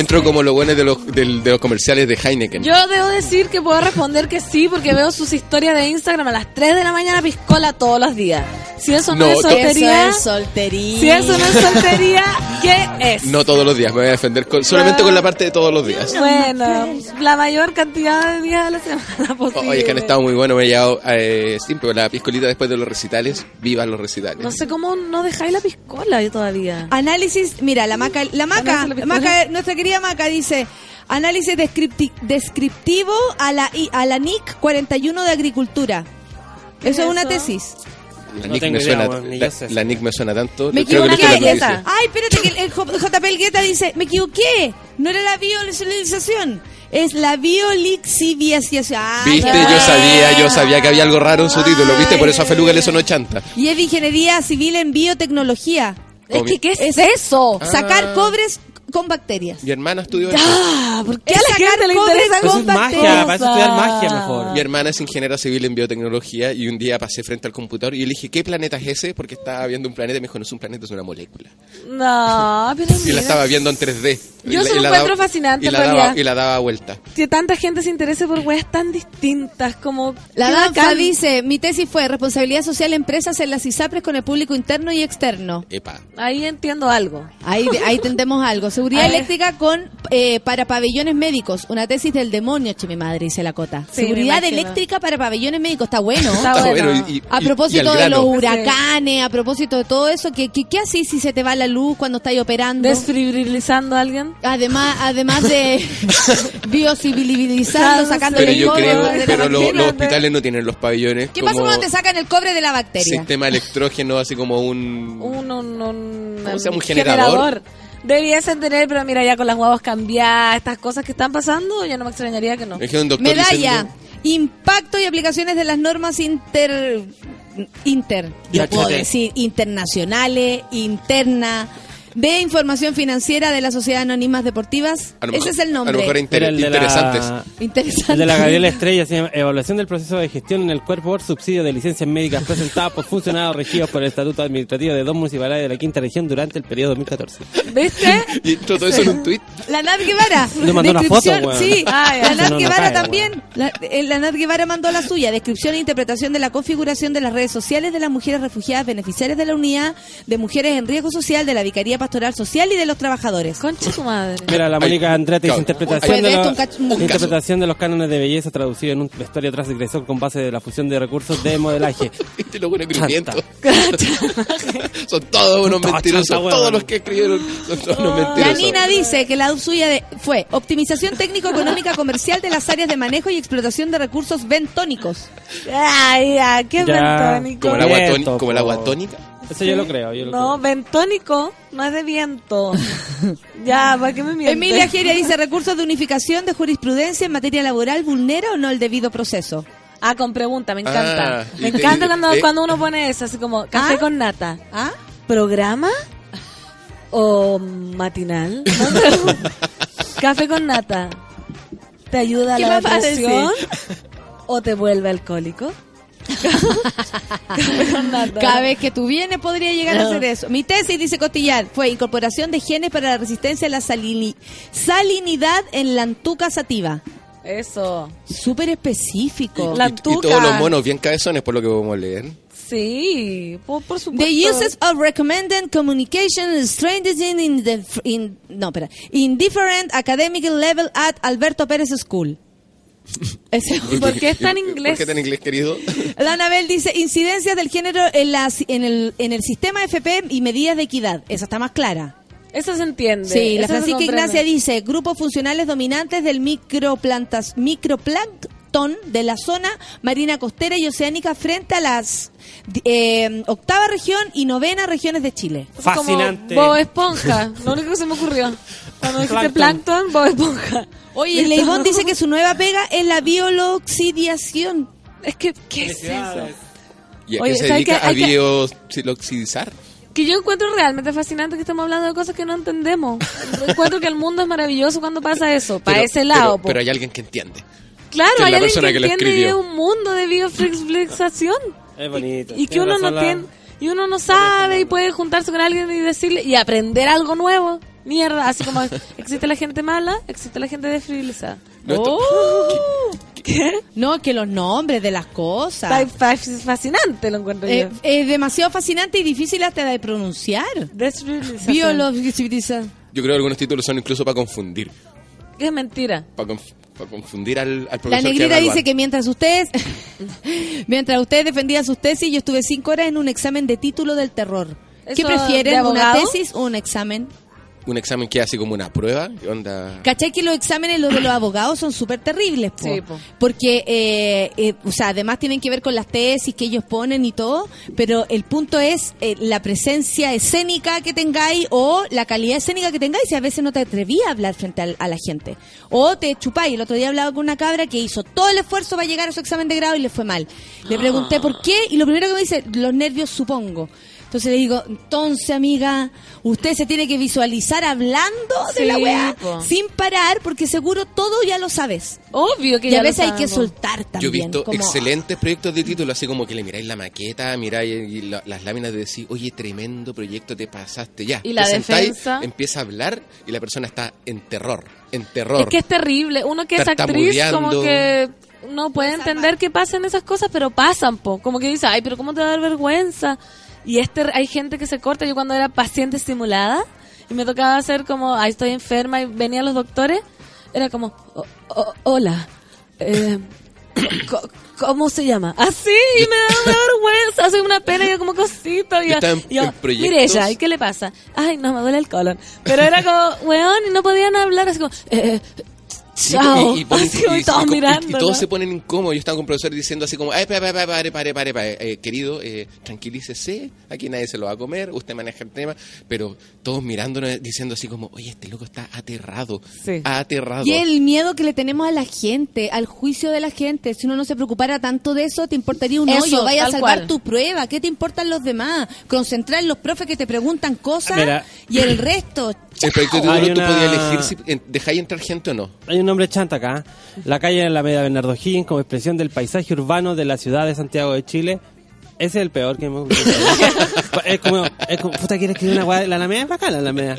Entro como lo bueno de los, del- de los comerciales de Heineken. Yo debo decir que puedo responder que sí, porque veo sus historias de Instagram a las 3 de la mañana piscola todos los días. Si eso no, No, es soltería, Eso es soltería. si eso no es soltería, ¿qué es? No todos los días, me voy a defender con- solamente con la parte de todos los días. Bueno, la mayor cantidad de días de la semana <laughs> posible. Oye, que han estado muy buenos, me he llevado eh, siempre la piscolita después de los recitales. Viva los recitales. No sé cómo no dejáis la piscola yo todavía. Análisis, mira, la maca, la maca, de la maca nuestra querida maca dice, análisis descripti- descriptivo a la, I- a la NIC 41 de Agricultura. Eso es una tesis. La No tengo me idea, suena, weón, ni la, yo sé. la Nick me suena tanto. Me que equivoqué. la. Ay, espérate, que el, JP Elgueta dice, me equivoqué. No era la biolixiviación, es la biolixiviación. Ay, Viste, yo sabía, yo sabía que había algo raro en su título, viste, por eso a Feluga le sonó chanta. Y es de ingeniería civil en biotecnología. Es que, ¿qué es, Es eso? Sacar Ah. cobres con bacterias. Mi hermana estudió. Ah, ¿por qué a Es la gente le interesa con es magia, bacterias. para eso estudiar magia mejor. Mi hermana es ingeniera civil en biotecnología y un día pasé frente al computador y le dije, ¿qué planeta es ese? Porque estaba viendo un planeta y me dijo, no es un planeta, es una molécula. No, pero Y mira, la estaba viendo en 3D. Yo se lo encuentro fascinante, y la, daba, y la daba vuelta. que tanta gente se interese por weas tan distintas como... La bacán. dice, mi tesis fue responsabilidad social de empresas en las ISAPRES con el público interno y externo. Epa. Ahí entiendo algo. Ahí, ahí tendemos algo. <laughs> Seguridad eléctrica con eh, para pabellones médicos. Una tesis del demonio, che, mi madre, dice la cota. Sí, Seguridad eléctrica para pabellones médicos. Está bueno. Está Está bueno. bueno, y- y- A propósito de los huracanes, a propósito de todo eso, ¿qué, qué, qué haces si se te va la luz cuando estás operando? Desfibrилizando a alguien. Además, además de <laughs> biocivilizando, sacando Pero el yo cobre creo, de la pero los hospitales no tienen los pabellones ¿Qué pasa cuando te sacan el cobre de la bacteria? sistema electrógeno, así como un... Un, un, un, ¿Cómo se llama? ¿Un generador? Debiesen tener, pero mira, ya con las huevos cambiadas, estas cosas que están pasando, ya no me extrañaría que no. Medalla. diciendo- Impacto y aplicaciones de las normas inter. Inter. Yo puedo decir internacionales, interna. De información financiera de las sociedades anónimas deportivas. Ese es el nombre. A lo mejor inter- el interesantes. la- Interesante. El de la Gabriela <laughs> Estrella se llama Evaluación del proceso de gestión en el cuerpo por subsidio de licencias médicas presentadas por funcionarios regidos por el Estatuto Administrativo de dos municipalidades de la quinta región durante el periodo 2014. ¿Viste? <laughs> Y todo eso en un tuit. La Nat Guevara. Le mandó una foto, weón. Sí, Ah, la Nat No, Guevara cae, también. La, eh, la Nat Guevara mandó la suya. Descripción e interpretación de la configuración de las redes sociales de las mujeres refugiadas beneficiarias de la unidad de mujeres en riesgo social de la Vicaría Pastoral pastoral social y de los trabajadores. Concha tu madre. Mira, la Mónica Andretti dice interpretación, de, los- interpretación de los cánones de belleza traducido en un vestuario transgresor con base de la fusión de recursos de modelaje. <laughs> Viste Chanta. escribientos. <laughs> son todos unos mentirosos. Todos los que escribieron son todos unos La mentirosos. Nina dice que la suya de- fue optimización técnico-económica comercial de las áreas de manejo y explotación de recursos bentónicos. Ay, ya, qué Ya, bentónico. Como el agua, tónica- Eso yo lo creo. Yo lo No, bentónico no es de viento. <laughs> ya, ¿para qué me mientes? Emilia Geria dice <laughs> recursos de unificación de jurisprudencia en materia laboral vulnera o no el debido proceso. Ah, con pregunta, me encanta. Ah, me y te- encanta cuando, eh. cuando uno pone eso, así como café ¿Ah? con nata. ¿Ah? ¿Programa? ¿O matinal? <laughs> café con nata. ¿Te ayuda a ¿Qué la me depresión? ¿O te vuelve alcohólico? Cada vez que tú vienes podría llegar a hacer eso. Mi tesis, dice Costillar, fue incorporación de genes para la resistencia a la salini- salinidad en la antuca sativa. Eso. Súper específico. La Y, y todos los monos bien cabezones, por lo que podemos leer. Sí, por, por supuesto. The uses of recommended communication strategy in the in no, espera, in different academic level at Alberto Pérez School. <laughs> Ese- ¿Por qué está en ¿Por inglés? qué está en inglés, querido? <laughs> La Anabel dice incidencias del género en, las- en, el, en el sistema FP y medidas de equidad. Esa está más clara. Eso se entiende. Sí, la Francisca. Ignacia dice grupos funcionales dominantes del microplantas, microplancton de la zona marina costera y oceánica frente a las eh, octava región y novena regiones de Chile. Es como Fascinante. Bob Esponja. Lo único que se me ocurrió. Cuando dijiste Plankton. plancton, Bob Esponja. Oye, Leibón dice que su nueva pega es la bioloxidiación. Es que, ¿qué es eso? ¿Y a Oye, qué se ¿sabes dedica? qué? A Hay que- biosiloxidizar. Que yo encuentro realmente fascinante que estemos hablando de cosas que no entendemos. encuentro que el mundo es maravilloso cuando pasa eso. Para Pero- ese lado. Pero, po. pero hay alguien que entiende. claro, que es hay la alguien persona que, que lo entiende y es escribió. un mundo de bioflexización. Es bonito. Y que Tiene uno no razón la- tiene, y uno no sabe y puede juntarse con alguien y decirle y aprender algo nuevo. Mierda, así como existe la gente mala, existe la gente desfrivilizada. No, Oh. ¿Qué? No, que los nombres de las cosas. fa- fascinante, lo encuentro Eh, yo. es demasiado fascinante y difícil hasta de pronunciar. Biologización. Yo creo que algunos títulos son incluso para confundir. Es mentira. Para, conf- para confundir al, al La profesor. que negrita a dice que mientras ustedes <laughs> mientras ustedes defendían sus tesis, yo estuve cinco horas en un examen de título del terror. ¿Qué ¿Eso prefieren? ¿Una tesis o un examen? Un examen que hace como una prueba. ¿Qué onda? ¿Cachai que los exámenes los de los abogados son súper terribles? po? Sí, po. Porque, eh, eh, o sea, además tienen que ver con las tesis que ellos ponen y todo, pero el punto es eh, la presencia escénica que tengáis o la calidad escénica que tengáis y a veces no te atrevías a hablar frente a, la gente. O te chupáis. El otro día hablaba con una cabra que hizo todo el esfuerzo para llegar a su examen de grado y le fue mal. Le pregunté por qué y lo primero que me dice, los nervios supongo. Entonces le digo, entonces amiga, usted se tiene que visualizar hablando de Sí, la weá po. sin parar porque seguro todo ya lo sabes. Obvio que Y ya a lo veces hay que soltar también. Yo he visto como- excelentes proyectos de título, así como que le miráis la maqueta, miráis y la- las láminas de decir, oye, tremendo proyecto, te pasaste ya. Y la Te sentáis, defensa. empieza a hablar y la persona está en terror, en terror. Es que es terrible. Uno que es actriz, como que no puede entender que pasen esas cosas, pero pasan, po. Como que dice, ay, pero ¿cómo te va a dar vergüenza? Y este, hay gente que se corta. Yo cuando era paciente estimulada y me tocaba hacer como, ay, estoy enferma y venían los doctores, era como, "O- o- hola, eh, <coughs> ¿cómo se llama? Así, y me da una vergüenza, hace una pena, y yo como cosito. Y Yo mire ella, ¿y qué le pasa? Ay, no, me duele el colon. Pero era como, weón, y no podían hablar así como, eh, Sí, chao. y, <laughs> y ponen- Así como y- todos mirando, y todos ¿no? se ponen incómodos. Yo estaba con un profesor diciendo así como, ay, pare, pare, pare, pare, pare, pare, eh, querido, eh, tranquilícese, aquí nadie se lo va a comer, usted maneja el tema, pero todos mirándonos diciendo así como, oye, este loco está aterrado, Sí. aterrado. Y el miedo que le tenemos a la gente, al juicio de la gente. Si uno no se preocupara tanto de eso, te importaría un Eso, hoyo. Vaya a salvar cual. tu prueba. ¿Qué te importan los demás? Concentrar en los profes que te preguntan cosas Mira. y el resto. El proyecto de Chao. tú una- podías elegir si dejáis entrar gente o no. Hay un nombre chanta acá. La calle en la Media Bernardo Higgins como expresión del paisaje urbano de la ciudad de Santiago de Chile. Ese es el peor que hemos Es como, es como, puta, ¿quieres escribir una weá? La Alameda es bacán, la Alameda.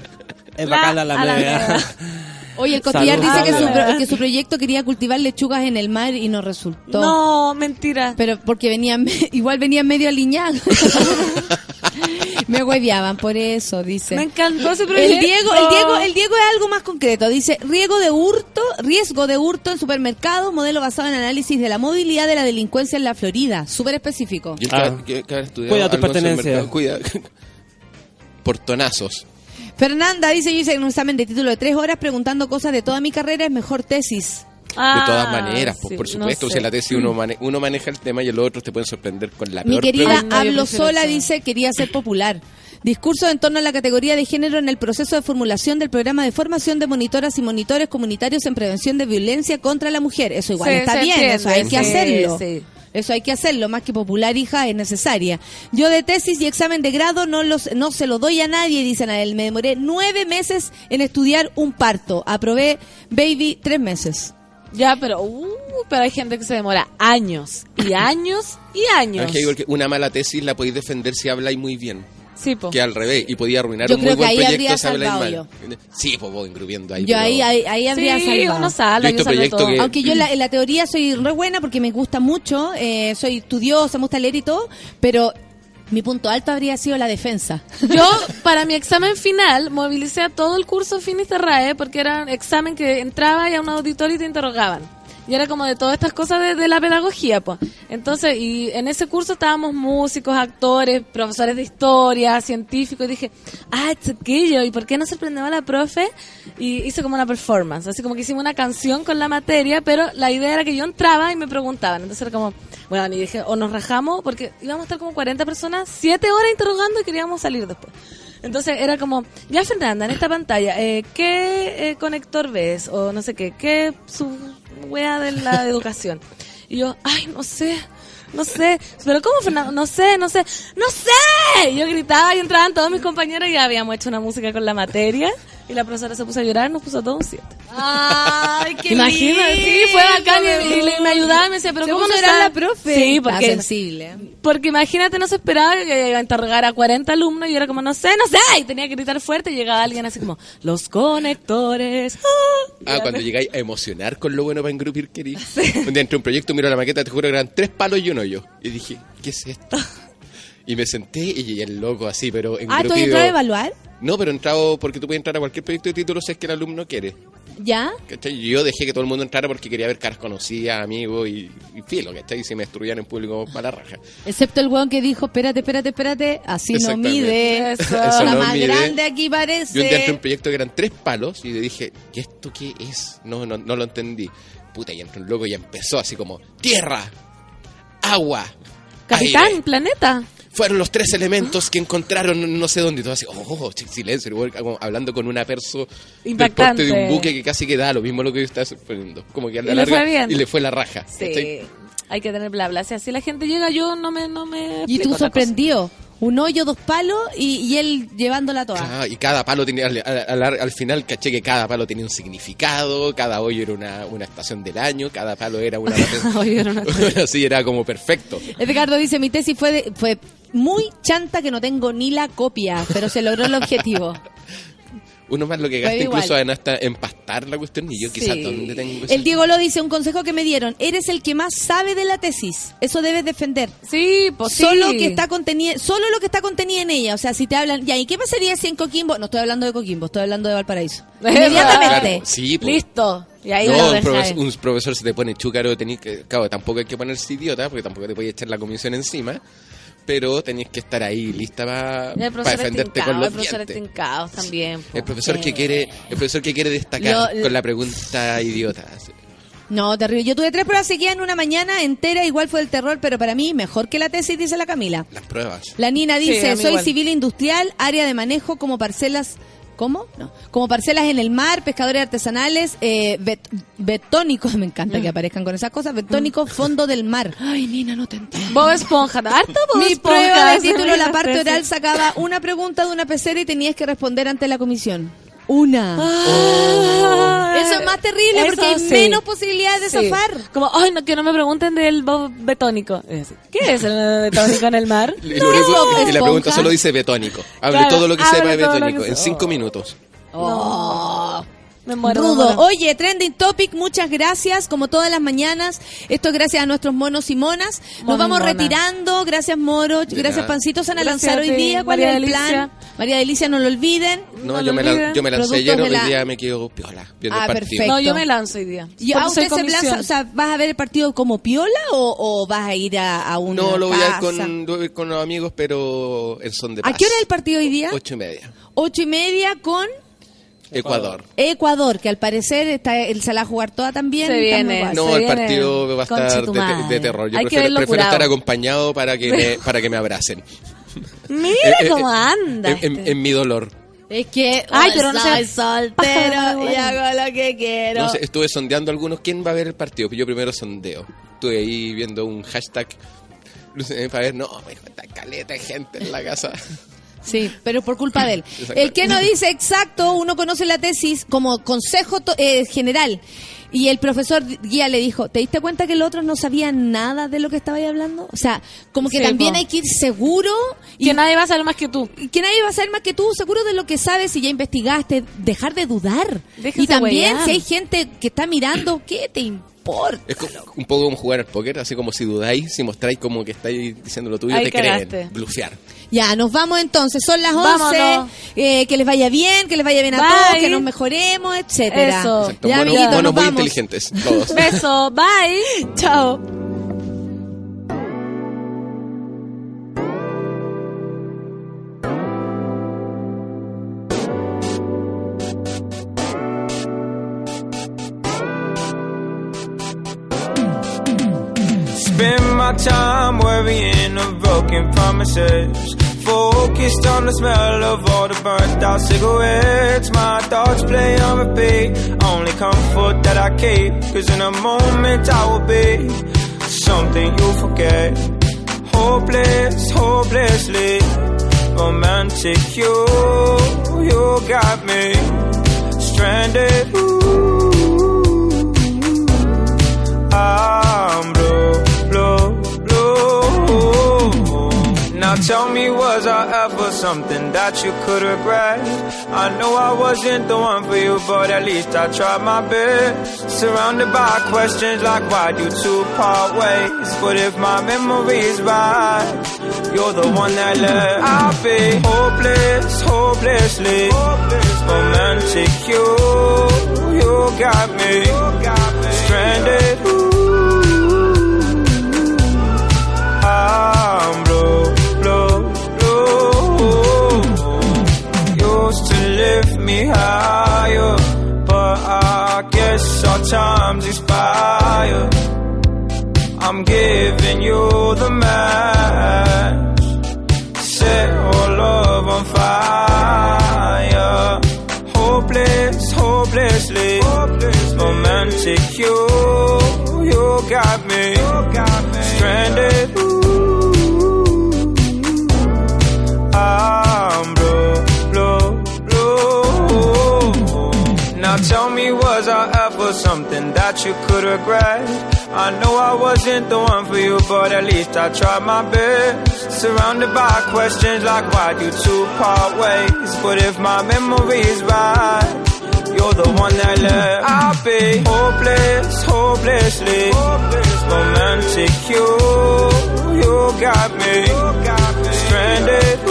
Es La bacán la Alameda. Alameda. <laughs> Oye, el Costillar Salud, dice que su, pro- que su proyecto quería cultivar lechugas en el mar y no resultó. No, mentira. Pero porque venían, <laughs> igual venían medio alineados. <laughs> Me hueveaban por eso, dice. Me encantó ese proyecto. El Diego, el Diego, el Diego es algo más concreto. Dice, riesgo de hurto, riesgo de hurto en supermercados, modelo basado en análisis de la movilidad de la delincuencia en la Florida. Súper específico. Y el Ah. que, que- que haber estudiado Cuida tus pertenencias. Cuida. <laughs> Portonazos. Fernanda dice, yo hice un examen de título de tres horas preguntando cosas de toda mi carrera, es mejor tesis. Ah, de todas maneras, pues, sí, por no supuesto. sé. si en la tesis uno, mane- uno maneja el tema y los otros te pueden sorprender con la Mi peor querida no, Hablo Sola dice, quería ser popular. Discurso en torno a la categoría de género en el proceso de formulación del programa de formación de monitoras y monitores comunitarios en prevención de violencia contra la mujer. Eso igual Sí, está bien, entiende, eso hay que sí, hacerlo. sí. Eso hay que hacerlo, más que popular, hija, es necesaria. Yo de tesis y examen de grado no los no se lo doy a nadie, dicen a él. Me demoré nueve meses en estudiar un parto. Aprobé, baby, tres meses. Ya, pero, uh, pero hay gente que se demora años y <coughs> años y años. Es que digo que una mala tesis la podéis defender si habláis muy bien. Sí, po. Que al revés, y podía arruinar Yo un muy buen que ahí proyecto habría si habláis mal. Sí, pues vos engrupiendo ahí. Yo pero- ahí, ahí, ahí habría sí, salvado. uno Yo salva, yo todo. que- Aunque yo en la, en <laughs> la teoría soy re buena porque me gusta mucho, eh, soy estudiosa, me gusta leer y todo, pero mi punto alto habría sido la defensa. <laughs> Yo, para mi examen final, movilicé a todo el curso Finis de RAE porque era un examen que entraba y a un auditorio te interrogaban. Y era como de todas estas cosas de, la pedagogía, pues. Entonces, y en ese curso estábamos músicos, actores, profesores de historia, científicos, y dije, ah, es aquello, ¿y por qué no sorprendemos a la profe? Y hice como una performance, así como que hicimos una canción con la materia, pero la idea era que yo entraba y me preguntaban. Entonces era como, bueno, y dije, o nos rajamos, porque íbamos a estar como 40 personas, 7 horas interrogando y queríamos salir después. Entonces era como, ya Fernanda, en esta pantalla, eh, ¿qué eh, conector ves? O no sé qué, ¿qué su wea de la <laughs> educación? Y yo, ay, no sé, no sé. Pero ¿cómo Fernanda? No sé, no sé, no sé. Yo gritaba y entraban todos mis compañeros y ya habíamos hecho una música con la materia. Y la profesora se puso a llorar nos puso todo un 7. ¡Ay, qué Imagínate, sí, fue bacán. Y, y le- me ayudaba y me decía, pero ¿cómo no a sabe? la profe. Sí, Está porque sensible. porque imagínate, no se esperaba que iba a interrogar a 40 alumnos y yo era como, no sé, no sé. Y tenía que gritar fuerte y llegaba alguien así como, los conectores. ¡ah! Ah, cuando llegáis a emocionar con lo bueno para engrupir, querido. Un día entré a un proyecto, miro la maqueta, te juro que eran tres palos y un hoyo. Y dije, ¿qué es esto? Y me senté y el loco así, pero Ah, ¿tú entras a evaluar? No, pero he entrado porque tú puedes entrar a cualquier proyecto de título si es que el alumno quiere. ¿Ya? ¿Cachai? Y Yo dejé que todo el mundo entrara porque quería ver caras conocidas, amigos y, y filo, ¿cachai? Y si me destruían en público, mala raja. Excepto el weón que dijo, espérate, espérate, espérate, así no mide. Eso. La no más mide. grande aquí parece. Yo entré a un proyecto que eran tres palos y le dije, ¿y esto qué es? No, no, no lo entendí. Puta, y entró un loco y empezó así como, tierra, agua, Capitán, aire. planeta. Fueron los tres elementos que encontraron no sé dónde. Y todo así, oh, silencio. como hablando con una perso del Impactante. porte de un buque que casi que da lo mismo lo que yo estaba. Como que a la Y le larga. fue bien. Y le fue la raja. Sí. ¿cachai? Hay que tener bla bla. Si así la gente llega, yo no me. No me Y tú otra sorprendido. Un hoyo, dos palos y, y él llevándola toda. Ah, y cada palo tenía, al, al- al- al final caché que cada palo tenía un significado, cada hoyo era una, una estación del año, cada palo era una... <laughs> Oye, era una- <laughs> Así era como perfecto. Ricardo dice, mi tesis fue, de- fue muy chanta que no tengo ni la copia, pero se logró el objetivo. <laughs> Uno más lo que gasta incluso en hasta empastar la cuestión y yo quizás Sí. dónde tengo eso? El Diego lo dice, un consejo que me dieron, eres el que más sabe de la tesis, eso debes defender. Sí, pues sí. Solo que está contenido, solo lo que está contenido en ella, o sea, si te hablan, ya, ¿y qué pasaría si en Coquimbo? No estoy hablando de Coquimbo, estoy hablando de Valparaíso. <laughs> Inmediatamente. Claro, sí, po. Listo. Y ahí no, lo un, profesor, un profesor se te pone chúcaro, tenés que, claro, tampoco hay que ponerse idiota, porque tampoco te puedes echar la comisión encima, pero tenés que estar ahí lista para profesor defenderte con los el profesor es dientes. también. El profesor Sí. que quiere, el profesor que quiere destacar con la pregunta idiota. así. No, terrible. Yo tuve tres pruebas seguidas en una mañana entera, igual fue el terror, pero para mí mejor que la tesis, dice la Camila. Las pruebas. La Nina dice, soy igual. civil industrial, área de manejo como parcelas... ¿Cómo? No. Como parcelas en el mar, pescadores artesanales, eh, bet- betónicos, <laughs> me encanta Mm. que aparezcan con esas cosas, betónicos, fondo del mar. <laughs> Ay, Nina, no te entiendo. Bob Esponja. Harto Bob Mi Esponja. prueba de título, la parte oral, sacaba una pregunta de una pecera y tenías que responder ante la comisión. Una. Ah, Eso es más terrible porque hay sí. menos posibilidades de Sí. zafar. Como, ay, no, que no me pregunten del Bob betónico. ¿Qué es el betónico en el mar? <laughs> Y, lo único- Bob y la pregunta solo dice betónico. Hable Claro, todo lo que sepa de betónico que en cinco oh. minutos. Oh. Me muero, me Rudo. muero. Oye, Trending Topic, muchas gracias, como todas las mañanas. Esto es gracias a nuestros monos y monas. Nos vamos monas. retirando. Gracias, Moro. Gracias, nada. Pancito. Se van a Gracias lanzar a hoy día. ¿Cuál María es el Delicia. plan? María Delicia, no lo olviden. No, No yo, lo me la- yo me lancé ayer, hoy la- día me quedo piola viendo Ah, el partido. perfecto. No, yo me lanzo hoy día. ¿Y Porque a soy usted se comisión. plaza, o sea, vas a ver el partido como piola o, o vas a ir a, a una No, lo voy a ir con, voy a ir con los amigos, pero en son de ¿A paz. qué hora es el partido hoy día? Ocho y media. Ocho y media con Ecuador. Ecuador, que al parecer está, él se la va a jugar toda también. Se viene. No, Se el viene partido va a estar de, de- terror. Yo Hay que prefiero, prefiero estar acompañado para que me, para que me abracen. <laughs> Mira Eh, eh, cómo eh, anda. En, en- este. en mi dolor. Es que Ay, hoy pero no soy soltero <laughs> y hago lo que quiero. No sé, estuve sondeando a algunos quién va a ver el partido. Yo primero sondeo. Estuve ahí viendo un hashtag para ver, no, me dijo, está caleta de gente en la casa. Sí, pero por culpa de él. <laughs> El que no dice exacto, uno conoce la tesis como consejo to- eh, general. Y el profesor guía le dijo, ¿te diste cuenta que los otros no sabían nada de lo que estabais hablando? O sea, como que Sí, también po. hay que ir seguro y Que nadie va a saber más que tú. y que nadie va a saber más que tú, seguro de lo que sabes y ya investigaste, dejar de dudar. Déjense y también si hay gente que está mirando, ¿qué te importa? Es un poco como jugar al póker, así como si dudáis, si mostráis como que estáis diciendo lo tuyo, Ahí te cagaste. creen. Blufear. Ya, nos vamos entonces, son las 11, Vámonos. eh, que les vaya bien, que les vaya bien a Bye. todos, que nos mejoremos, etcétera. Eso. Exacto. Ya, Monos- amiguitos, nos muy vamos. inteligentes, todos. <laughs> Beso. Bye. Chao. Spend my time worrying of broken promises. Focused on the smell of all the burnt out cigarettes. My thoughts play on repeat. Only comfort that I keep. Cause in a moment I will be something you'll forget. Hopeless, hopelessly romantic. You, you got me stranded. Ooh. I'm Now tell me, was I ever something that you could regret? I know I wasn't the one for you, but at least I tried my best. Surrounded by questions like why do two part ways? But if my memory's right, you're the one that left. I'll be hopeless, hopelessly romantic. You, you got me stranded. Me higher, but I guess our time's expired. I'm giving you the match. Set our love on fire. Hopeless, hopelessly Hopeless, romantic. You, you got me stranded. Tell me, was I ever something that you could regret? I know I wasn't the one for you, but at least I tried my best. Surrounded by questions like why do two part ways? But if my memory's right, you're the one that left. I'll be hopeless, hopelessly romantic. You, you got me stranded.